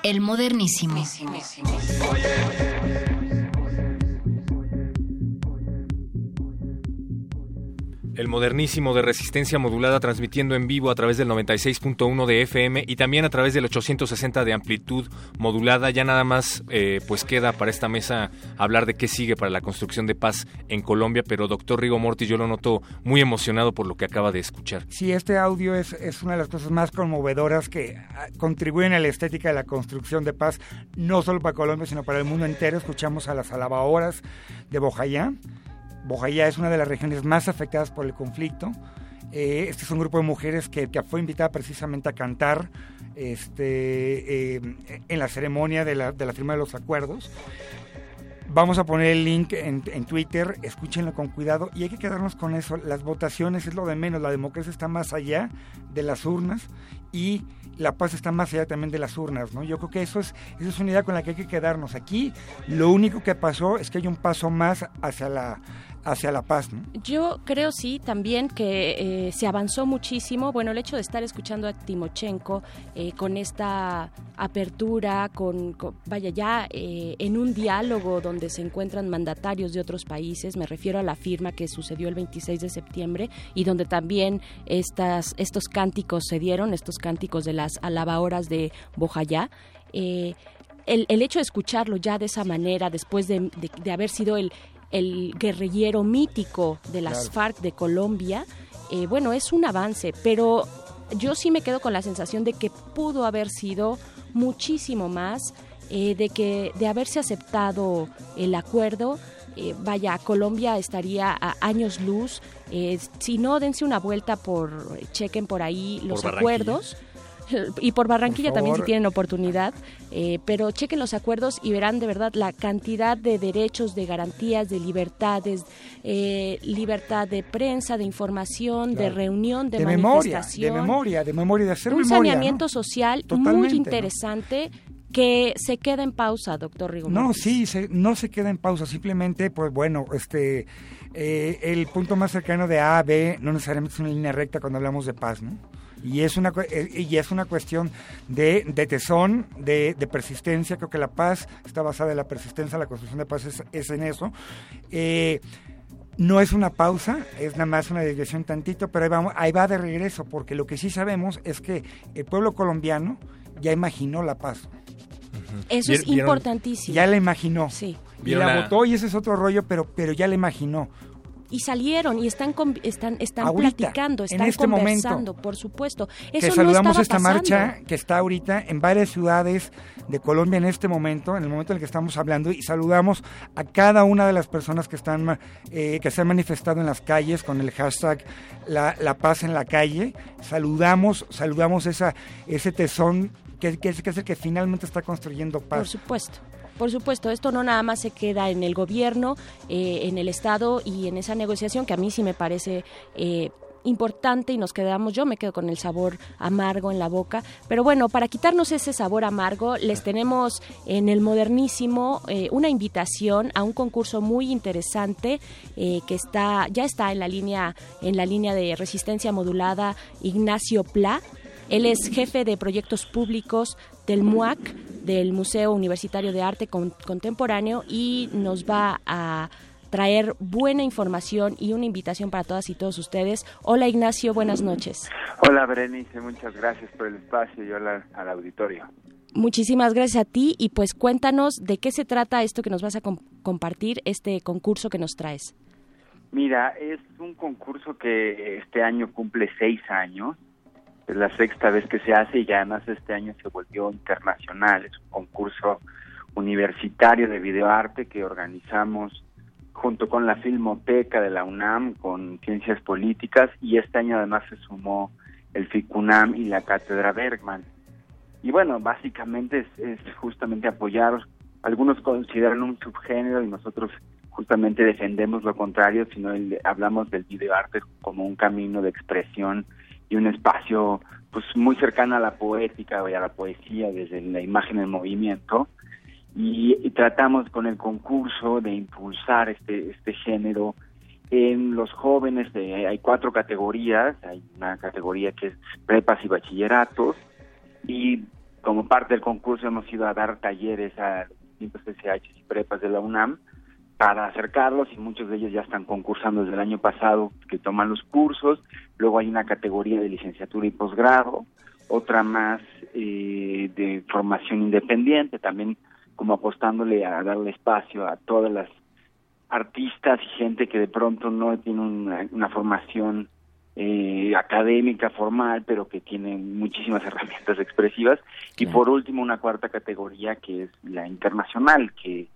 El modernísimo. El modernísimo de resistencia modulada transmitiendo en vivo a través del 96.1 de FM y también a través del 860 de amplitud modulada. Ya nada más eh, pues queda para esta mesa hablar de qué sigue para la construcción de paz en Colombia, pero doctor Rigo Mortis yo lo noto muy emocionado por lo que acaba de escuchar. Sí, este audio es, es una de las cosas más conmovedoras que ah, contribuyen a la estética de la construcción de paz, no solo para Colombia, sino para el mundo entero. Escuchamos a las alabadoras de Bojayá. Bojayá es una de las regiones más afectadas por el conflicto. Eh, este es un grupo de mujeres que, fue invitada precisamente a cantar este, eh, en la ceremonia de la, de la firma de los acuerdos. Vamos a poner el link en, en, Twitter, escúchenlo con cuidado y hay que quedarnos con eso. Las votaciones es lo de menos, la democracia está más allá de las urnas y la paz está más allá también de las urnas, ¿no? Yo creo que eso es, eso es una idea con la que hay que quedarnos. Aquí lo único que pasó es que hay un paso más hacia la, hacia la paz. ¿no? Yo creo sí también que eh, se avanzó muchísimo. Bueno, el hecho de estar escuchando a Timochenko eh, con esta apertura, con, con vaya ya eh, en un diálogo donde se encuentran mandatarios de otros países, me refiero a la firma que sucedió el 26 de septiembre y donde también estas, estos cánticos se dieron, estos cánticos de las alabadoras de Bojayá. el, el, hecho de escucharlo ya de esa manera, después de, de, de haber sido el, el guerrillero mítico de las claro. FARC de Colombia, eh, bueno, es un avance, pero yo sí me quedo con la sensación de que pudo haber sido muchísimo más, eh, de que de haberse aceptado el acuerdo, eh, vaya, Colombia estaría a años luz. Eh, si no, dense una vuelta por, chequen por ahí los por acuerdos y por Barranquilla por también si tienen oportunidad, eh, pero chequen los acuerdos y verán de verdad la cantidad de derechos, de garantías, de libertades, eh, libertad de prensa, de información, claro. de reunión, de, de manifestación. Memoria, de memoria, de memoria, de hacer un memoria. saneamiento ¿no? social Totalmente, muy interesante. ¿no? que se queda en pausa, doctor Rigo. No, sí, se, no se queda en pausa, simplemente, pues bueno, este, eh, el punto más cercano de A a B no necesariamente es una línea recta cuando hablamos de paz, ¿no? Y es una y es una cuestión de, de tesón, de, de, persistencia. Creo que la paz está basada en la persistencia, la construcción de paz es, es en eso. Eh, no es una pausa, es nada más una desviación tantito, pero ahí, vamos, ahí va de regreso, porque lo que sí sabemos es que el pueblo colombiano ya imaginó la paz. Eso es importantísimo. Ya la imaginó. Sí. Y la votó y ese es otro rollo, pero, pero ya la imaginó y salieron y están están están ahorita, platicando, están este conversando, momento, por supuesto. Eso que saludamos no esta pasando. marcha que está ahorita en varias ciudades de Colombia en este momento, en el momento en el que estamos hablando, y saludamos a cada una de las personas que están eh, que se han manifestado en las calles con el hashtag la, la paz en la calle. Saludamos, saludamos esa ese tesón que, que, es, que es el que finalmente está construyendo paz. Por supuesto. Por supuesto, esto no nada más se queda en el gobierno, eh, en el Estado y en esa negociación que a mí sí me parece eh, importante y nos quedamos, yo me quedo con el sabor amargo en la boca, pero bueno, para quitarnos ese sabor amargo, les tenemos en el modernísimo eh, una invitación a un concurso muy interesante que está, ya está en la línea, en la línea de resistencia modulada Ignacio Pla. Él es jefe de proyectos públicos del MUAC, del Museo Universitario de Arte Contemporáneo, y nos va a traer buena información y una invitación para todas y todos ustedes. Hola Ignacio, buenas noches. Hola Berenice, muchas gracias por el espacio y hola al auditorio. Muchísimas gracias a ti y pues cuéntanos de qué se trata esto que nos vas a comp compartir, este concurso que nos traes. Mira, es un concurso que este año cumple seis años es la sexta vez que se hace y además este año se volvió internacional. Es un concurso universitario de videoarte que organizamos junto con la Filmoteca de la UNAM, con Ciencias Políticas, y este año además se sumó el FICUNAM y la Cátedra Bergman. Y bueno, básicamente es, es justamente apoyar, algunos consideran un subgénero y nosotros justamente defendemos lo contrario, sino el- hablamos del videoarte como un camino de expresión y un espacio pues muy cercano a la poética y a la poesía desde la imagen en movimiento. Y, y tratamos con el concurso de impulsar este este género en los jóvenes de- hay cuatro categorías hay una categoría que es prepas y bachilleratos y como parte del concurso hemos ido a dar talleres a distintos SH y prepas de la UNAM para acercarlos y muchos de ellos ya están concursando desde el año pasado que toman los cursos. Luego hay una categoría de licenciatura y posgrado, otra más eh, de formación independiente, también como apostándole a darle espacio a todas las artistas y gente que de pronto no tiene una, una formación eh, académica formal, pero que tiene muchísimas herramientas expresivas. Y por último, una cuarta categoría que es la internacional, que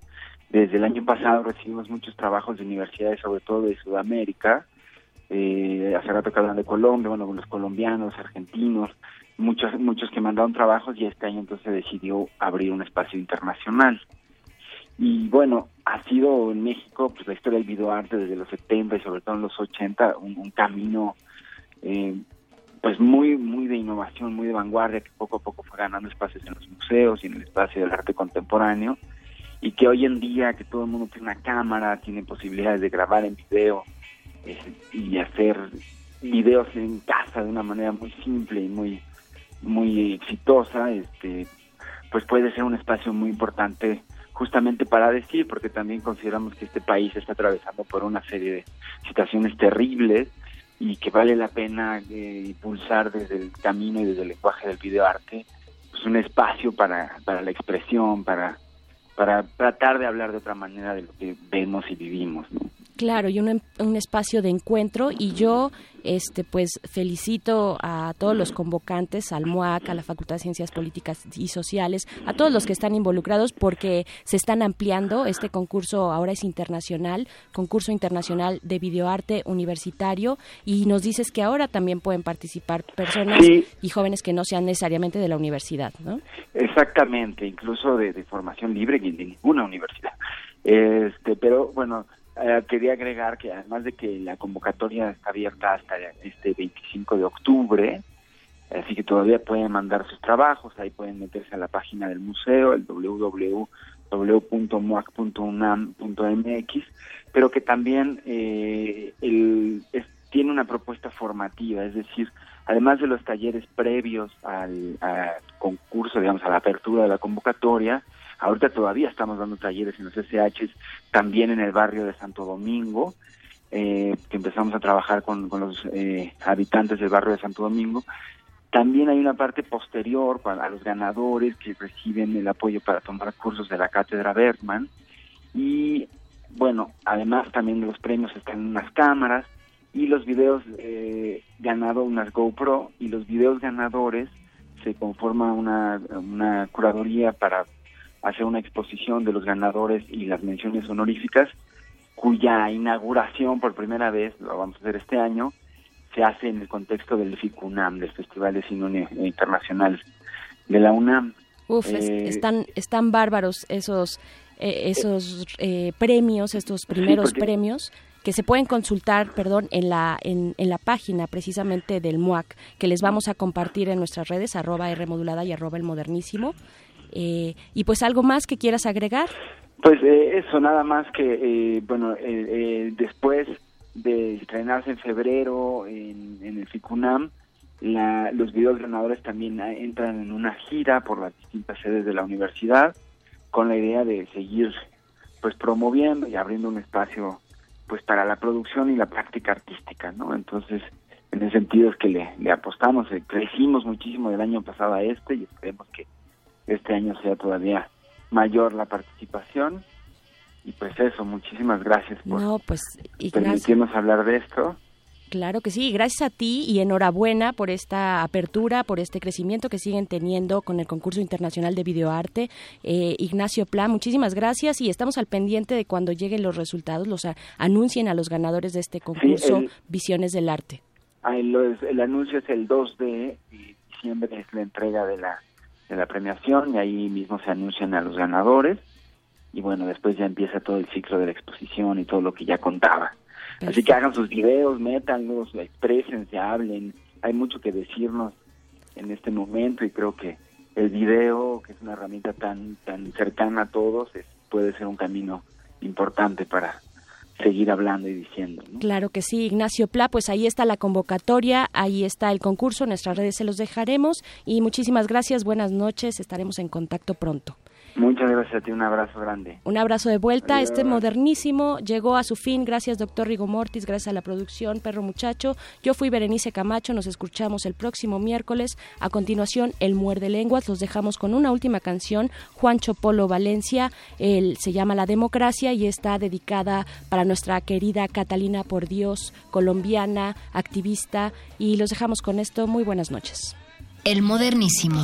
desde el año pasado recibimos muchos trabajos de universidades, sobre todo de Sudamérica. Eh, hace rato que hablan de Colombia, bueno, los colombianos, argentinos, muchos, muchos que mandaron trabajos y este año entonces decidió abrir un espacio internacional. Y bueno, ha sido en México, pues la historia del videoarte desde los 70 y sobre todo en los 80, un, un camino eh, pues muy muy de innovación, muy de vanguardia, que poco a poco fue ganando espacios en los museos y en el espacio del arte contemporáneo, y que hoy en día que todo el mundo tiene una cámara, tiene posibilidades de grabar en video eh, y hacer videos en casa de una manera muy simple y muy muy exitosa, este pues puede ser un espacio muy importante justamente para decir, porque también consideramos que este país está atravesando por una serie de situaciones terribles y que vale la pena eh, impulsar desde el camino y desde el lenguaje del videoarte pues un espacio para, para la expresión, para, para tratar de hablar de otra manera de lo que vemos y vivimos. Claro, y un, un espacio de encuentro y yo este pues felicito a todos los convocantes, al MUAC, a la Facultad de Ciencias Políticas y Sociales, a todos los que están involucrados porque se están ampliando. Este concurso ahora es internacional, concurso internacional de videoarte universitario y nos dices que ahora también pueden participar personas Sí. y jóvenes que no sean necesariamente de la universidad, ¿no? Exactamente, incluso de, de formación libre y de ninguna universidad. Este, pero bueno, eh, quería agregar que además de que la convocatoria está abierta hasta este 25 de octubre, así que todavía pueden mandar sus trabajos, ahí pueden meterse a la página del museo, el www.moac.unam.mx, pero que también eh, el, es- tiene una propuesta formativa, es decir, además de los talleres previos al, al concurso, digamos, a la apertura de la convocatoria, ahorita todavía estamos dando talleres en los SHs, también en el barrio de Santo Domingo, eh, que empezamos a trabajar con, los eh, habitantes del barrio de Santo Domingo. También hay una parte posterior para los ganadores que reciben el apoyo para tomar cursos de la cátedra Bergman. Y bueno, además también los premios están unas cámaras y los videos eh, ganado unas GoPro y los videos ganadores se conforma una, una curaduría para hacer una exposición de los ganadores y las menciones honoríficas cuya inauguración por primera vez, lo vamos a hacer este año, se hace en el contexto del FICUNAM, del Festival de Cine Internacional de la UNAM. Uf, es- Eh, están, están bárbaros esos, eh, esos eh, premios, estos primeros porque- premios que se pueden consultar, perdón, en la en, en la página precisamente del MUAC, que les vamos a compartir en nuestras redes, arroba R modulada y arroba el modernísimo. Eh, y pues algo más que quieras agregar. Pues eh, eso, nada más que, eh, bueno, eh, eh, después de estrenarse en febrero en, el FICUNAM, la, los videos ganadores también ah, entran en una gira por las distintas sedes de la universidad con la idea de seguir pues promoviendo y abriendo un espacio pues para la producción y la práctica artística, ¿no? Entonces, en ese sentido es que le, le apostamos, eh, crecimos muchísimo del año pasado a este y esperemos que este año sea todavía mayor la participación. Y pues eso, muchísimas gracias por No, pues permitirnos hablar de esto. claro que sí, gracias a ti y enhorabuena por esta apertura, por este crecimiento que siguen teniendo con el concurso internacional de videoarte. Eh, Ignacio Plan, muchísimas gracias y estamos al pendiente de cuando lleguen los resultados, los a- anuncien a los ganadores de este concurso el- Visiones del Arte. El, el anuncio es el 2 de diciembre, es la entrega de la, de la premiación y ahí mismo se anuncian a los ganadores. y bueno, después ya empieza todo el ciclo de la exposición y todo lo que ya contaba. Así que hagan sus videos, métanlos, expresen, se hablen, hay mucho que decirnos en este momento y creo que el video, que es una herramienta tan tan cercana a todos, es, puede ser un camino importante para seguir hablando y diciendo. Claro que sí, Ignacio Pla, pues ahí está la convocatoria, ahí está el concurso, nuestras redes se los dejaremos y muchísimas gracias, buenas noches, estaremos en contacto pronto. Muchas gracias a ti, un abrazo grande. Un abrazo de vuelta. Este modernísimo llegó a su fin. Gracias, doctor Rigo Mortis. Gracias a la producción, Perro Muchacho. Yo fui Berenice Camacho. Nos escuchamos el próximo miércoles. A continuación, El Muerde Lenguas. Los dejamos con una última canción. Juancho Polo Valencia. Él se llama La Democracia y está dedicada para nuestra querida Catalina Por Dios, colombiana, activista. Y los dejamos con esto. Muy buenas noches. El modernísimo.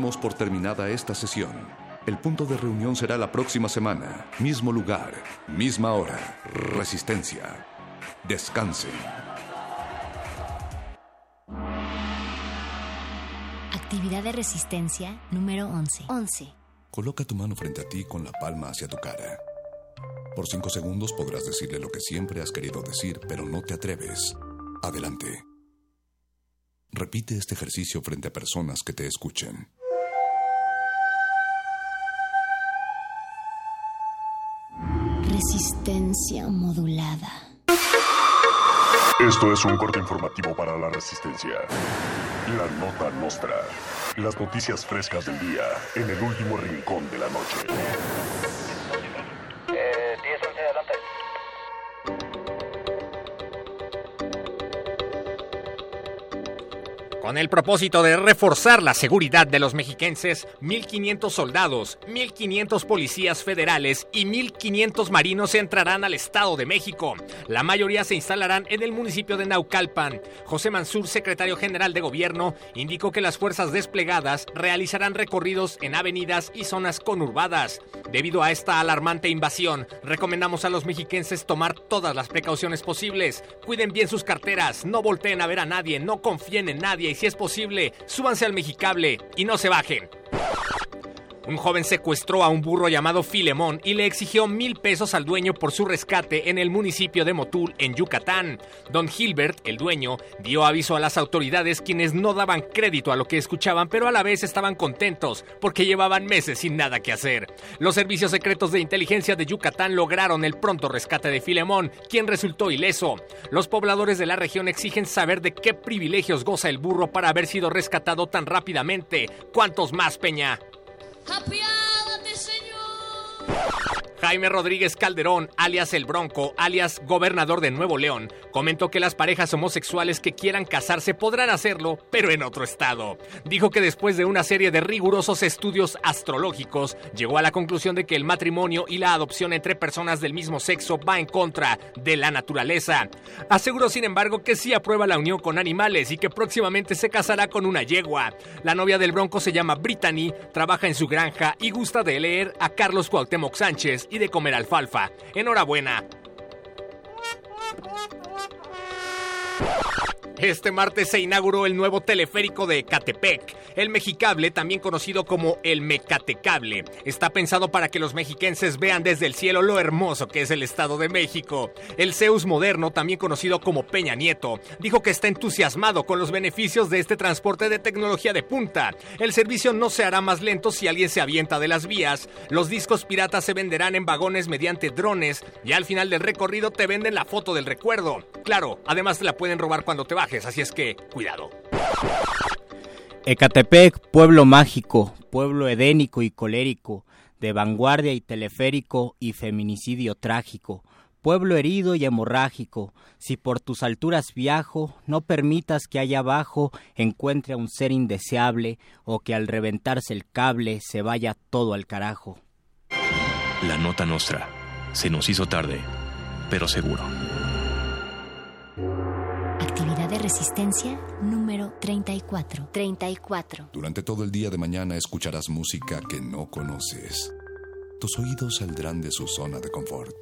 Por terminada esta sesión. El punto de reunión será la próxima semana. Mismo lugar, misma hora. Resistencia. Descansen. Actividad de resistencia número 11. 11. Coloca tu mano frente a ti con la palma hacia tu cara. Por cinco segundos podrás decirle lo que siempre has querido decir, pero no te atreves. Adelante. Repite este ejercicio frente a personas que te escuchen. Resistencia modulada. Esto es un corte informativo para la resistencia. La nota nostra. Las noticias frescas del día en el último rincón de la noche. Con el propósito de reforzar la seguridad de los mexiquenses, 1.500 soldados, 1.500 policías federales y 1.500 marinos entrarán al Estado de México. La mayoría se instalarán en el municipio de Naucalpan. José Mansur, secretario general de gobierno, indicó que las fuerzas desplegadas realizarán recorridos en avenidas y zonas conurbadas. Debido a esta alarmante invasión, recomendamos a los mexiquenses tomar todas las precauciones posibles. Cuiden bien sus carteras, no volteen a ver a nadie, no confíen en nadie y si es posible, súbanse al mexicable y no se bajen. Un joven secuestró a un burro llamado Filemón y le exigió mil pesos al dueño por su rescate en el municipio de Motul, en Yucatán. Don Gilbert, el dueño, dio aviso a las autoridades quienes no daban crédito a lo que escuchaban, pero a la vez estaban contentos porque llevaban meses sin nada que hacer. Los servicios secretos de inteligencia de Yucatán lograron el pronto rescate de Filemón, quien resultó ileso. Los pobladores de la región exigen saber de qué privilegios goza el burro para haber sido rescatado tan rápidamente. ¿Cuántos más, Peña? ¡Apiádate, Señor! Jaime Rodríguez Calderón, alias El Bronco, alias gobernador de Nuevo León, comentó que las parejas homosexuales que quieran casarse podrán hacerlo, pero en otro estado. Dijo que después de una serie de rigurosos estudios astrológicos, llegó a la conclusión de que el matrimonio y la adopción entre personas del mismo sexo va en contra de la naturaleza. Aseguró, sin embargo, que sí aprueba la unión con animales y que próximamente se casará con una yegua. La novia del Bronco se llama Brittany, trabaja en su granja y gusta de leer a Carlos Cuauhtémoc Sánchez y de comer alfalfa. Enhorabuena. Este martes se inauguró el nuevo teleférico de Ecatepec. El Mexicable, también conocido como el Mecatecable, está pensado para que los mexiquenses vean desde el cielo lo hermoso que es el Estado de México. El Zeus moderno, también conocido como Peña Nieto, dijo que está entusiasmado con los beneficios de este transporte de tecnología de punta. El servicio no se hará más lento si alguien se avienta de las vías. Los discos piratas se venderán en vagones mediante drones y al final del recorrido te venden la foto del recuerdo. Claro, además te la pueden robar cuando te bajes, así es que cuidado. Ecatepec, pueblo mágico, pueblo edénico y colérico, de vanguardia y teleférico y feminicidio trágico, pueblo herido y hemorrágico, si por tus alturas viajo, no permitas que allá abajo encuentre a un ser indeseable o que al reventarse el cable se vaya todo al carajo. La nota nostra. Se nos hizo tarde, pero seguro. Resistencia número 34. 34. Durante todo el día de mañana escucharás música que no conoces. Tus oídos saldrán de su zona de confort.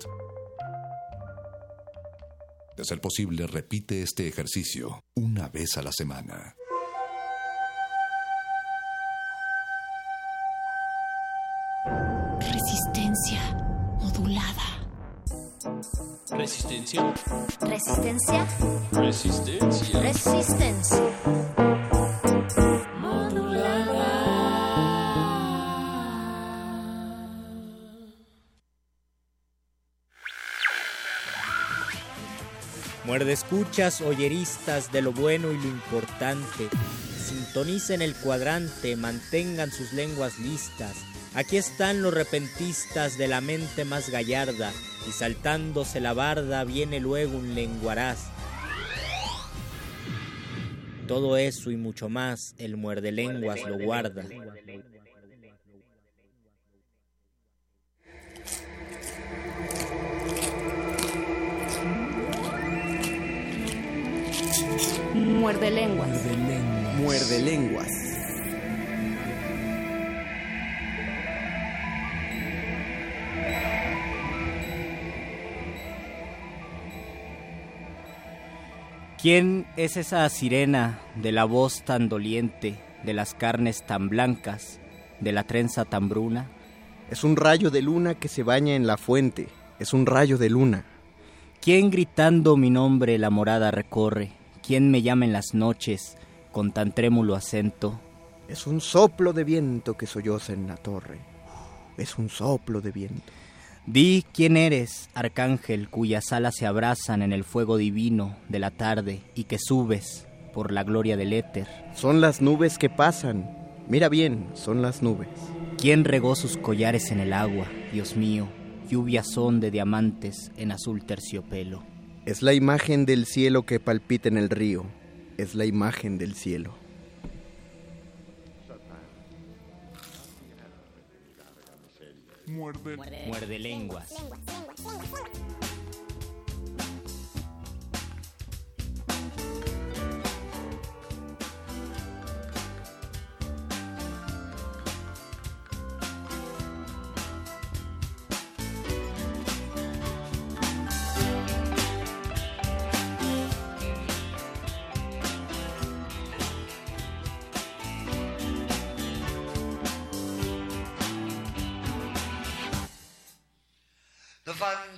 De ser posible, repite este ejercicio una vez a la semana. Resistencia. Resistencia. Resistencia. Resistencia. Muerde escuchas, oyeristas de lo bueno y lo importante. Sintonicen el cuadrante, mantengan sus lenguas listas. Aquí están los repentistas de la mente más gallarda, y saltándose la barda viene luego un lenguaraz. Todo eso y mucho más, el muerde lenguas lo guarda. Muerde lenguas. Muerde lenguas. ¿Quién es esa sirena de la voz tan doliente, de las carnes tan blancas, de la trenza tan bruna? Es un rayo de luna que se baña en la fuente. Es un rayo de luna. ¿Quién gritando mi nombre la morada recorre? ¿Quién me llama en las noches con tan trémulo acento? Es un soplo de viento que solloza en la torre. Es un soplo de viento. Di quién eres, arcángel, cuyas alas se abrazan en el fuego divino de la tarde y que subes por la gloria del éter. Son las nubes que pasan. Mira bien, son las nubes. ¿Quién regó sus collares en el agua, Dios mío? Lluvias son de diamantes en azul terciopelo. Es la imagen del cielo que palpita en el río. Es la imagen del cielo. Muerde. Muerde lenguas. Los fantasmas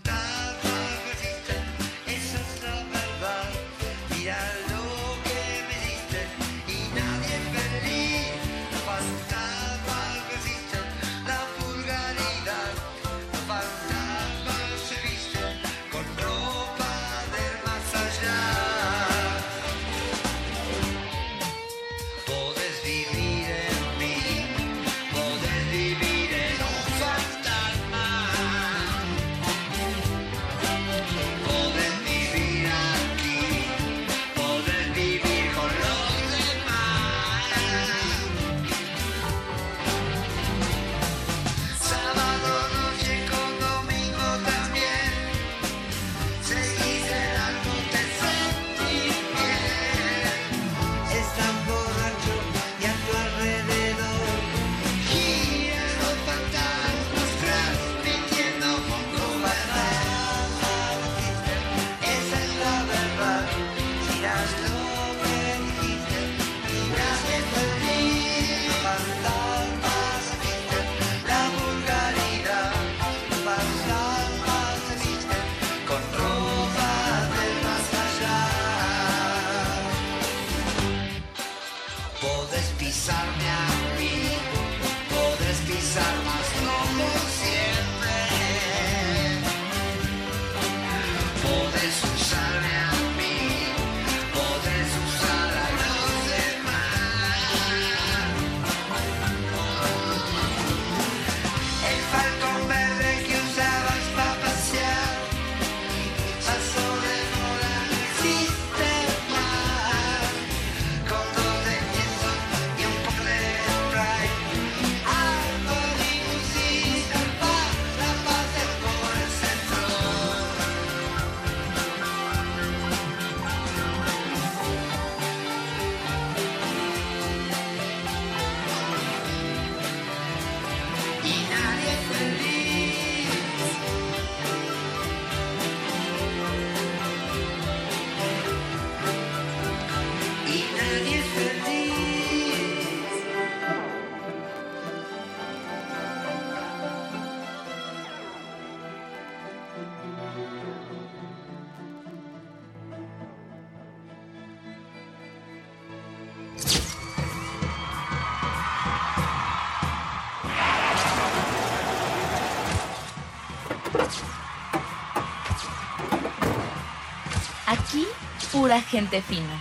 pura gente fina.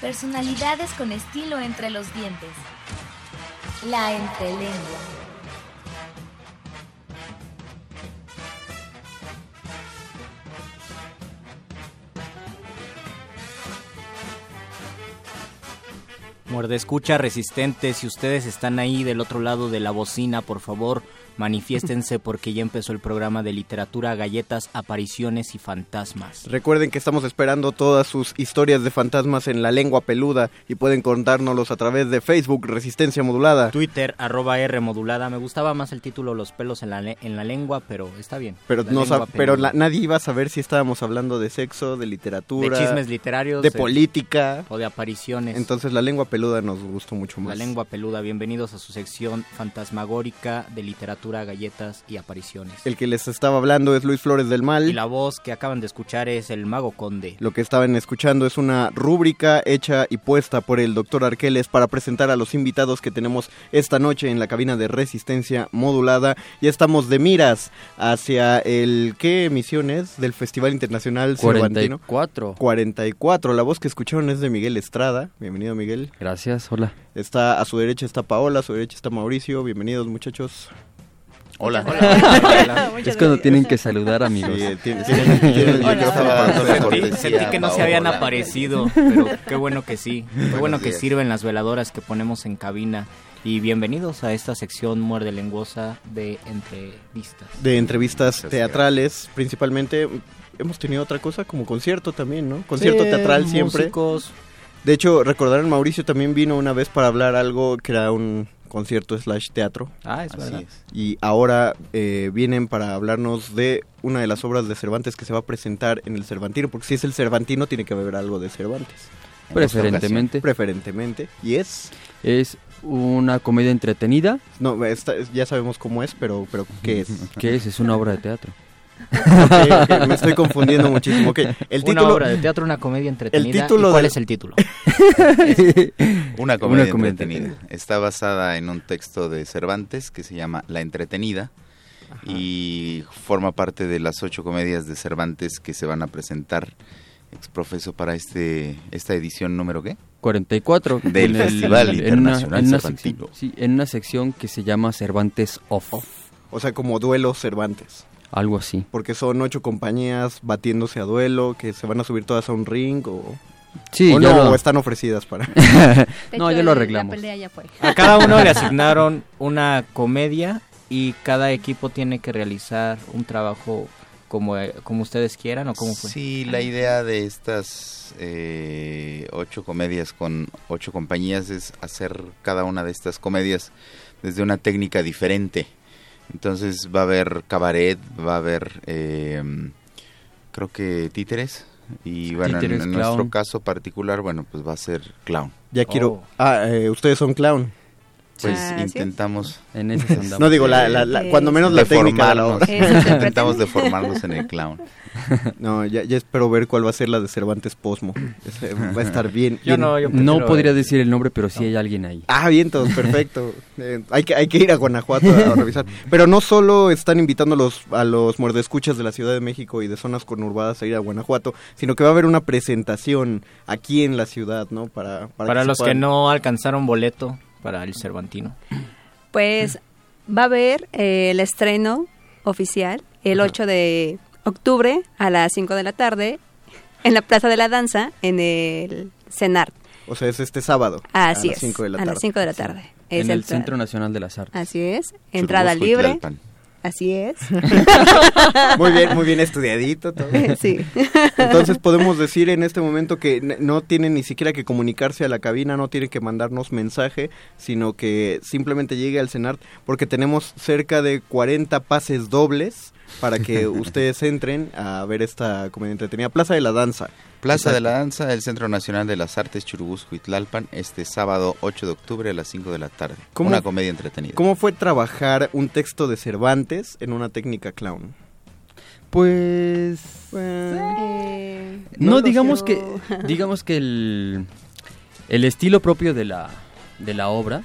Personalidades con estilo entre los dientes. La entrelengua. Muerde escucha resistente, si ustedes están ahí del otro lado de la bocina, por favor, manifiéstense porque ya empezó el programa de literatura, galletas, apariciones y fantasmas. Recuerden que estamos esperando todas sus historias de fantasmas en la lengua peluda y pueden contárnoslos a través de Facebook Resistencia Modulada. Twitter, arroba R modulada. Me gustaba más el título Los pelos en la, en la lengua, pero está bien. Pero, La no pero la- nadie iba a saber si estábamos hablando de sexo, de literatura, De chismes literarios, de de- política. O de apariciones. Entonces la lengua peluda nos gustó mucho más. La lengua peluda, bienvenidos a su sección fantasmagórica de literatura, galletas y apariciones. El que les estaba hablando es Luis Flores del Mal. Y la voz que acaban de escuchar es el Mago Conde. Lo que estaban escuchando es una rúbrica hecha y puesta por el doctor Arqueles para presentar a los invitados que tenemos esta noche en la cabina de resistencia modulada. Ya estamos de miras hacia el... ¿Qué emisión es? Del Festival Internacional Cervantino. 44. 44. La voz que escucharon es de Miguel Estrada. Bienvenido Miguel. Gracias, hola. Está a su derecha está Paola, a su derecha está Mauricio. Bienvenidos muchachos. Hola. [laughs] es cuando tienen que saludar, amigos. Sí, tiene- Hola. Sentí, que no se habían aparecido, pero qué bueno que sí. Qué bueno que sirven las veladoras que ponemos en cabina. Y bienvenidos a esta sección muerde lenguosa de entrevistas. De entrevistas teatrales, principalmente. Hemos tenido otra cosa como concierto también, ¿no? Concierto Sí, teatral siempre. músicos. De hecho, recordarán, Mauricio también vino una vez para hablar algo que era un concierto slash teatro. Ah, es Así verdad. es. Y ahora eh, vienen para hablarnos de una de las obras de Cervantes que se va a presentar en el Cervantino, porque si es el Cervantino tiene que haber algo de Cervantes. En Preferentemente. Preferentemente. Y es... Es una comedia entretenida. No, esta- ya sabemos cómo es, pero, pero ¿qué es? [laughs] ¿Qué es? Es una obra de teatro. Me estoy confundiendo muchísimo. Ok, el Una título... obra de teatro, una comedia entretenida. El título ¿Y ¿Cuál es el título? [laughs] Una comedia, Una comedia entretenida. Está basada en un texto de Cervantes que se llama La Entretenida y forma parte de las ocho comedias de Cervantes que se van a presentar exprofeso para este esta edición número qué? 44 Del en el- Festival en una- Internacional en una Cervantino. sección- sí, en una sección que se llama Cervantes Off. O sea, como duelo Cervantes. Algo así. Porque son ocho compañías batiéndose a duelo, que se van a subir todas a un ring o... Sí, o ya no, lo- o están ofrecidas para... [laughs] No, hecho, ya lo arreglamos. La pelea ya fue. A cada uno le [laughs] asignaron una comedia y cada equipo tiene que realizar un trabajo como, eh, como ustedes quieran o como fue. Sí, la idea de estas eh, ocho comedias con ocho compañías es hacer cada una de estas comedias desde una técnica diferente. Entonces va a haber cabaret, va a haber, eh, creo que títeres. Y bueno, en- Títeres, en, clown. nuestro caso particular, bueno, pues va a ser clown. Ya quiero... Oh. Ah, eh, ustedes son clown. Pues Ah, ¿sí? intentamos En ese andamos. No digo, la, la- la- cuando menos la técnica de la obra. Intentamos deformarnos en el clown. [laughs] No, ya, ya espero ver cuál va a ser la de Cervantes Posmo. Va a estar bien. Yo no, yo No podría decir el nombre, pero sí hay alguien ahí. Ah, bien, todos, perfecto. Eh, hay, que, hay que ir a Guanajuato a, revisar. Pero no solo están invitando a los, a los muerdescuchas de la Ciudad de México y de zonas conurbadas a ir a Guanajuato, sino que va a haber una presentación aquí en la ciudad, ¿no? Para, para, los que no alcanzaron boleto para el Cervantino. Pues va a haber eh, el estreno oficial el 8 de octubre a las 5 de la tarde en la Plaza de la Danza en el CENART. O sea, es este sábado. Así a es. las 5 de la a tarde. las 5 de la tarde. Es en el Centro Nacional de las Artes. Así es. Entrada Churubusco y libre. Así es. [laughs] Muy bien, muy bien estudiadito todo. [laughs] Sí. Entonces podemos decir en este momento que no tienen ni siquiera que comunicarse a la cabina, no tienen que mandarnos mensaje, sino que simplemente llegue al CENART porque tenemos cerca de 40 pases dobles para que [laughs] ustedes entren a ver esta comedia entretenida. Plaza de la Danza. Plaza de la Danza, el Centro Nacional de las Artes Churubusco y Tlalpan, este sábado 8 de octubre a las 5 de la tarde. ¿Cómo- Una comedia entretenida. ¿Cómo fue trabajar un texto de Cervantes en una técnica clown? Pues Eh, no, digamos que [laughs] digamos que el, el estilo propio de la de la obra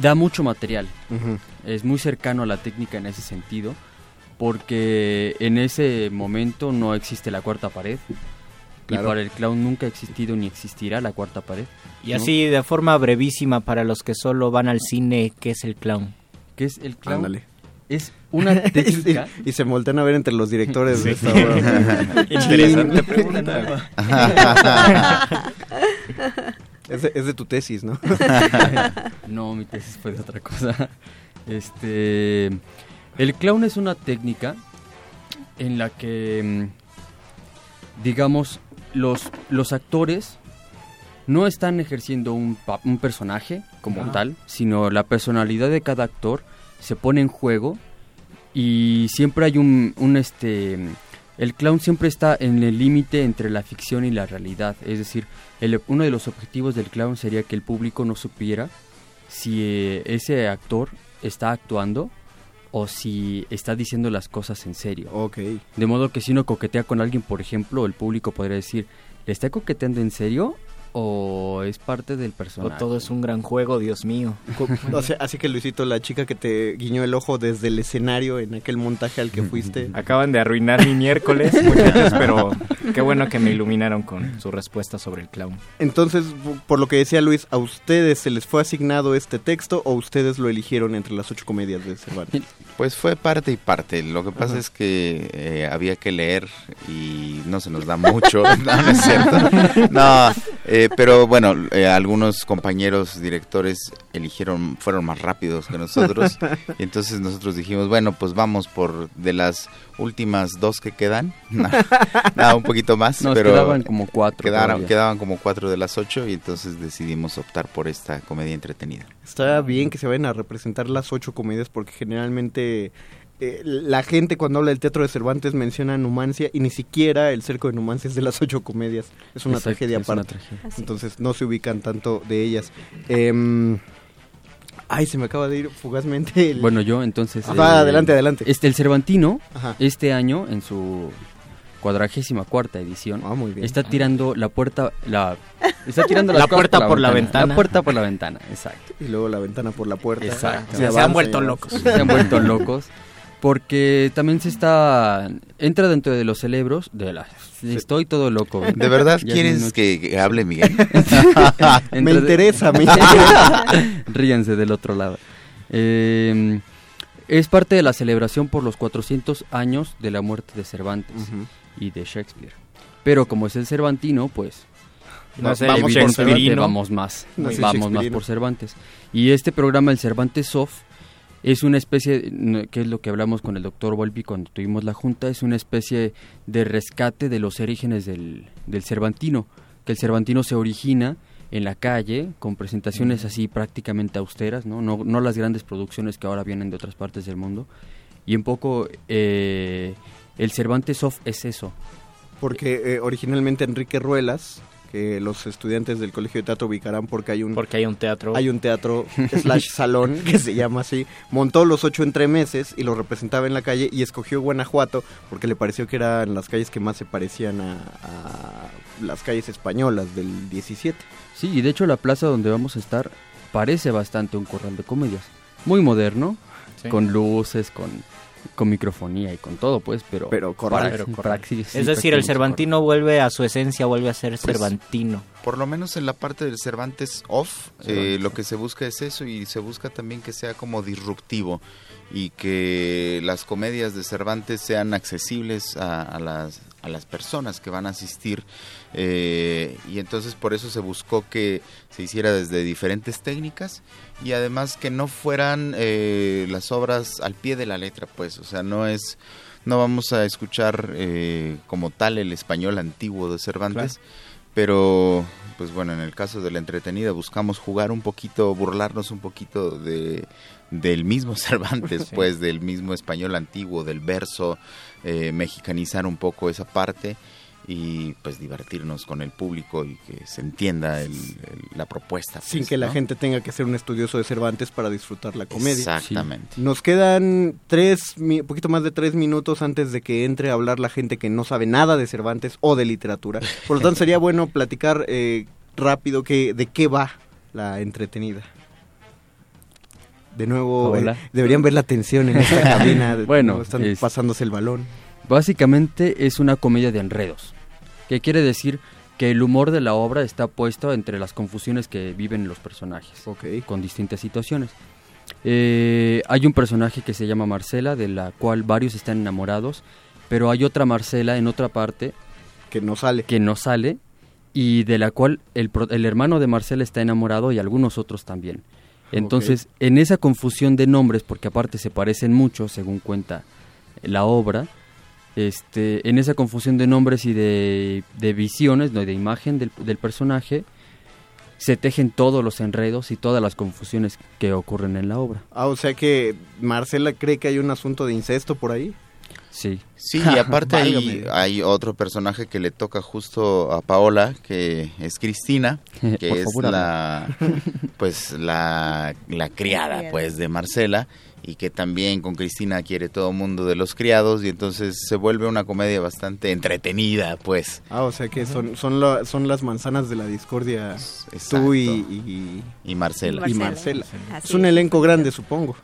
da mucho material. Es muy cercano a la técnica en ese sentido porque en ese momento no existe la cuarta pared. Claro. Y para el clown nunca ha existido ni existirá la cuarta pared. Y ¿no? así, de forma brevísima, para los que solo van al cine, ¿qué es el clown? ¿Qué es el clown? Ándale. Es una [laughs] técnica. y, y se voltean a ver entre los directores de esta obra. [laughs] Interesante pregunta. [laughs] es, de, es de tu tesis, ¿no? no, mi tesis fue de otra cosa. Este, el clown es una técnica en la que, mm, digamos, los, los actores no están ejerciendo un, un personaje como tal, sino la personalidad de cada actor se pone en juego y siempre hay un, un este el clown siempre está en el límite entre la ficción y la realidad. Es decir el- uno de los objetivos del clown sería que el público no supiera si eh, ese actor está actuando o si está diciendo las cosas en serio ok. de modo que si uno coquetea con alguien por ejemplo el público podría decir le está coqueteando en serio o es parte del O personaje. todo es un gran juego, Dios mío. O sea, así que Luisito, la chica que te guiñó el ojo desde el escenario en aquel montaje al que fuiste. [laughs] Acaban de arruinar mi miércoles, [laughs] muchachos, pero qué bueno que me iluminaron con su respuesta sobre el clown. Entonces, por lo que decía Luis, ¿a ustedes se les fue asignado este texto o ustedes lo eligieron entre las ocho comedias de Cervantes? [laughs] Pues fue parte y parte. Lo que pasa Ajá. es que eh, había que leer y no se nos da mucho. [laughs] no, no es cierto. [laughs] No, eh, pero bueno, eh, algunos compañeros directores eligieron, fueron más rápidos que nosotros. [laughs] y entonces nosotros dijimos, bueno, pues vamos por de las últimas dos que quedan. [laughs] No, un poquito más. Nos pero quedaban como cuatro Quedaron, quedaban como cuatro de las ocho y entonces decidimos optar por esta comedia entretenida. Está bien que se vayan a representar las ocho comedias porque generalmente eh, la gente cuando habla del teatro de Cervantes menciona Numancia y ni siquiera el cerco de Numancia es de las ocho comedias. Es una Exacto, tragedia es una aparte. Entonces no se ubican tanto de ellas. Em, ay, se me acaba de ir fugazmente el... Bueno, yo entonces... Ajá, eh, adelante, adelante. Este, el Cervantino, Ajá. este año, en su cuadragésima cuarta edición, Ah, muy bien. está tirando la puerta... La, está tirando La puerta por la ventana. La puerta por la ventana, exacto. Y luego la ventana por la puerta. Exacto. Se Se, avanza han vuelto locos. Se han vuelto locos. Porque también se está... Entra dentro de los celebros de la... Estoy todo loco. ¿De verdad Ya quieres que, que hable Miguel? [laughs] Me interesa, me interesa. Ríanse del otro lado. Eh, es parte de la celebración por los 400 años de la muerte de Cervantes y de Shakespeare. Pero como es el Cervantino, pues No el Vamos vamos más, No vamos más por Cervantes. Y este programa, el Cervantes Soft, es una especie, que es lo que hablamos con el doctor Volpi cuando tuvimos la junta, es una especie de rescate de los orígenes del, del Cervantino, que el Cervantino se origina en la calle, con presentaciones así prácticamente austeras, ¿no? No, no las grandes producciones que ahora vienen de otras partes del mundo. Y un poco eh, el Cervantes Soft es eso, Porque eh, originalmente Enrique Ruelas, que los estudiantes del Colegio de Teatro ubicarán porque hay un Porque hay un teatro. hay un teatro [laughs] slash salón que se llama así, montó los ocho entremeses y los representaba en la calle y escogió Guanajuato porque le pareció que eran las calles que más se parecían a, a las calles españolas del 17. Sí, y de hecho la plaza donde vamos a estar parece bastante un corral de comedias. Muy moderno, Sí. con luces, con, con microfonía y con todo, pues, pero... Pero corral. para- Pero para- sí, sí, es decir, el Cervantino vuelve a su esencia, vuelve a ser Cervantino. Por lo menos en la parte del Cervantes off, eh, lo que se busca es eso y se busca también que sea como disruptivo y que las comedias de Cervantes sean accesibles a, a las, a las personas que van a asistir eh, y entonces por eso se buscó que se hiciera desde diferentes técnicas y además que no fueran eh, las obras al pie de la letra, pues, o sea, no es no vamos a escuchar eh, como tal el español antiguo de Cervantes, pero pues bueno, en el caso de la entretenida buscamos jugar un poquito, burlarnos un poquito de del mismo [laughs] Cervantes, Sí. pues del mismo español antiguo, del verso, eh, mexicanizar un poco esa parte y pues divertirnos con el público y que se entienda el- el- la propuesta. Sin pues, que la gente tenga que ser un estudioso de Cervantes para disfrutar la comedia. Exactamente. Nos quedan tres, poquito más de tres minutos antes de que entre a hablar la gente que no sabe nada de Cervantes o de literatura. Por lo tanto, sería bueno platicar eh, rápido que, de qué va la entretenida. De nuevo, eh, deberían ver la tensión en esta [laughs] cabina. Bueno, están es- pasándose el balón. Básicamente es una comedia de enredos, que quiere decir que el humor de la obra está puesto entre las confusiones que viven los personajes, con distintas situaciones. Eh, hay un personaje que se llama Marcela, de la cual varios están enamorados, pero hay otra Marcela en otra parte que no sale, que no sale y de la cual el, el hermano de Marcela está enamorado y algunos otros también. Entonces, en esa confusión de nombres, porque aparte se parecen mucho, según cuenta la obra, este, en esa confusión de nombres y de, de visiones, ¿no? de imagen del, del personaje, se tejen todos los enredos y todas las confusiones que ocurren en la obra. Ah, o sea que Marcela cree que hay un asunto de incesto por ahí. Sí. Sí, y aparte [laughs] hay, hay otro personaje que le toca justo a Paola, que es Cristina, [laughs] que es favor, la pues la, la criada criada. pues de Marcela y que también con Cristina quiere todo mundo de los criados y entonces se vuelve una comedia bastante entretenida, pues. Ah, o sea que son, son, la- son las manzanas de la discordia tú y, y, Y Marcela. Y Y Marcela. Es un elenco grande, supongo.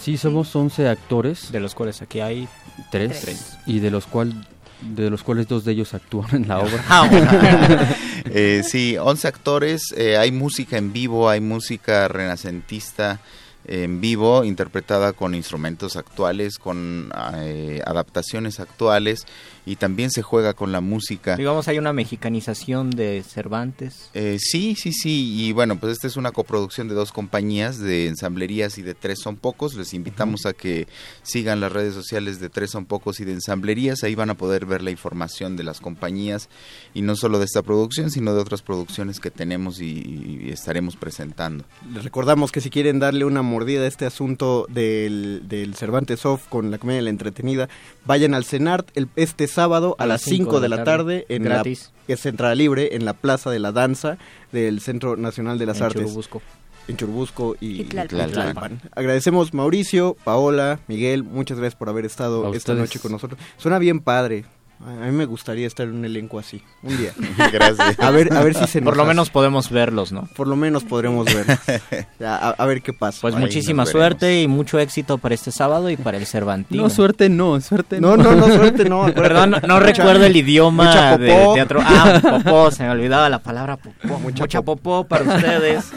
Sí, somos 11 actores. De los cuales aquí hay tres. Tres. Y de los, cual, de los cuales dos de ellos actúan en la obra. [laughs] Eh, sí, 11 actores, eh, hay música en vivo, hay música renacentista en vivo, interpretada con instrumentos actuales, con eh, adaptaciones actuales, y también se juega con la música. Digamos, hay una mexicanización de Cervantes. Eh, sí, sí, sí, y bueno, pues esta es una coproducción de dos compañías, de ensamblerías y de Tres Son Pocos. Les invitamos a que sigan las redes sociales de Tres Son Pocos y de ensamblerías, ahí van a poder ver la información de las compañías y no solo de esta producción, sino de otras producciones que tenemos y, y estaremos presentando. Les recordamos que si quieren darle una mordida a este asunto del, del Cervantes Off con la comedia de la entretenida, vayan al CENART el, este sábado a, las 5 de la tarde, en gratis. la es entrada libre en la Plaza de la Danza del Centro Nacional de las En Artes. Churubusco. En Churubusco y, Y Tlalpan. y Tlalpan. Agradecemos Mauricio, Paola, Miguel, muchas gracias por haber estado A esta ustedes. noche con nosotros. Suena bien padre. A mí me gustaría estar en un elenco así, un día. [laughs] Gracias. A ver, a ver si se Por nos lo hace. menos podemos verlos, ¿no? Por lo menos podremos verlos. [laughs] a, ver qué pasa. Pues Ahí muchísima suerte y mucho éxito para este sábado y para el Cervantino. No, suerte no, suerte No, no, no, suerte no. [laughs] acuérdate. Perdón, no, no Mucha- recuerdo el idioma mucha de teatro. Ah, popó, se me olvidaba la palabra popó. Mucha, popó para ustedes.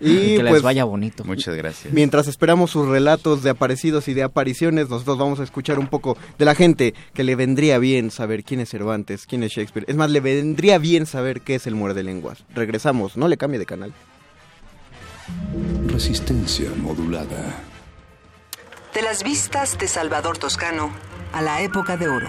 Y, que les pues, vaya bonito. Muchas gracias. Mientras esperamos sus relatos de aparecidos y de apariciones, nosotros vamos a escuchar un poco de la gente que le vendría bien saber quién es Cervantes, quién es Shakespeare. Es más, le vendría bien saber qué es el muerde lenguas. Regresamos, no le cambie de canal. Resistencia modulada. De las vistas de Salvador Toscano a la época de oro.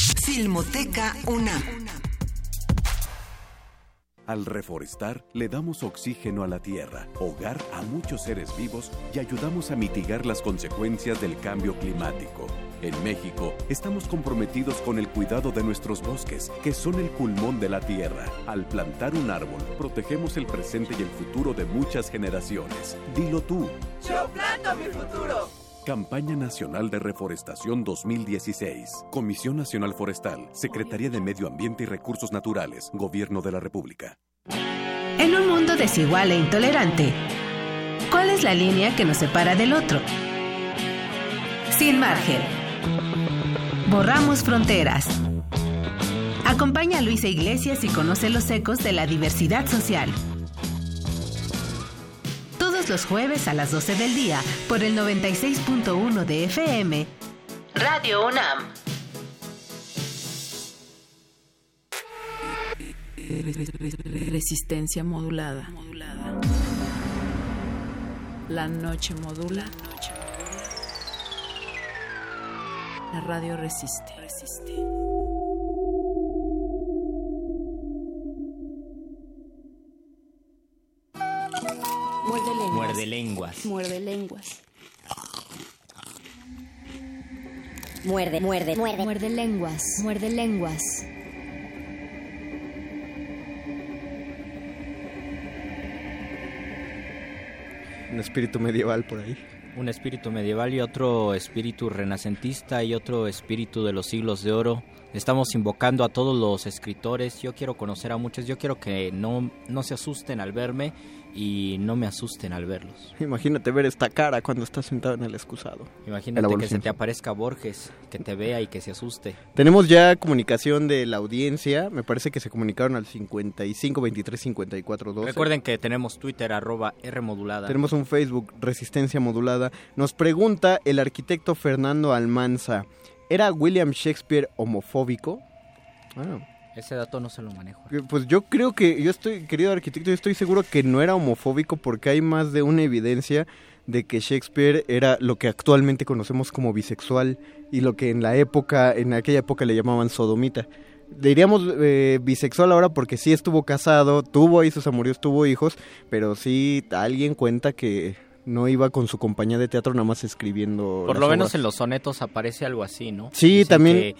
Filmoteca UNAM. Al reforestar, le damos oxígeno a la tierra, hogar a muchos seres vivos y ayudamos a mitigar las consecuencias del cambio climático. En México, estamos comprometidos con el cuidado de nuestros bosques, que son el pulmón de la tierra. Al plantar un árbol, protegemos el presente y el futuro de muchas generaciones. Dilo tú. Yo planto mi futuro. Campaña Nacional de Reforestación 2016. Comisión Nacional Forestal. Secretaría de Medio Ambiente y Recursos Naturales. Gobierno de la República. En un mundo desigual e intolerante, ¿cuál es la línea que nos separa del otro? Sin margen. Borramos fronteras. Acompaña a Luisa Iglesias y conoce los ecos de la diversidad social. Los jueves a las 12 del día por el 96.1 de FM. Radio UNAM. Resistencia modulada. La noche modula. La radio resiste. Muerde Muerde lenguas. Muerde lenguas. Muerde, muerde, muerde. Muerde lenguas. Muerde lenguas. Un espíritu medieval por ahí. Un espíritu medieval y otro espíritu renacentista y otro espíritu de los siglos de oro. Estamos invocando a todos los escritores. Yo quiero conocer a muchos. Yo quiero que no, no se asusten al verme y no me asusten al verlos. Imagínate ver esta cara cuando estás sentado en el excusado. Imagínate que se te aparezca Borges, que te vea y que se asuste. Tenemos ya comunicación de la audiencia. Me parece que se comunicaron al 55 23 54 12. Recuerden que tenemos Twitter arroba R modulada. Tenemos un Facebook, Resistencia Modulada. Nos pregunta el arquitecto Fernando Almanza. ¿Era William Shakespeare homofóbico? Ah. Ese dato no se lo manejo. Pues yo creo que, yo estoy, querido arquitecto, yo estoy seguro que no era homofóbico porque hay más de una evidencia de que Shakespeare era lo que actualmente conocemos como bisexual y lo que en la época, en aquella época le llamaban sodomita. Diríamos eh, bisexual ahora porque sí estuvo casado, tuvo ahí sus amoríos, tuvo hijos, pero sí alguien cuenta que no iba con su compañía de teatro nada más escribiendo. Por lo menos en los sonetos aparece algo así, ¿no? Sí, Dicen también-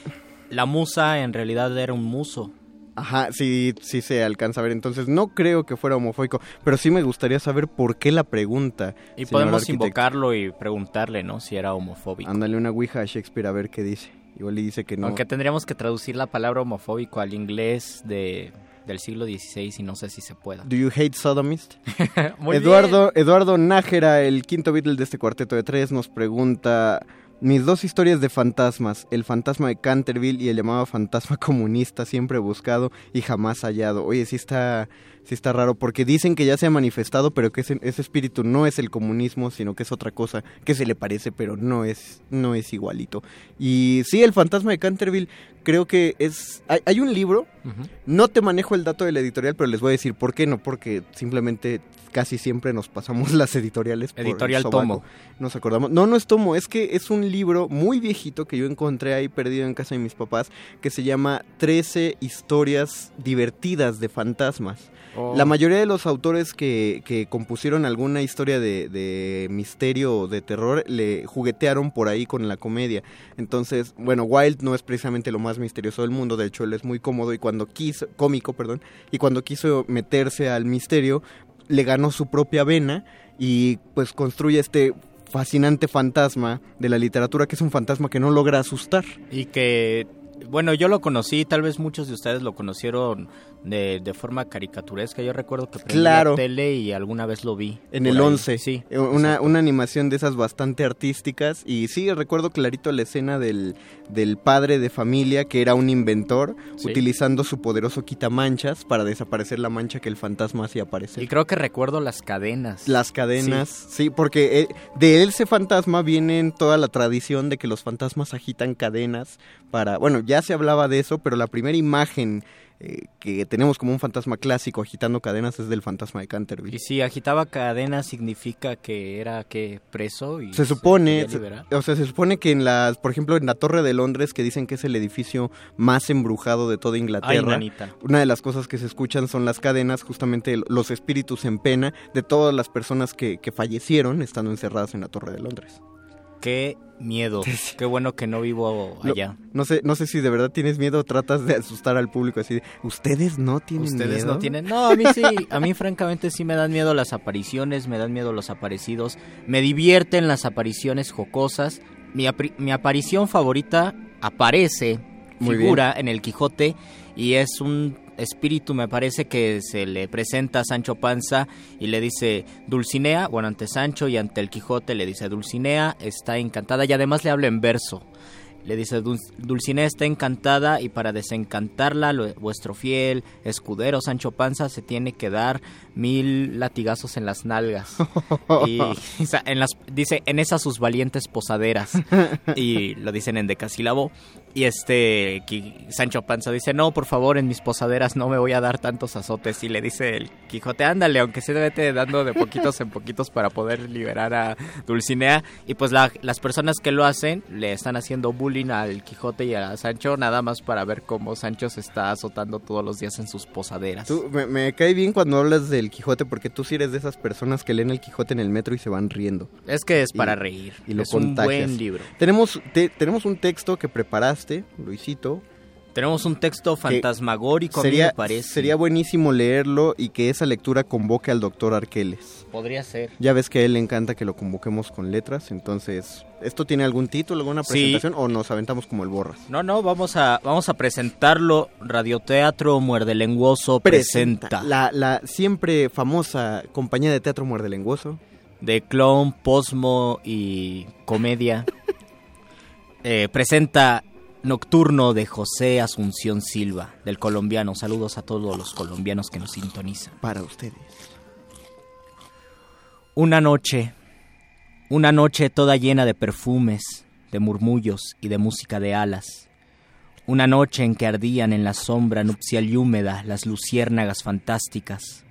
la musa en realidad era un muso. Ajá, sí, sí se alcanza a ver. Entonces no creo que fuera homofóbico, pero sí me gustaría saber por qué la pregunta. Y podemos arquitecto. invocarlo y preguntarle, ¿no? Si era homofóbico. Ándale una ouija a Shakespeare a ver qué dice. Igual le dice que no. Aunque tendríamos que traducir la palabra homofóbico al inglés de, del siglo XVI y no sé si se pueda. Do you hate sodomist? [laughs] Muy Eduardo, Eduardo Nájera, el quinto Beatle de este cuarteto de tres, nos pregunta mis dos historias de fantasmas, el fantasma de Canterville y el llamado fantasma [laughs] comunista, siempre buscado y jamás hallado. Oye, sí está, sí está raro, porque dicen que ya se ha manifestado, pero que ese, ese espíritu no es el comunismo, sino que es otra cosa, que se le parece, pero no es, no es igualito. Y sí, el fantasma de Canterville, creo que es... Hay, hay un libro, no te manejo el dato de la editorial, pero les voy a decir por qué no, porque simplemente casi siempre nos pasamos [laughs] las editoriales. por Editorial sobaco. Tomo. Nos acordamos. No, no es Tomo, es que es un libro muy viejito que yo encontré ahí perdido en casa de mis papás, que se llama 13 historias divertidas de fantasmas. Oh. La mayoría de los autores que, que compusieron alguna historia de, de misterio o de terror le juguetearon por ahí con la comedia. Entonces, bueno, Wilde no es precisamente lo más misterioso del mundo, de hecho él es muy cómodo y cuando quiso, cómico, perdón, y cuando quiso meterse al misterio, le ganó su propia vena y pues construye este fascinante fantasma de la literatura que es un fantasma que no logra asustar. Y que, bueno, yo lo conocí, tal vez muchos de ustedes lo conocieron de, de forma caricaturesca. Yo recuerdo que prendí Claro. la tele y alguna vez lo vi. En el ahí. 11, Sí. Eh, una, una animación de esas bastante artísticas y sí, recuerdo clarito la escena del, del padre de familia que era un inventor Sí. utilizando su poderoso quitamanchas para desaparecer la mancha que el fantasma hacía aparecer. Y creo que recuerdo las cadenas. Las cadenas, sí, porque eh, de ese fantasma viene toda la tradición de que los fantasmas agitan cadenas para, bueno, ya se hablaba de eso, pero la primera imagen eh, que tenemos como un fantasma clásico agitando cadenas es del fantasma de Canterville. Y si agitaba cadenas significa que era que preso y Se supone, se- o sea, se supone que en las, por ejemplo, en la Torre de Londres, que dicen que es el edificio más embrujado de toda Inglaterra, una de las cosas que se escuchan son las cadenas, justamente los espíritus en pena de todas las personas que, que fallecieron estando encerradas en la Torre de Londres. Qué miedo. Qué bueno que no vivo allá. No, sé, no sé si de verdad tienes miedo o tratas de asustar al público así. de, Ustedes no tienen Ustedes miedo?" no tienen. No, a mí sí. A mí, francamente, sí me dan miedo las apariciones, me dan miedo los aparecidos. Me divierten las apariciones jocosas. Mi, mi aparición favorita aparece, Muy figura en el Quijote y es un espíritu, me parece, que se le presenta a Sancho Panza y le dice Dulcinea, bueno, ante Sancho y ante el Quijote le dice Dulcinea está encantada y además le habla en verso. Le dice, "Dul- Dulcinea está encantada y para desencantarla, lo- vuestro fiel escudero Sancho Panza se tiene que dar mil latigazos en las nalgas. [laughs] y en las, dice, en esas sus valientes posaderas. [laughs] y lo dicen en decasílabo. Y este, Sancho Panza dice, no, por favor, en mis posaderas no me voy a dar tantos azotes. Y le dice el Quijote, ándale, aunque se vete dando de poquitos en poquitos para poder liberar a Dulcinea. Y pues la- las personas que lo hacen le están haciendo bullying al Quijote y a Sancho, nada más para ver cómo Sancho se está azotando todos los días en sus posaderas. Tú, me, me cae bien cuando hablas del Quijote porque tú sí eres de esas personas que leen el Quijote en el metro y se van riendo. Es que es para Y- reír. Y lo es un buen libro. Tenemos, te- tenemos un texto que preparaste, Luisito. Tenemos un texto fantasmagórico, a mí sería, me parece. Sería buenísimo leerlo y que esa lectura convoque al doctor Arqueles. Podría ser. Ya ves que a él le encanta que lo convoquemos con letras, entonces, ¿esto tiene algún título, alguna Sí. presentación o nos aventamos como el borras? No, no, vamos a, vamos a presentarlo. Radioteatro Muerde Lenguoso presenta. La, la siempre famosa compañía de teatro Muerde Lenguoso. De clown, posmo y comedia. [laughs] Eh, presenta Nocturno de José Asunción Silva, del colombiano. Saludos a todos los colombianos que nos sintonizan. Para ustedes. Una noche, una noche toda llena de perfumes, de murmullos y de música de alas. Una noche en que ardían en la sombra nupcial y húmeda las luciérnagas fantásticas.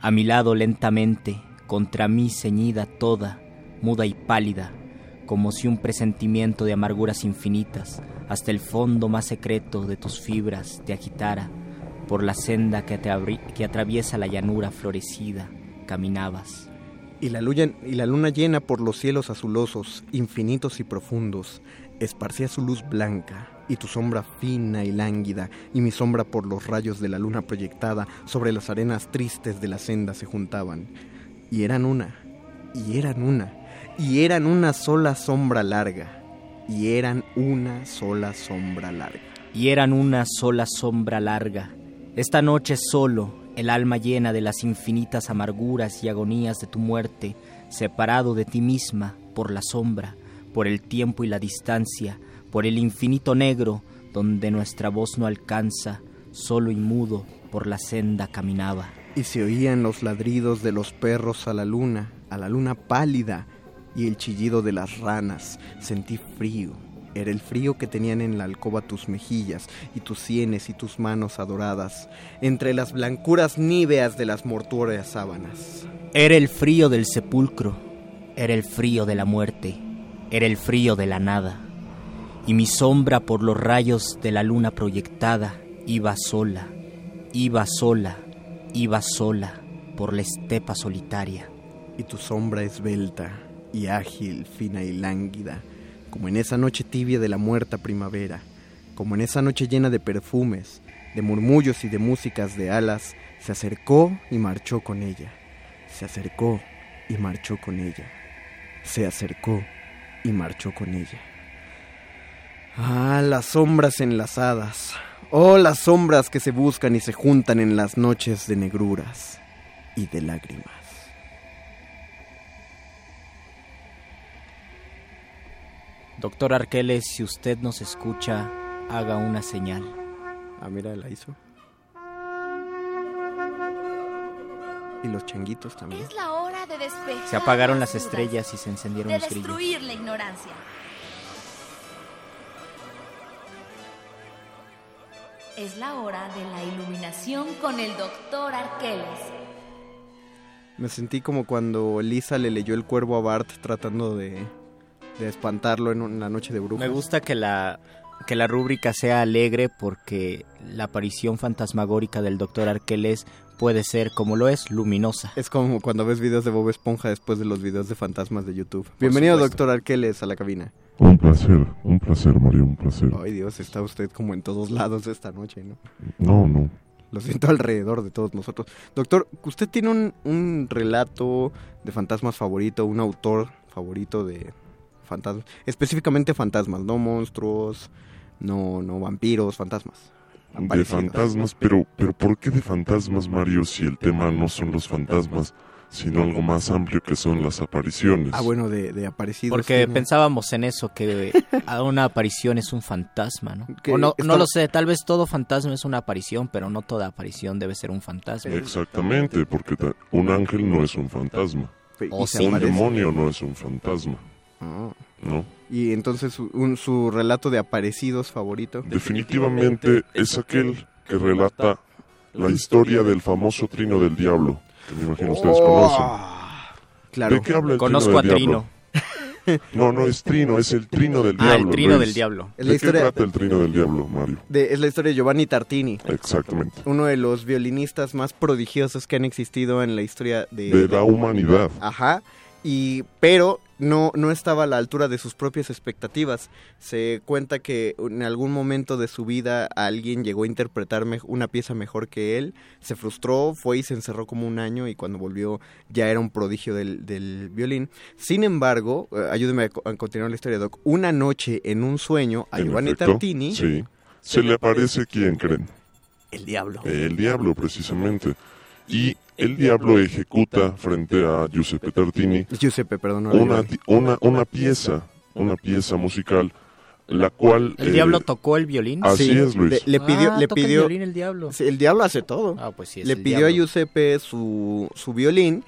A mi lado lentamente, contra mí ceñida toda, muda y pálida, como si un presentimiento de amarguras infinitas, hasta el fondo más secreto de tus fibras te agitara, por la senda que, te que atraviesa la llanura florecida, caminabas. Y la, luna, y la luna llena por los cielos azulosos, infinitos y profundos, esparcía su luz blanca, y tu sombra fina y lánguida, y mi sombra por los rayos de la luna proyectada sobre las arenas tristes de la senda se juntaban. Y eran una, y eran una, y eran una sola sombra larga, y eran una sola sombra larga. y eran una sola sombra larga. Esta noche solo, el alma llena de las infinitas amarguras y agonías de tu muerte, separado de ti misma por la sombra, por el tiempo y la distancia, por el infinito negro, donde nuestra voz no alcanza, solo y mudo por la senda caminaba. Y se oían los ladridos de los perros a la luna, a la luna pálida, y el chillido de las ranas. Sentí frío. Era el frío que tenían en la alcoba tus mejillas y tus sienes y tus manos adoradas, entre las blancuras níveas de las mortuorias sábanas. Era el frío del sepulcro, era el frío de la muerte, era el frío de la nada. Y mi sombra por los rayos de la luna proyectada iba sola, iba sola, iba sola por la estepa solitaria. Y tu sombra esbelta y ágil, fina y lánguida, como en esa noche tibia de la muerta primavera, como en esa noche llena de perfumes, de murmullos y de músicas de alas, se acercó y marchó con ella. Se acercó y marchó con ella. Se acercó y marchó con ella. Ah, las sombras enlazadas. Oh, las sombras que se buscan y se juntan en las noches de negruras y de lágrimas. Doctor Arqueles, si usted nos escucha, haga una señal. Ah, mira, la hizo. Y los changuitos también. Es la hora de despejar. Se apagaron las estrellas y se encendieron De los grillos. destruir la ignorancia. Es la hora de la iluminación con el doctor Arqueles. Me sentí como cuando Lisa le leyó el cuervo a Bart tratando de, de espantarlo en una noche de brujas. Me gusta que la, que la rúbrica sea alegre porque la aparición fantasmagórica del doctor Arqueles puede ser, como lo es, luminosa. Es como cuando ves videos de Bob Esponja después de los videos de fantasmas de YouTube. Bienvenido, supuesto. doctor Arqueles, a la cabina. Un placer, un placer, Mario, un placer. Ay, Dios, está usted como en todos lados esta noche, ¿no? No, no. Lo siento alrededor de todos nosotros. Doctor, ¿usted tiene un, un relato de fantasmas favorito, un autor favorito de fantasmas? Específicamente fantasmas, no monstruos, no, no vampiros, fantasmas. De fantasmas, pero, pero ¿por qué de fantasmas, Mario, si el tema no son los fantasmas, sino algo más amplio que son las apariciones? Ah, bueno, de, de aparecidos. Porque pensábamos en eso, que [laughs] a una aparición es un fantasma, ¿no? Que O no, está- no lo sé, tal vez todo fantasma es una aparición, pero no toda aparición debe ser un fantasma. Exactamente, porque un ángel no es un fantasma. O se sí. Un demonio no es un fantasma, Ah. ¿no? Y entonces su, un- su relato de aparecidos favorito. Definitivamente es aquel que relata la historia del famoso trino del diablo, que me imagino ustedes conocen. Claro. ¿De qué habla el Conozco trino a del diablo? No, no es trino, es el trino del [laughs] Ah, el diablo. trino Luis. del diablo. Es la ¿De qué historia- trata el trino del diablo, Mario? De- es la historia de Giovanni Tartini, Exactamente. uno de los violinistas más prodigiosos que han existido en la historia de, De la humanidad. Ajá. Y pero no no estaba a la altura de sus propias expectativas. Se cuenta que en algún momento de su vida alguien llegó a interpretar una pieza mejor que él, se frustró, fue y se encerró como un año y cuando volvió ya era un prodigio del, del violín. Sin embargo, eh, ayúdeme a, co- a continuar la historia, Doc. Una noche en un sueño a En Giovanni efecto, Tartini, Sí. Se le aparece quién creen. el diablo. El diablo, precisamente. Y el diablo ejecuta frente a Giuseppe Tartini Giuseppe, perdón. no era una, una, una pieza, una pieza musical, la cual... ¿El eh, diablo tocó el violín? Así Sí, es, Luis. Le, le pidió, Ah, le toca el pidió, violín el diablo. Sí, el diablo hace todo. Ah, pues sí, es le el pidió diablo. a Giuseppe su, su violín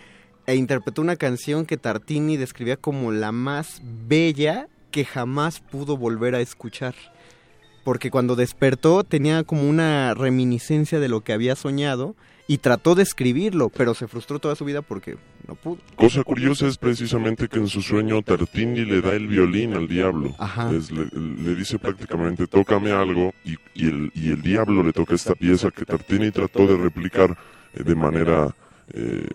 e interpretó una canción que Tartini describía como la más bella que jamás pudo volver a escuchar. Porque cuando despertó tenía como una reminiscencia de lo que había soñado y trató de escribirlo, pero se frustró toda su vida porque no pudo. Cosa curiosa es precisamente que en su sueño Tartini le da el violín al diablo. Ajá. Es- le, le dice prácticamente, tócame algo, y, y el, y el diablo le toca esta pieza que Tartini trató de replicar eh, de manera eh,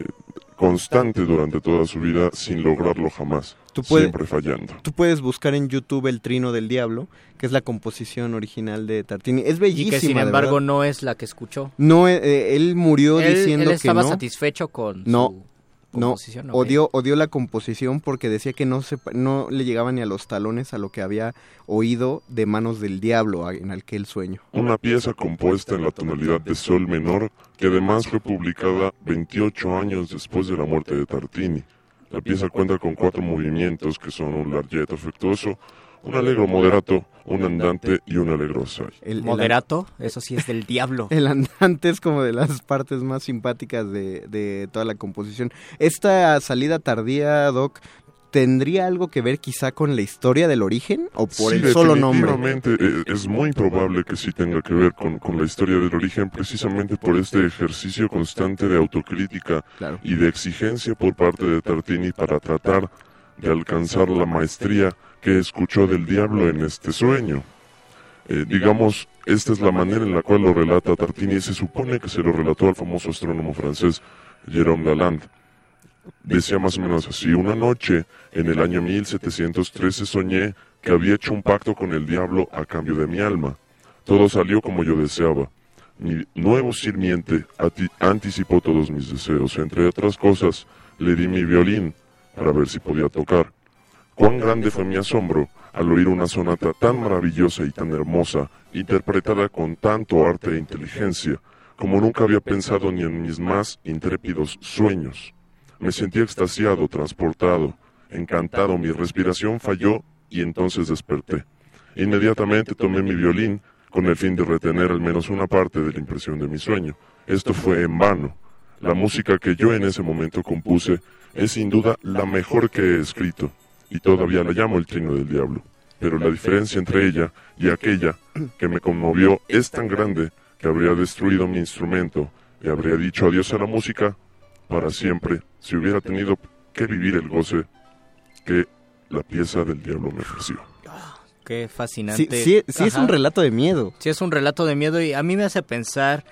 constante durante toda su vida sin lograrlo jamás. Tú puedes- Siempre fallando. Tú puedes buscar en YouTube El Trino del Diablo, que es la composición original de Tartini. Es Y bellísima. que sin embargo verdad. no es la que escuchó. No, eh, eh, él murió Él- diciendo él estaba que no. satisfecho con no, su no, odió, odió la composición porque decía que no, se, no le llegaba ni a los talones a lo que había oído de manos del diablo en aquel sueño. Una pieza compuesta en la tonalidad de sol menor que además fue publicada 28 años después de la muerte de Tartini. La pieza cuenta con cuatro movimientos que son un larghetto afectuoso, un allegro moderato, un andante y un allegro assai. El- el- Moderato, eso sí es del diablo. [laughs] El andante es como de las partes más simpáticas de, de toda la composición. Esta salida tardía, Doc, ¿tendría algo que ver quizá con la historia del origen o por Sí, el solo nombre? definitivamente, eh, es muy probable que sí tenga que ver con, con la historia del origen, precisamente por este ejercicio constante de autocrítica y de exigencia por parte de Tartini para tratar de alcanzar la maestría que escuchó del diablo en este sueño. Eh, digamos, esta es la manera en la cual lo relata Tartini y se supone que se lo relató al famoso astrónomo francés Jérôme Lalande. Decía más o menos así, una noche en el año 1713 soñé que había hecho un pacto con el diablo a cambio de mi alma. Todo salió como yo deseaba. Mi nuevo sirviente anticipó todos mis deseos. Entre otras cosas, le di mi violín para ver si podía tocar. Cuán grande fue mi asombro al oír una sonata tan maravillosa y tan hermosa, interpretada con tanto arte e inteligencia, como nunca había pensado ni en mis más intrépidos sueños. Me sentí extasiado, transportado, encantado, mi respiración falló y entonces desperté. Inmediatamente tomé mi violín con el fin de retener al menos una parte de la impresión de mi sueño. Esto fue en vano. La música que yo en ese momento compuse es sin duda la mejor que he escrito, y todavía la llamo el trino del diablo. Pero la diferencia entre ella y aquella que me conmovió es tan grande que habría destruido mi instrumento y habría dicho adiós a la música para siempre si hubiera tenido que vivir el goce que la pieza del diablo me ofreció. Qué fascinante. Sí, sí, sí es un relato de miedo. Sí, es un relato de miedo y a mí me hace pensar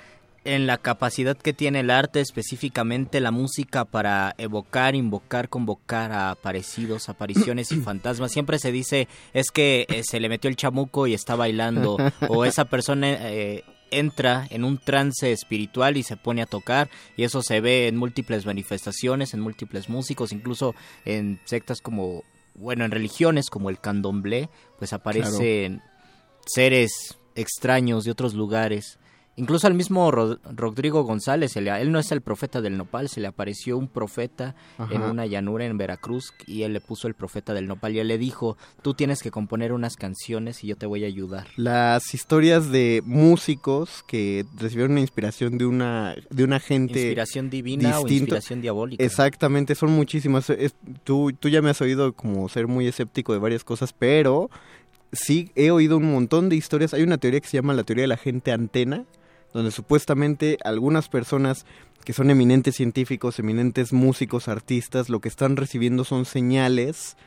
en la capacidad que tiene el arte, específicamente la música, para evocar, invocar, convocar a aparecidos, apariciones y [clears throat] fantasmas. Siempre se dice, es que eh, se le metió el chamuco y está bailando, [laughs] o esa persona eh, entra en un trance espiritual y se pone a tocar, y eso se ve en múltiples manifestaciones, en múltiples músicos, incluso en sectas como, bueno, en religiones como el candomblé, pues aparecen seres extraños de otros lugares. Incluso al mismo Ro- Rodrigo González, él no es el profeta del nopal, se le apareció un profeta Ajá. en una llanura en Veracruz y él le puso el profeta del nopal y él le dijo, tú tienes que componer unas canciones y yo te voy a ayudar. Las historias de músicos que recibieron una inspiración de una de una gente Inspiración divina o distinto. inspiración diabólica. Exactamente, son muchísimas. Es- tú, tú ya me has oído como ser muy escéptico de varias cosas, pero sí he oído un montón de historias. Hay una teoría que se llama la teoría de la gente antena, donde supuestamente algunas personas que son eminentes científicos, eminentes músicos, artistas, lo que están recibiendo son señales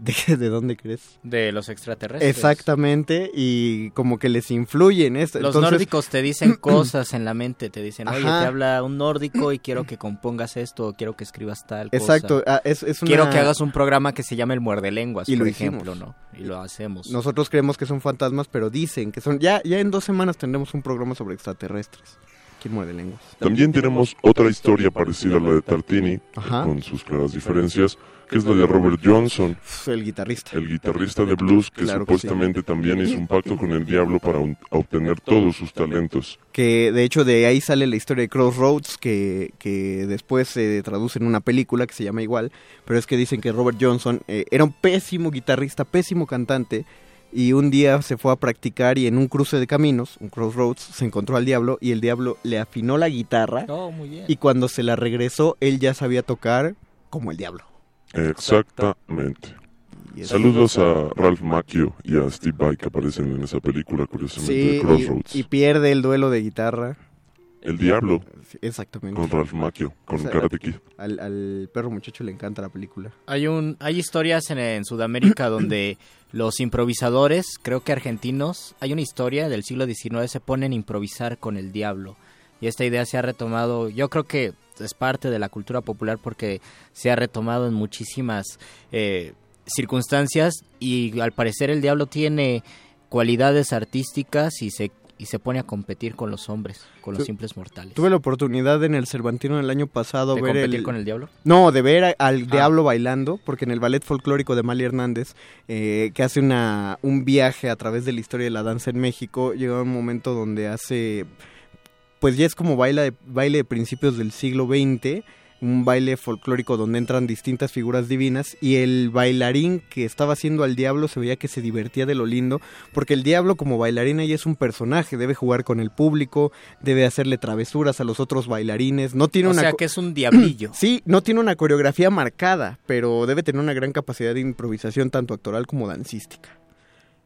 de, ¿de dónde crees? De los extraterrestres. Exactamente, y como que les influyen. ¿eh? Los Entonces- nórdicos te dicen [clears throat] cosas en la mente, te dicen, oye, Ajá. te habla un nórdico y quiero que compongas esto, o quiero que escribas tal cosa. Exacto, ah, es- es Quiero que hagas un programa que se llame El Muerde Lenguas, Y por lo ejemplo, hicimos. ¿no? Y lo hacemos. Nosotros creemos que son fantasmas, pero dicen que son... Ya, ya en dos semanas tendremos un programa sobre extraterrestres. ¿Quién muerde lenguas? También tenemos otra historia parecida a la de Tartini, Ajá. con sus claras diferencias, que es la de Robert Johnson, El guitarrista. el guitarrista de blues que Claro que supuestamente también hizo un pacto con el diablo para un- obtener todos sus talentos. Que de hecho de ahí sale la historia de Crossroads, que, que después se traduce en una película que se llama igual, pero es que dicen que Robert Johnson eh, era un pésimo guitarrista, pésimo cantante, y un día se fue a practicar y en un cruce de caminos, un Crossroads, se encontró al diablo y el diablo le afinó la guitarra Oh, muy bien. y cuando se la regresó él ya sabía tocar como el diablo. Exactamente. Saludos a Ralph Macchio y a Steve Vai que aparecen en esa película, curiosamente, Sí, Crossroads. y, y pierde el duelo de guitarra. El Diablo. Exactamente. Con Ralph Macchio, con O sea, Karate Kid. Al, al perro muchacho le encanta la película. Hay un hay historias en, en Sudamérica [coughs] donde los improvisadores, creo que argentinos, hay una historia del siglo XIX se ponen a improvisar con el diablo y esta idea se ha retomado. Yo creo que es parte de la cultura popular porque se ha retomado en muchísimas eh, circunstancias y al parecer el diablo tiene cualidades artísticas y se y se pone a competir con los hombres, con los Tu- simples mortales. Tuve la oportunidad en el Cervantino del año pasado ¿De ver competir el... con el diablo? No, de ver a- al Ah. diablo bailando, porque en el ballet folclórico de Mali Hernández, eh, que hace una, un viaje a través de la historia de la danza en México, llega un momento donde hace, pues ya es como baila de, baile de principios del siglo XX, un baile folclórico donde entran distintas figuras divinas y el bailarín que estaba haciendo al diablo se veía que se divertía de lo lindo, porque el diablo como bailarín ahí es un personaje, debe jugar con el público, debe hacerle travesuras a los otros bailarines, no tiene O una sea que es un diablillo. [clears throat] Sí, no tiene una coreografía marcada, pero debe tener una gran capacidad de improvisación tanto actoral como dancística.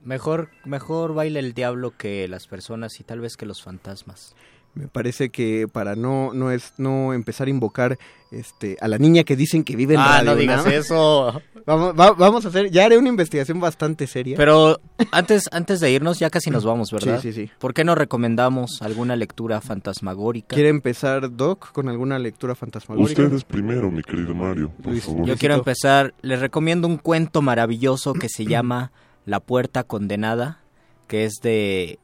Mejor, mejor baila el diablo que las personas y tal vez que los fantasmas. Me parece que para no no es no empezar a invocar este a la niña que dicen que vive en Ah, Radio no digas eso. [laughs] Vamos, va- vamos a hacer, ya haré una investigación bastante seria. Pero antes, antes de irnos, ya casi nos vamos, ¿verdad? Sí, sí, sí. ¿Por qué no recomendamos alguna lectura fantasmagórica? ¿Quiere empezar Doc con alguna lectura fantasmagórica? Ustedes primero, mi querido Mario, por Luis, favor. Yo quiero empezar, les recomiendo un cuento maravilloso que se llama La puerta condenada, que es de,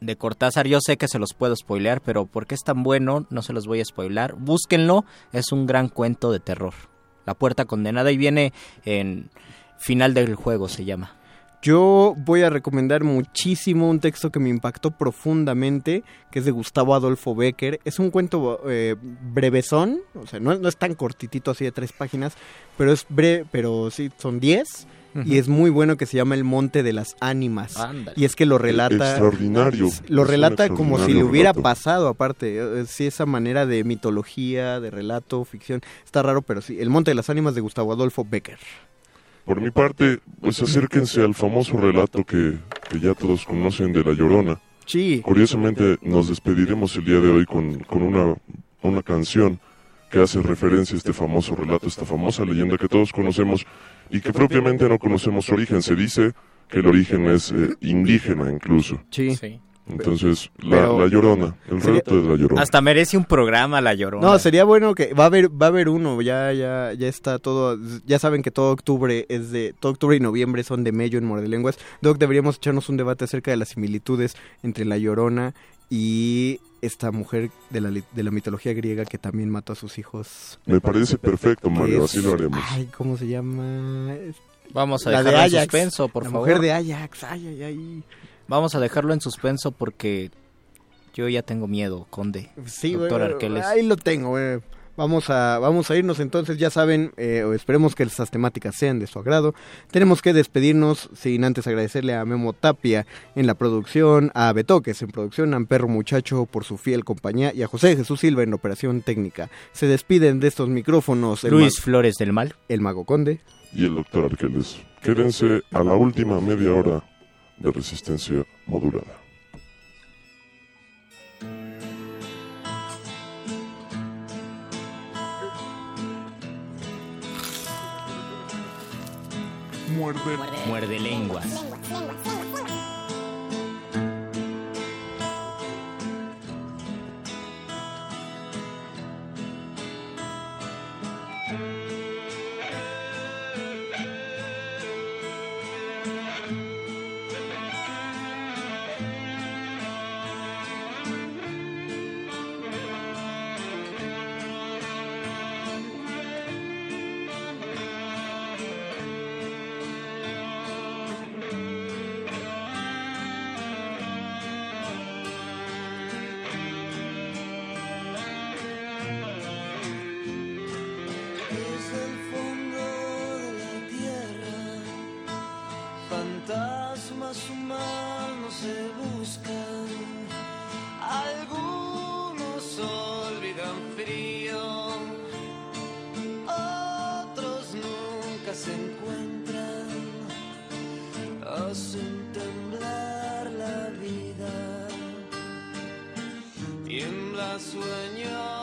de Cortázar. Yo sé que se los puedo spoilear, pero porque es tan bueno, no se los voy a spoilar. Búsquenlo, es un gran cuento de terror. La puerta condenada y viene en final del juego, se llama. Yo voy a recomendar muchísimo un texto que me impactó profundamente, que es de Gustavo Adolfo Becker. Es un cuento eh, brevesón, o sea, no, es tan cortitito así de tres páginas, pero es breve, pero sí, son diez. Y es muy bueno que se llama El Monte de las Ánimas. Ándale. Y es que lo relata... Extraordinario. Lo relata como si le hubiera relato. pasado, aparte. eh, Sí, esa manera de mitología, de relato, ficción. Está raro, pero sí. El Monte de las Ánimas de Gustavo Adolfo Becker. Por mi parte, pues acérquense al famoso relato que, que ya todos conocen de La Llorona. Sí. Curiosamente, nos despediremos el día de hoy con, con una, una canción que hace referencia a este famoso relato, esta famosa leyenda que todos conocemos y que propiamente no conocemos su origen. Se dice que el origen es eh, indígena incluso. Sí. Entonces, la, Pero- la Llorona, el Sería- relato de La Llorona. Hasta merece un programa La Llorona. No, sería bueno que va a haber va a haber uno, ya ya ya está todo, ya saben que todo octubre es de todo octubre y noviembre son de Mello en Mordelenguas. Doc, deberíamos echarnos un debate acerca de las similitudes entre la Llorona y esta mujer de la de la mitología griega que también mató a sus hijos. Me parece perfecto, Que Mario, es- así lo haremos. Ay, ¿cómo se llama? Vamos a La de dejarlo en suspenso, por la favor. mujer de Ajax, ay, ay, ay. Vamos a dejarlo en suspenso porque yo ya tengo miedo, Conde. Sí, Doctor güey, Arqueles. ahí lo tengo, güey. Vamos a, vamos a irnos entonces, ya saben, eh, o esperemos que estas temáticas sean de su agrado. Tenemos que despedirnos sin antes agradecerle a Memo Tapia en la producción, a Betoques en producción, a Amperro Muchacho por su fiel compañía y a José Jesús Silva en operación técnica. Se despiden de estos micrófonos el Luis ma- Flores del Mal. el Mago Conde. y el doctor Arqueles. Quédense a la última media hora de resistencia modulada. Muerde. Muerde lenguas. Sueños,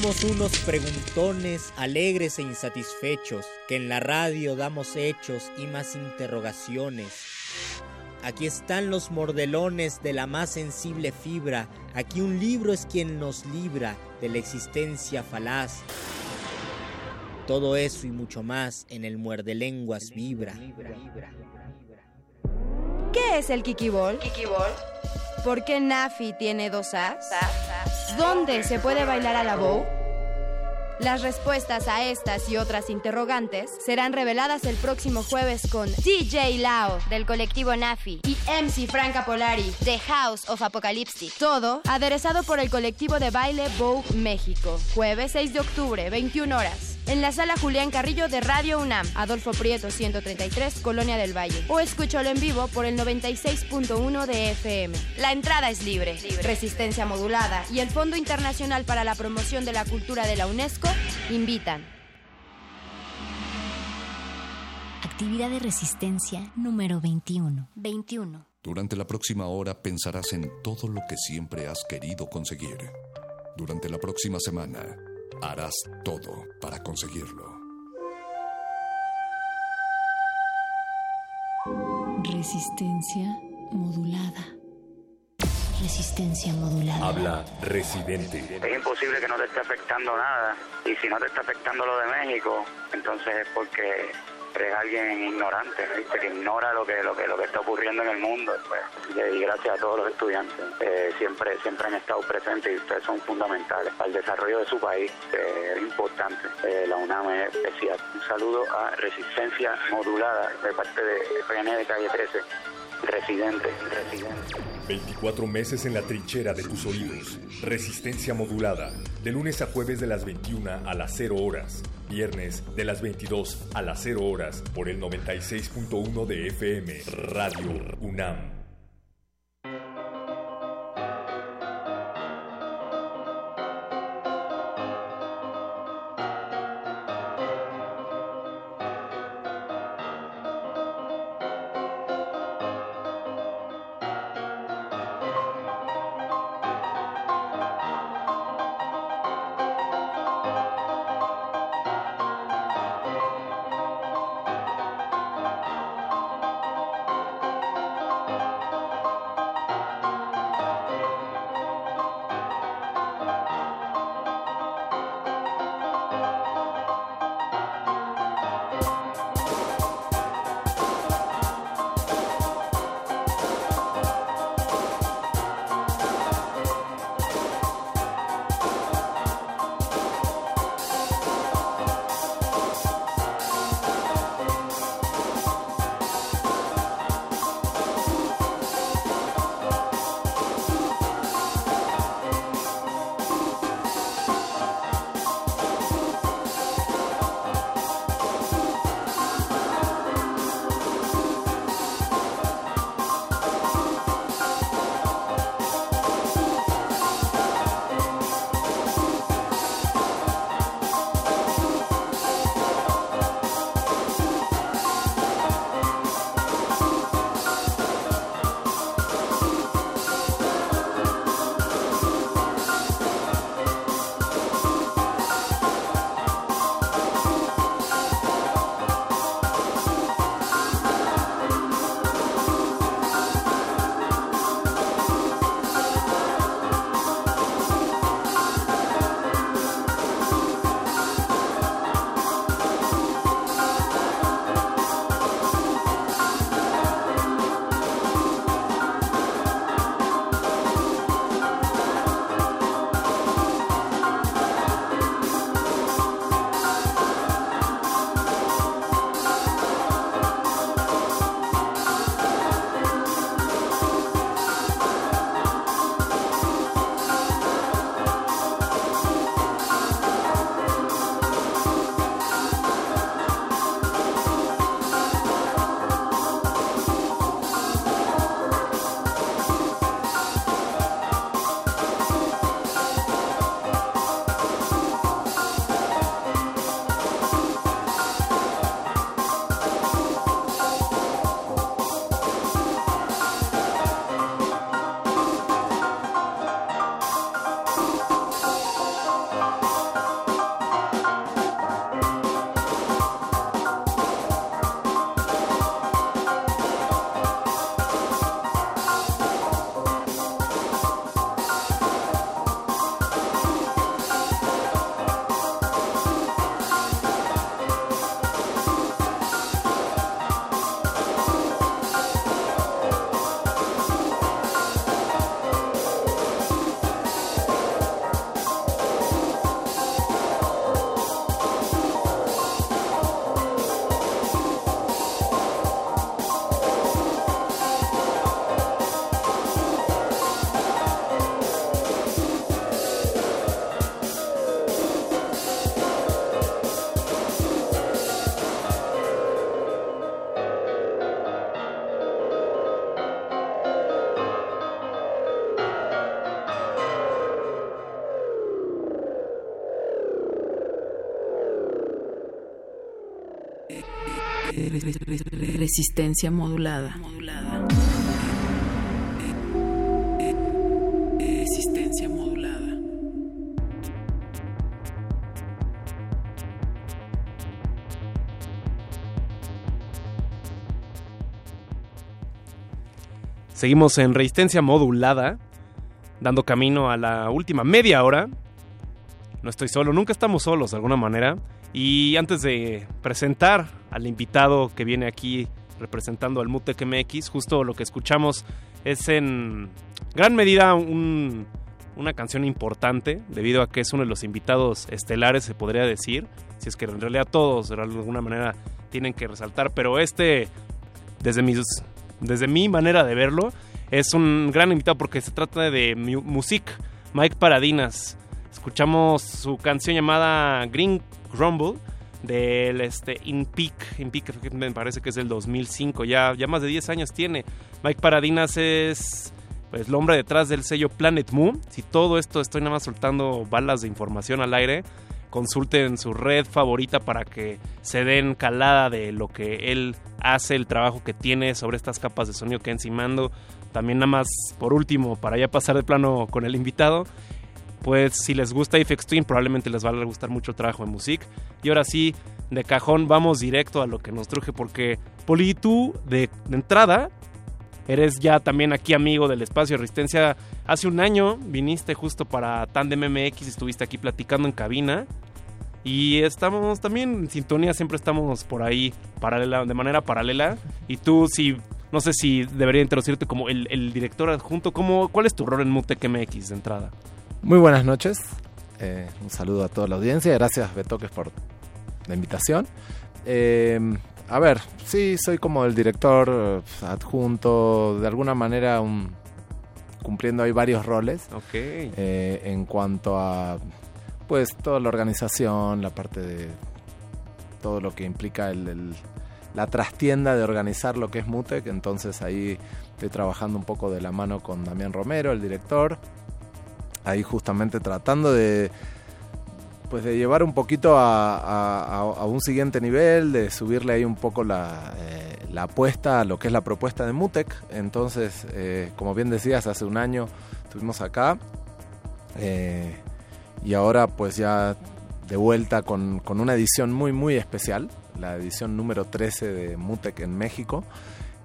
Somos unos preguntones alegres e insatisfechos, que en la radio damos hechos y más interrogaciones. Aquí están los mordelones de la más sensible fibra, aquí un libro es quien nos libra de la existencia falaz. Todo eso y mucho más en el muerde lenguas vibra. ¿Qué es el Kikibol? Kikibol. ¿Por qué Nafi tiene dos As? ¿Dónde se puede bailar a la bow? Las respuestas a estas y otras interrogantes serán reveladas el próximo jueves con DJ Lao del colectivo Nafi y MC Franca Polari The House of Apocalyptic. Todo aderezado por el colectivo de baile Vogue México. Jueves 6 de octubre, 21 horas. En la sala Julián Carrillo de Radio UNAM, Adolfo Prieto 133, Colonia del Valle. O escúchalo en vivo por el 96.1 de FM. La entrada es libre. Resistencia modulada y el Fondo Internacional para la Promoción de la Cultura de la UNESCO invitan. Actividad de resistencia número 21. 21. Durante la próxima hora pensarás en todo lo que siempre has querido conseguir. Durante la próxima semana harás todo para conseguirlo. Resistencia modulada. Resistencia modulada. Habla Residente. Es imposible que no te esté afectando nada. Y si no te está afectando lo de México, entonces es porque eres alguien ignorante, ¿viste? que ignora lo que, lo que lo que está ocurriendo en el mundo. Pues. Y gracias a todos los estudiantes. Eh, siempre, siempre han estado presentes y ustedes son fundamentales para el desarrollo de su país. Es importante. Eh, la UNAM es especial. Un saludo a Resistencia Modulada de parte de FN de Calle 13. Residente, residente. 24 meses en la trinchera de tus oídos. Resistencia modulada. De lunes a jueves de las 21 a las 0 horas. Viernes de las 22 a las 0 horas por el 96.1 de FM. Radio UNAM. Resistencia modulada. Resistencia modulada. Seguimos en resistencia modulada, dando camino a la última media hora. No estoy solo, nunca estamos solos de alguna manera. Y antes de presentar al invitado que viene aquí representando al MUTEC MX, justo lo que escuchamos es en gran medida un- una canción importante, debido a que es uno de los invitados estelares, se podría decir. Si es que en realidad todos de alguna manera tienen que resaltar, pero este, desde mis desde mi manera de verlo, es un gran invitado porque se trata de mu- Music, Mike Paradinas. Escuchamos su canción llamada Green Grumble del este In Peak, In Peak creo que me parece que es del 2005, ya, ya más de 10 años tiene. Mike Paradinas es pues, el hombre detrás del sello Planet Moon. Si todo esto estoy nada más soltando balas de información al aire, consulten su red favorita para que se den calada de lo que él hace, el trabajo que tiene sobre estas capas de sonido que encimando. También nada más, por último, para ya pasar de plano con el invitado, pues si les gusta Apex Twin probablemente les va a gustar mucho el trabajo de Music. Y ahora sí, de cajón, vamos directo a lo que nos truje porque Poli, tú de, entrada eres ya también aquí amigo del espacio de resistencia. Hace un año viniste justo para Tandem MX estuviste aquí platicando en cabina. Y estamos también en sintonía, siempre estamos por ahí paralela, de manera paralela. Y tú, si, no sé si debería introducirte como el, el director adjunto, ¿cómo, ¿cuál es tu rol en Mutec MX de entrada? Muy buenas noches. Eh, un saludo a toda la audiencia. Gracias, Betoques, por la invitación. Eh, a ver, sí, soy como el director eh, adjunto, de alguna manera un- cumpliendo ahí varios roles. Ok. Eh, en cuanto a, pues, toda la organización, la parte de todo lo que implica el- el- la trastienda de organizar lo que es Mutec. Entonces ahí estoy trabajando un poco de la mano con Damián Romero, el director. Ahí justamente tratando de pues de llevar un poquito a, a- un siguiente nivel, de subirle ahí un poco la, eh, la apuesta a lo que es la propuesta de Mutec. Entonces, eh, como bien decías, hace un año estuvimos acá eh, y ahora pues ya de vuelta con, con una edición muy muy especial, la edición número 13 de Mutec en México,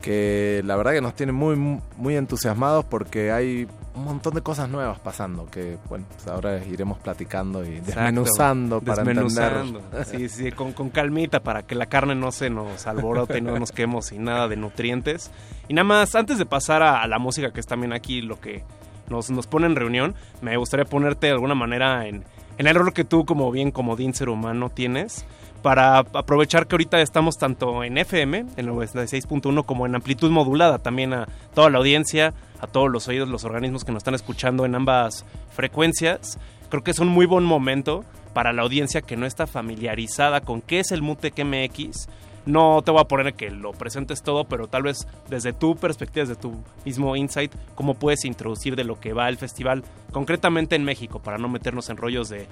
que la verdad que nos tiene muy muy entusiasmados porque hay un montón de cosas nuevas pasando que bueno, pues ahora iremos platicando y Exacto. desmenuzando para Desmenuzando. entender. Sí, sí, con, con calmita para que la carne no se nos alborote y no nos quedemos sin nada de nutrientes. Y nada más, antes de pasar a, a la música, que es también aquí lo que nos, nos pone en reunión, me gustaría ponerte de alguna manera en, en el rol que tú, como bien comodín ser humano, tienes. Para aprovechar que ahorita estamos tanto en FM, en 96.1, como en amplitud modulada, también a toda la audiencia, a todos los oídos, los organismos que nos están escuchando en ambas frecuencias. Creo que es un muy buen momento para la audiencia que no está familiarizada con qué es el MUTEC MX. No te voy a poner que lo presentes todo, pero tal vez desde tu perspectiva, desde tu mismo insight, cómo puedes introducir de lo que va el festival, concretamente en México, para no meternos en rollos de,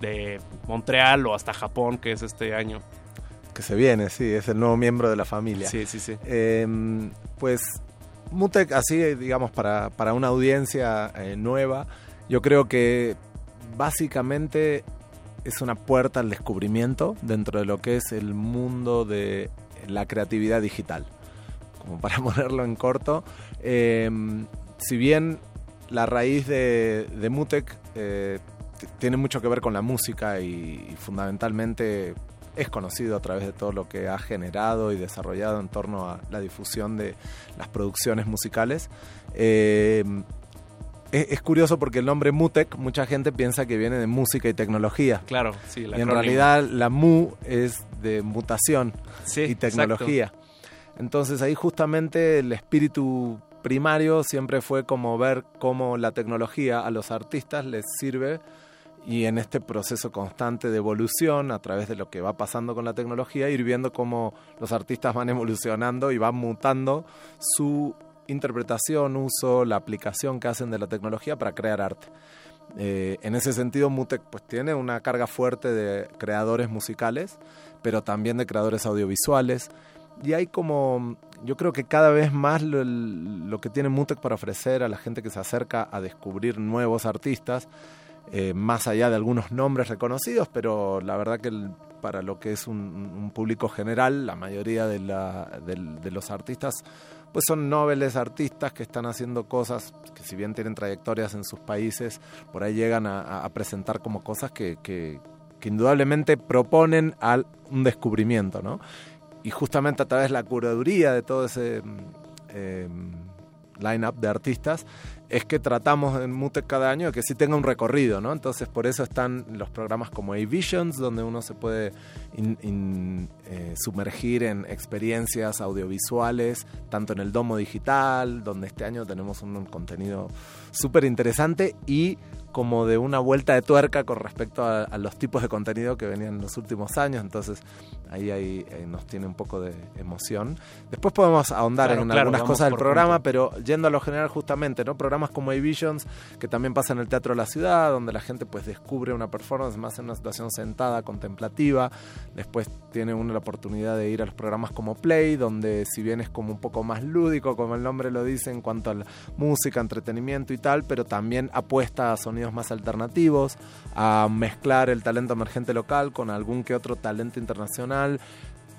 de Montreal o hasta Japón, que es este año. Que se viene, sí, es el nuevo miembro de la familia. Sí, sí, sí. Eh, pues Mutec, así, digamos, para, para una audiencia eh, nueva, yo creo que básicamente es una puerta al descubrimiento dentro de lo que es el mundo de la creatividad digital. Como para [laughs] ponerlo en corto, eh, si bien la raíz de, de Mutec eh, tiene mucho que ver con la música y, fundamentalmente es conocido a través de todo lo que ha generado y desarrollado en torno a la difusión de las producciones musicales. Eh, es, es curioso porque el nombre Mutec, mucha gente piensa que viene de música y tecnología. Claro, sí, el Y en realidad la MU es de mutación Sí, y tecnología. Entonces ahí justamente el espíritu primario siempre fue como ver cómo la tecnología a los artistas les sirve y en este proceso constante de evolución a través de lo que va pasando con la tecnología, ir viendo cómo los artistas van evolucionando y van mutando su interpretación, uso, la aplicación que hacen de la tecnología para crear arte. Eh, en ese sentido, Mutec pues, tiene una carga fuerte de creadores musicales, pero también de creadores audiovisuales. y hay como, yo creo que cada vez más lo, que tiene Mutec para ofrecer a la gente que se acerca a descubrir nuevos artistas, eh, más allá de algunos nombres reconocidos, pero la verdad que para lo que es un, público general, la mayoría de los artistas pues son nobles artistas que están haciendo cosas que si bien tienen trayectorias en sus países, por ahí llegan a, presentar como cosas que, indudablemente proponen al, un descubrimiento, ¿no? Y justamente a través de la curaduría de todo ese mm, eh, line-up de artistas, es que tratamos en Mutec cada año que sí tenga un recorrido, ¿no? Entonces por eso están los programas como A-Visions, donde uno se puede eh, sumergir en experiencias audiovisuales, tanto en el domo digital, donde este año tenemos un, un contenido súper interesante y como de una vuelta de tuerca con respecto a, a los tipos de contenido que venían en los últimos años, entonces ahí, ahí, eh, nos tiene un poco de emoción. Después podemos ahondar Claro, en claro, algunas cosas del programa, punto. pero yendo a lo general justamente, ¿no? Programas como A-Visions, que también pasa en el Teatro de la Ciudad, donde la gente pues descubre una performance más en una situación sentada, contemplativa. Después tiene uno la oportunidad de ir a los programas como Play, donde si bien es como un poco más lúdico, como el nombre lo dice, en cuanto a la música, entretenimiento y tal, pero también apuesta a sonidos más alternativos, a mezclar el talento emergente local con algún que otro talento internacional,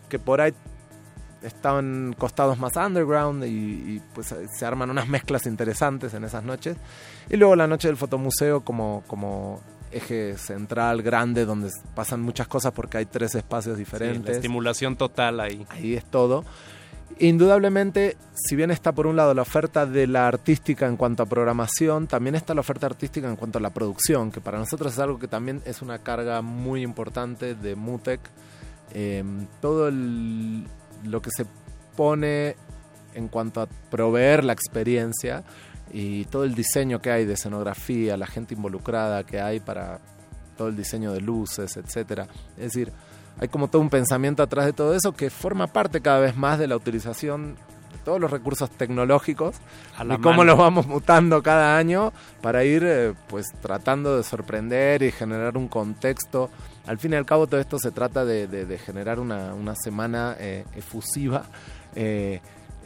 que por ahí estaban costados más underground y, y, pues se arman unas mezclas interesantes en esas noches. Y luego la noche del fotomuseo como, como eje central grande donde pasan muchas cosas porque hay tres espacios Sí, diferentes. la estimulación total ahí. Ahí es todo. Indudablemente, si bien está por un lado la oferta de la artística en cuanto a programación, también está la oferta artística en cuanto a la producción, que para nosotros es algo que también es una carga muy importante de Mutec. Eh, todo el- lo que se pone en cuanto a proveer la experiencia y todo el diseño que hay de escenografía, la gente involucrada que hay para todo el diseño de luces, etcétera. Es decir, hay como todo un pensamiento atrás de todo eso que forma parte cada vez más de la utilización de todos los recursos tecnológicos y cómo mano. los vamos mutando cada año para ir eh, pues tratando de sorprender y generar un contexto. Al fin y al cabo todo esto se trata de, de- de generar una, una semana eh, efusiva eh,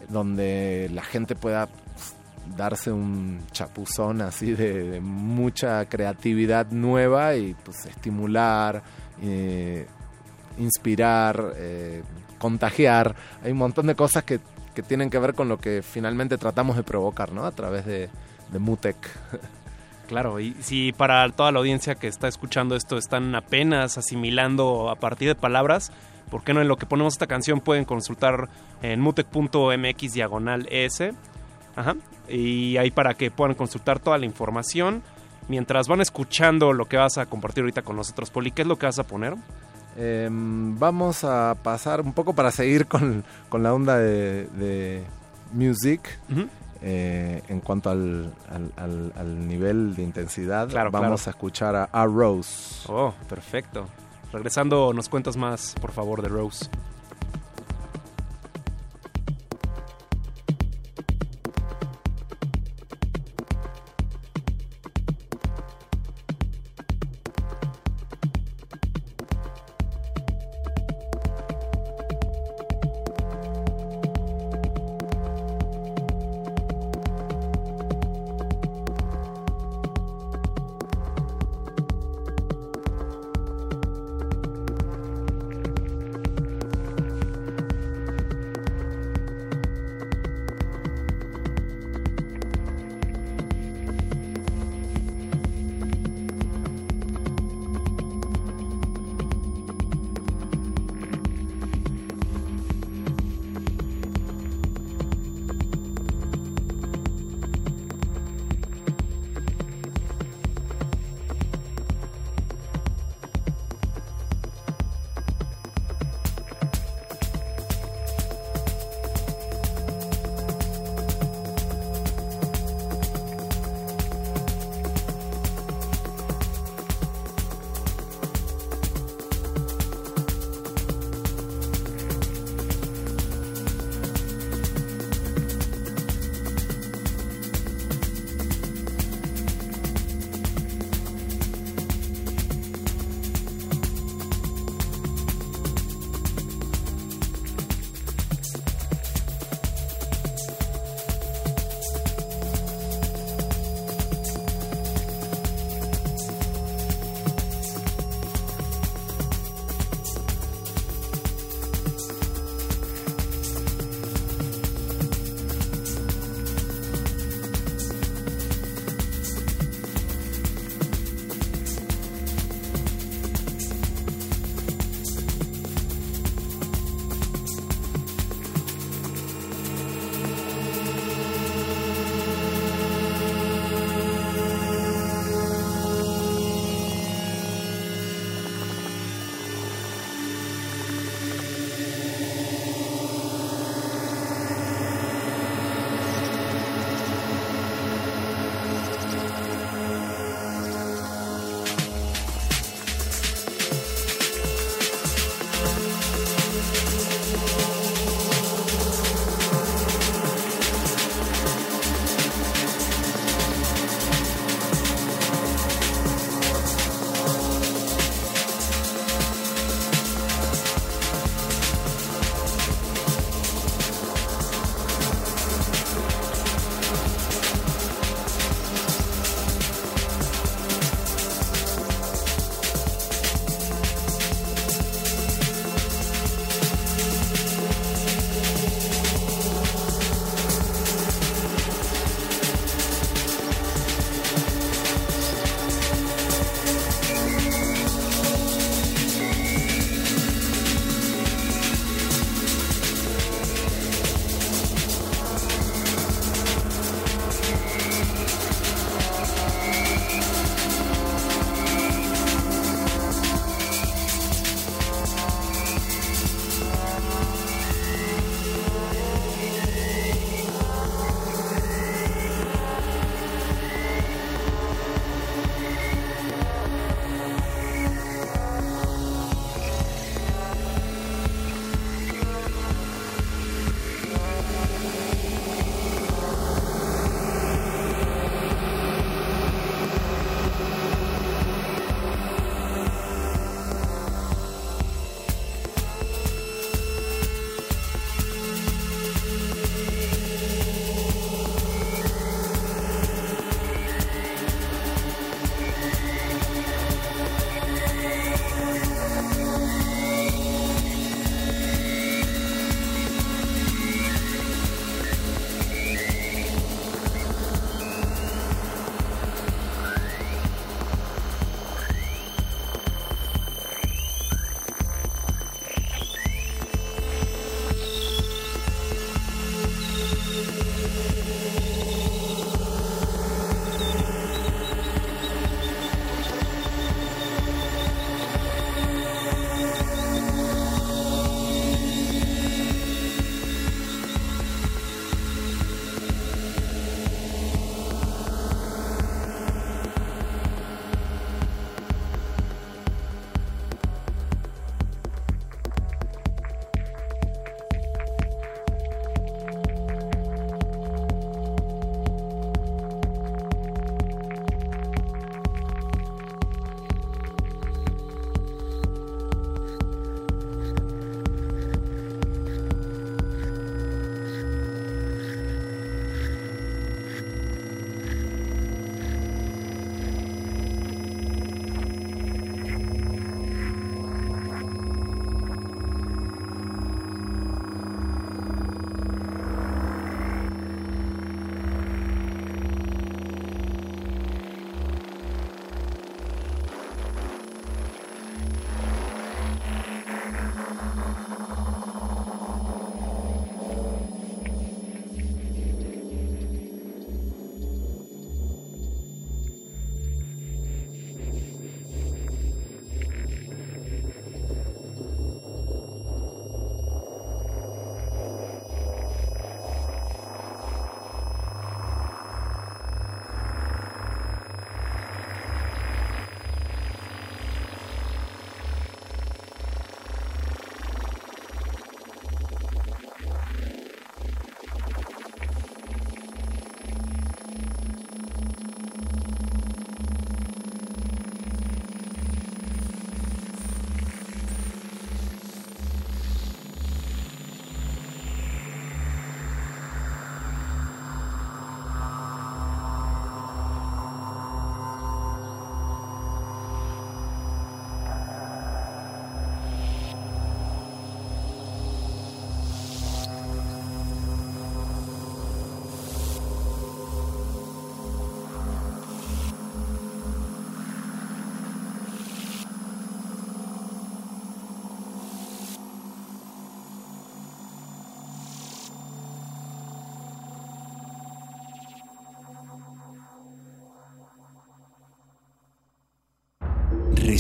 donde la gente pueda pues, darse un chapuzón así de, de mucha creatividad nueva y pues estimular, eh, inspirar, eh, contagiar. Hay un montón de cosas que, que tienen que ver con lo que finalmente tratamos de provocar, ¿no? A través de, de Mutec. Claro, y si para toda la audiencia que está escuchando esto están apenas asimilando a partir de palabras, ¿por qué no en lo que ponemos esta canción pueden consultar en mutec.mx diagonal ES? Ajá. Y ahí para que puedan consultar toda la información. Mientras van escuchando lo que vas a compartir ahorita con nosotros, Poli, ¿qué es lo que vas a poner? Em, vamos a pasar un poco para seguir con, con la onda de, de music. eh, en cuanto al, al- al- al nivel de intensidad, Claro, vamos claro. a escuchar a, a Rose. Oh, perfecto. Regresando, nos cuentas más, por favor, de Rose.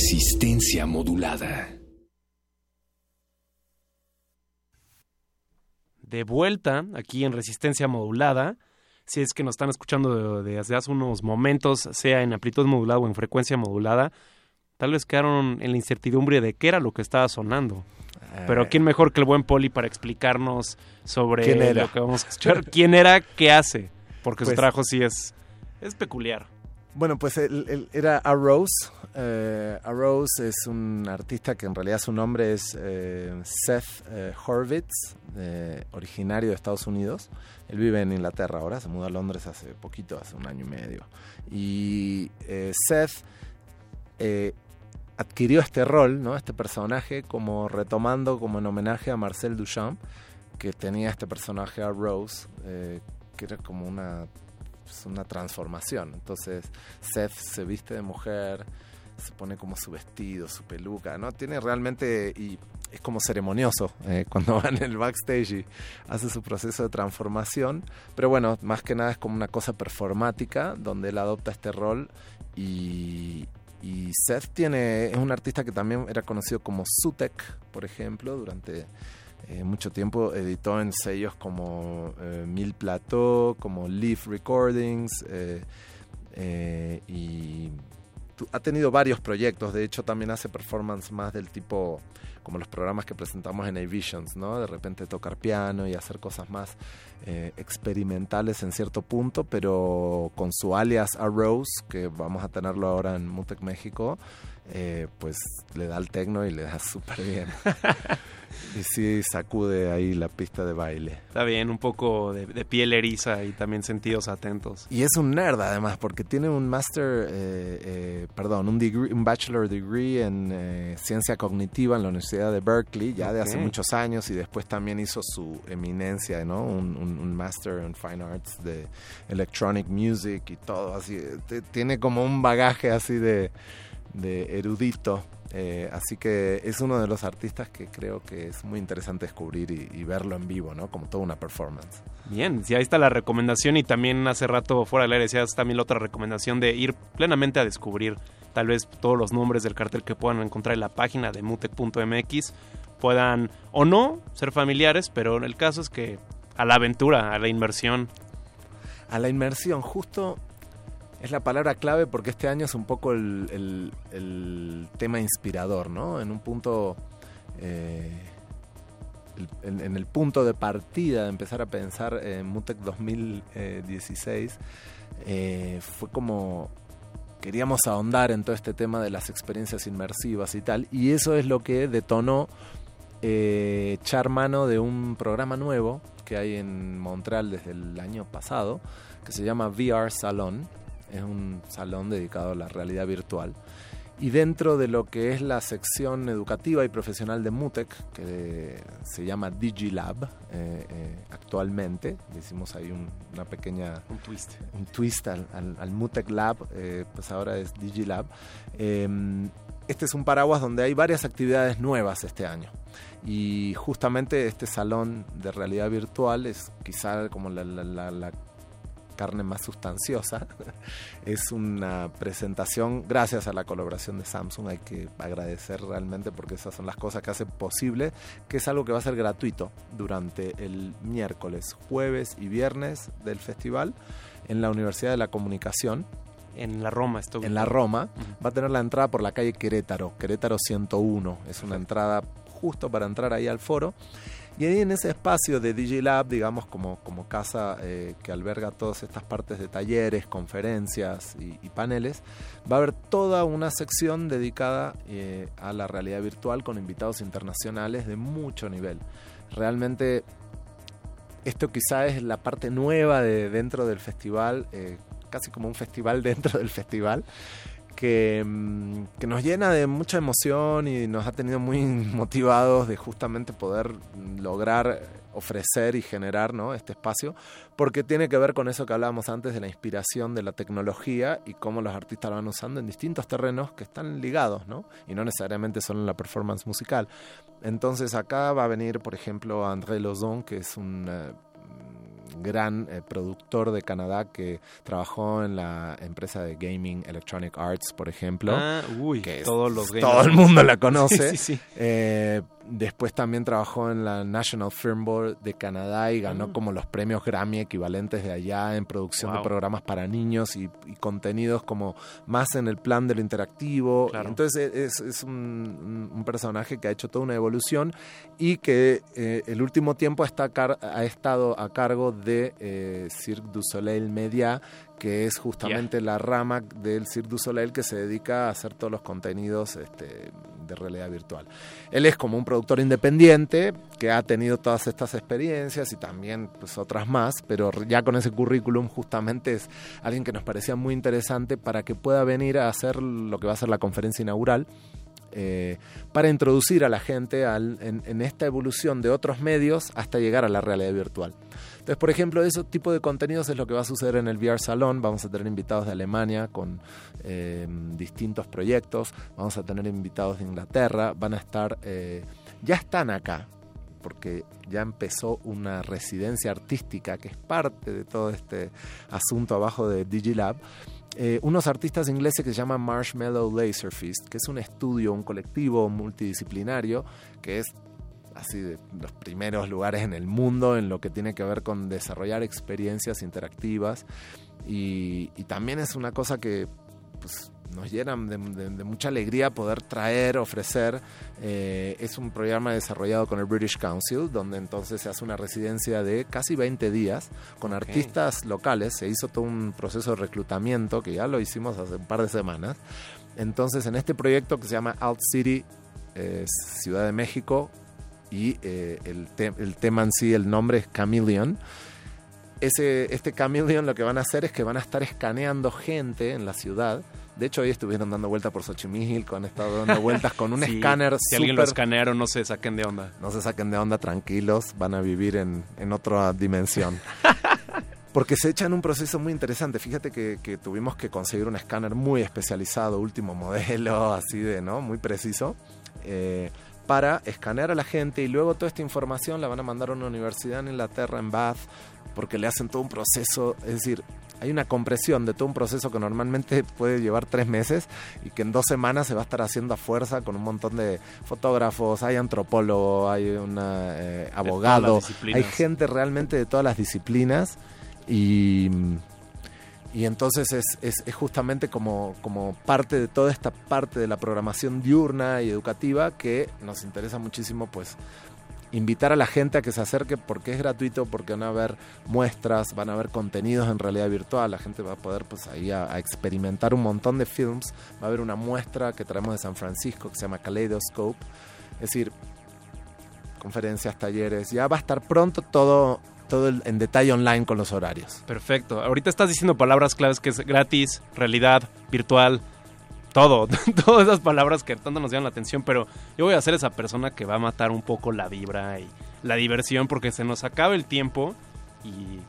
Resistencia modulada. De vuelta aquí en Resistencia Modulada. Si es que nos están escuchando de- desde hace unos momentos, sea en amplitud modulada o en frecuencia modulada, tal vez quedaron en la incertidumbre de qué era lo que estaba sonando. Pero quién mejor que el buen Poli para explicarnos sobre ¿Quién era? lo que vamos a escuchar. ¿Quién era? ¿Qué hace? Porque su Pues- trabajo sí es, es peculiar. Bueno, pues él, él era A Rose. Eh, A Rose es un artista que en realidad su nombre es eh, Seth eh, Horvitz, originario de Estados Unidos. Él vive en Inglaterra ahora, se mudó a Londres hace poquito, hace un año y medio. Y eh, Seth adquirió este rol, ¿no? este personaje, como retomando como en homenaje a Marcel Duchamp, que tenía este personaje A Rose, que era como una es una transformación. Entonces Seth se viste de mujer, se pone como su vestido, su peluca, ¿no? Tiene realmente, y es como ceremonioso eh, [laughs] cuando va en el backstage y hace su proceso de transformación. Pero bueno, más que nada es como una cosa performática, donde él adopta este rol y... Y Seth tiene, es un artista que también era conocido como Sutek, por ejemplo, durante eh, mucho tiempo editó en sellos como eh, Mil Plateau, como Leaf Recordings, eh, eh, y ha tenido varios proyectos. De hecho, también hace performance más del tipo como los programas que presentamos en A-Visions, ¿no? De repente tocar piano y hacer cosas más eh, experimentales en cierto punto, pero con su alias A Rose, que vamos a tenerlo ahora en Mutec México, eh, pues le da al tecno y le da [laughs] súper bien. y sí sacude ahí la pista de baile. Está bien, un poco de, de piel eriza y también sentidos atentos. Y es un nerd además, porque tiene un master, eh, eh, perdón, un, degree- un bachelor degree en ciencia cognitiva en la Universidad de Berkeley, ya de hace muchos años, y después también hizo su eminencia, ¿no? Un, un- un master en fine arts de electronic music y todo, así. Tiene como un bagaje así de, de erudito. eh, así que es uno de los artistas que creo que es muy interesante descubrir y, y verlo en vivo, ¿no? Como toda una performance. Bien, sí, ahí está la recomendación y también hace rato fuera del aire decías también la otra recomendación de ir plenamente a descubrir tal vez todos los nombres del cartel que puedan encontrar en la página de mutec.mx puedan o no ser familiares, pero el caso es que a la aventura, a la inmersión. A la inmersión, justo es la palabra clave porque este año es un poco el, tema inspirador, ¿no? En un punto, eh, en el punto de partida de empezar a pensar en Mutec 2016, eh, fue como queríamos ahondar en todo este tema de las experiencias inmersivas y tal, y eso es lo que detonó eh, echar mano de un programa nuevo que hay en Montreal desde el año pasado, que se llama VR Salon. Es un salón dedicado a la realidad virtual. Y dentro de lo que es la sección educativa y profesional de MUTEC, que se llama DigiLab eh, eh, actualmente, hicimos ahí un- una pequeña... Un twist. Un twist al, al, al MUTEC Lab, eh, pues ahora es DigiLab. Eh, este es un paraguas donde hay varias actividades nuevas este año. Y justamente este salón de realidad virtual es quizá como la, la- la- la carne más sustanciosa. [laughs] es una presentación gracias a la colaboración de Samsung. Hay que agradecer realmente porque esas son las cosas que hacen posible, que es algo que va a ser gratuito durante el miércoles, jueves y viernes del festival en la Universidad de la Comunicación. En la Roma, esto. En la Roma. Va a tener la entrada por la calle Querétaro, Querétaro 101. Es una entrada justo para entrar ahí al foro. Y ahí en ese espacio de DJ Lab, digamos, como, como casa eh, que alberga todas estas partes de talleres, conferencias y, y paneles, va a haber toda una sección dedicada eh, a la realidad virtual con invitados internacionales de mucho nivel. Realmente esto quizá es la parte nueva de dentro del festival, eh, casi como un festival [laughs] dentro del festival, que, mm, que nos llena de mucha emoción y nos ha tenido muy [laughs] motivados de justamente poder lograr ofrecer y generar ¿no? este espacio, porque tiene que ver con eso que hablábamos antes de la inspiración de la tecnología y cómo los artistas lo van usando en distintos terrenos que están ligados, ¿no? y no necesariamente solo en la performance musical. Entonces acá va a venir, por ejemplo, André Lozon, que es un... gran eh, productor de Canadá que trabajó en la empresa de gaming Electronic Arts, por ejemplo. Ah, uy, que es- todos los gamers. todo el mundo la [laughs] conoce. Sí, sí, sí. Eh, después también trabajó en la National Film Board de Canadá y ganó Mm. como los premios Grammy equivalentes de allá en producción Wow. de programas para niños y, y contenidos como más en el plan de lo interactivo. Claro. Entonces e, es, es un, un personaje que ha hecho toda una evolución y que eh, el último tiempo está ha estado a cargo de eh, Cirque du Soleil Media, que es justamente la rama del Cirque du Soleil que se dedica a hacer todos los contenidos este, de realidad virtual. Él es como un productor independiente que ha tenido todas estas experiencias y también pues, otras más, pero ya con ese currículum justamente es alguien que nos parecía muy interesante para que pueda venir a hacer lo que va a ser la conferencia inaugural. eh, para introducir a la gente en esta evolución de otros medios hasta llegar a la realidad virtual. Entonces, por ejemplo, ese tipo de contenidos es lo que va a suceder en el VR Salón. Vamos a tener invitados de Alemania con eh, distintos proyectos. Vamos a tener invitados de Inglaterra. Van a estar, eh, ya están acá, porque ya empezó una residencia artística que es parte de todo este asunto abajo de Digilab. Eh, unos artistas ingleses que se llaman Marshmallow Laserfist, que es un estudio, un colectivo multidisciplinario que es así de los primeros lugares en el mundo en lo que tiene que ver con desarrollar experiencias interactivas y, y también es una cosa que pues, nos llena de, de- de mucha alegría poder traer, ofrecer. Eh, es un programa desarrollado con el British Council, donde entonces se hace una residencia de casi 20 días con artistas locales. Se hizo todo un proceso de reclutamiento que ya lo hicimos hace un par de semanas. Entonces, en este proyecto que se llama Alt City, eh, Ciudad de México, y eh, el, te- el tema en sí, el nombre es Chameleon. Ese, este Chameleon lo que van a hacer es que van a estar escaneando gente en la ciudad. De hecho, hoy estuvieron dando vueltas por Xochimilco, han estado dando [laughs] vueltas con un Sí, escáner Si alguien lo escanearon, no se saquen de onda. no se saquen de onda, tranquilos, van a vivir en, en otra dimensión. [laughs] Porque se echan un proceso muy interesante. Fíjate que, que tuvimos que conseguir un escáner muy especializado, último modelo, [laughs] así de, ¿no? Muy preciso, eh, para escanear a la gente y luego toda esta información la van a mandar a una universidad en Inglaterra, en Bath, porque le hacen todo un proceso, es decir, hay una compresión de todo un proceso que normalmente puede llevar tres meses y que en dos semanas se va a estar haciendo a fuerza con un montón de fotógrafos, hay antropólogo, hay un abogado, las disciplinas. hay gente realmente de todas las disciplinas y, y entonces es, es- justamente como, como parte de toda esta parte de la programación diurna y educativa que nos interesa muchísimo pues invitar a la gente a que se acerque porque es gratuito, porque van a haber muestras, van a haber contenidos en realidad virtual, la gente va a poder pues ahí a experimentar un montón de films, va a haber una muestra que traemos de San Francisco que se llama Kaleidoscope, es decir, conferencias, talleres, ya va a estar pronto todo, todo el- en detalle online con los horarios. Perfecto. Ahorita estás diciendo palabras claves que es gratis, realidad, virtual, todo. [laughs] Todas esas palabras que tanto nos llaman la atención, pero yo voy a ser esa persona que va a matar un poco la vibra y la diversión porque se nos acaba el tiempo y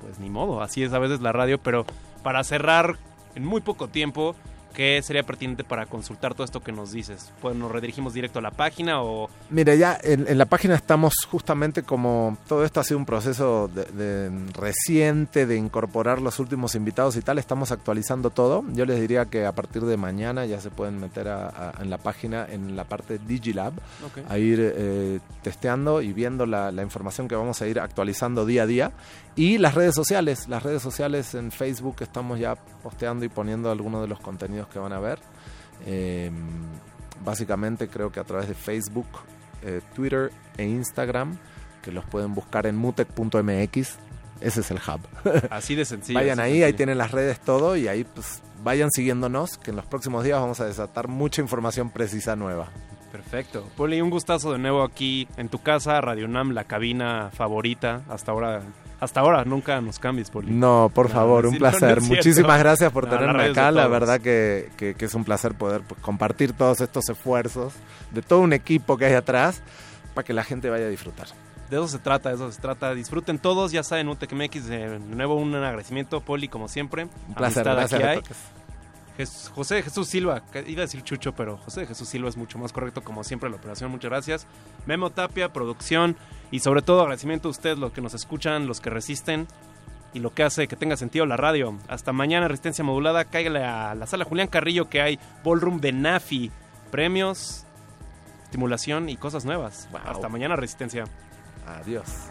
pues ni modo, así es a veces la radio, pero para cerrar en muy poco tiempo, ¿qué sería pertinente para consultar todo esto que nos dices? Pues nos redirigimos directo a la página o Mira, ya en, en la página estamos justamente como todo esto ha sido un proceso de, de reciente de incorporar los últimos invitados y tal, estamos actualizando todo. Yo les diría que a partir de mañana ya se pueden meter a- a- en la página, en la parte Digilab, Ok. a ir eh, testeando y viendo la, la información que vamos a ir actualizando día a día. Y las redes sociales, las redes sociales en Facebook estamos ya posteando y poniendo algunos de los contenidos que van a ver. Eh, básicamente creo que a través de Facebook, eh, Twitter e Instagram, que los pueden buscar en mutec.mx. Ese es el hub. [laughs] así de sencillo. vayan ahí, ahí tienen las redes todo y ahí pues vayan siguiéndonos, que en los próximos días vamos a desatar mucha información precisa nueva. Perfecto. Poli, un gustazo de nuevo aquí en tu casa, Radio Nam, la cabina favorita. Hasta ahora, hasta ahora nunca nos cambies, Poli. No, por favor, un placer. Muchísimas gracias por tenerme acá. La verdad que, que- que es un placer poder pues, compartir todos estos esfuerzos de todo un equipo que hay atrás para que la gente vaya a disfrutar. De eso se trata, de eso se trata. Disfruten todos, ya saben, UTECMX. De nuevo, un agradecimiento, Poli, como siempre. Un placer, Amistad gracias aquí a hay. José Jesús Silva, iba a decir Chucho, pero José Jesús Silva es mucho más correcto, como siempre, la operación. Muchas gracias. Memo Tapia, producción y sobre todo agradecimiento a ustedes, los que nos escuchan, los que resisten y lo que hace que tenga sentido la radio. Hasta mañana, Resistencia Modulada. Cáigale a la sala Julián Carrillo que hay Ballroom de Nafi. Premios, estimulación y cosas nuevas. Hasta mañana, Resistencia. Adiós.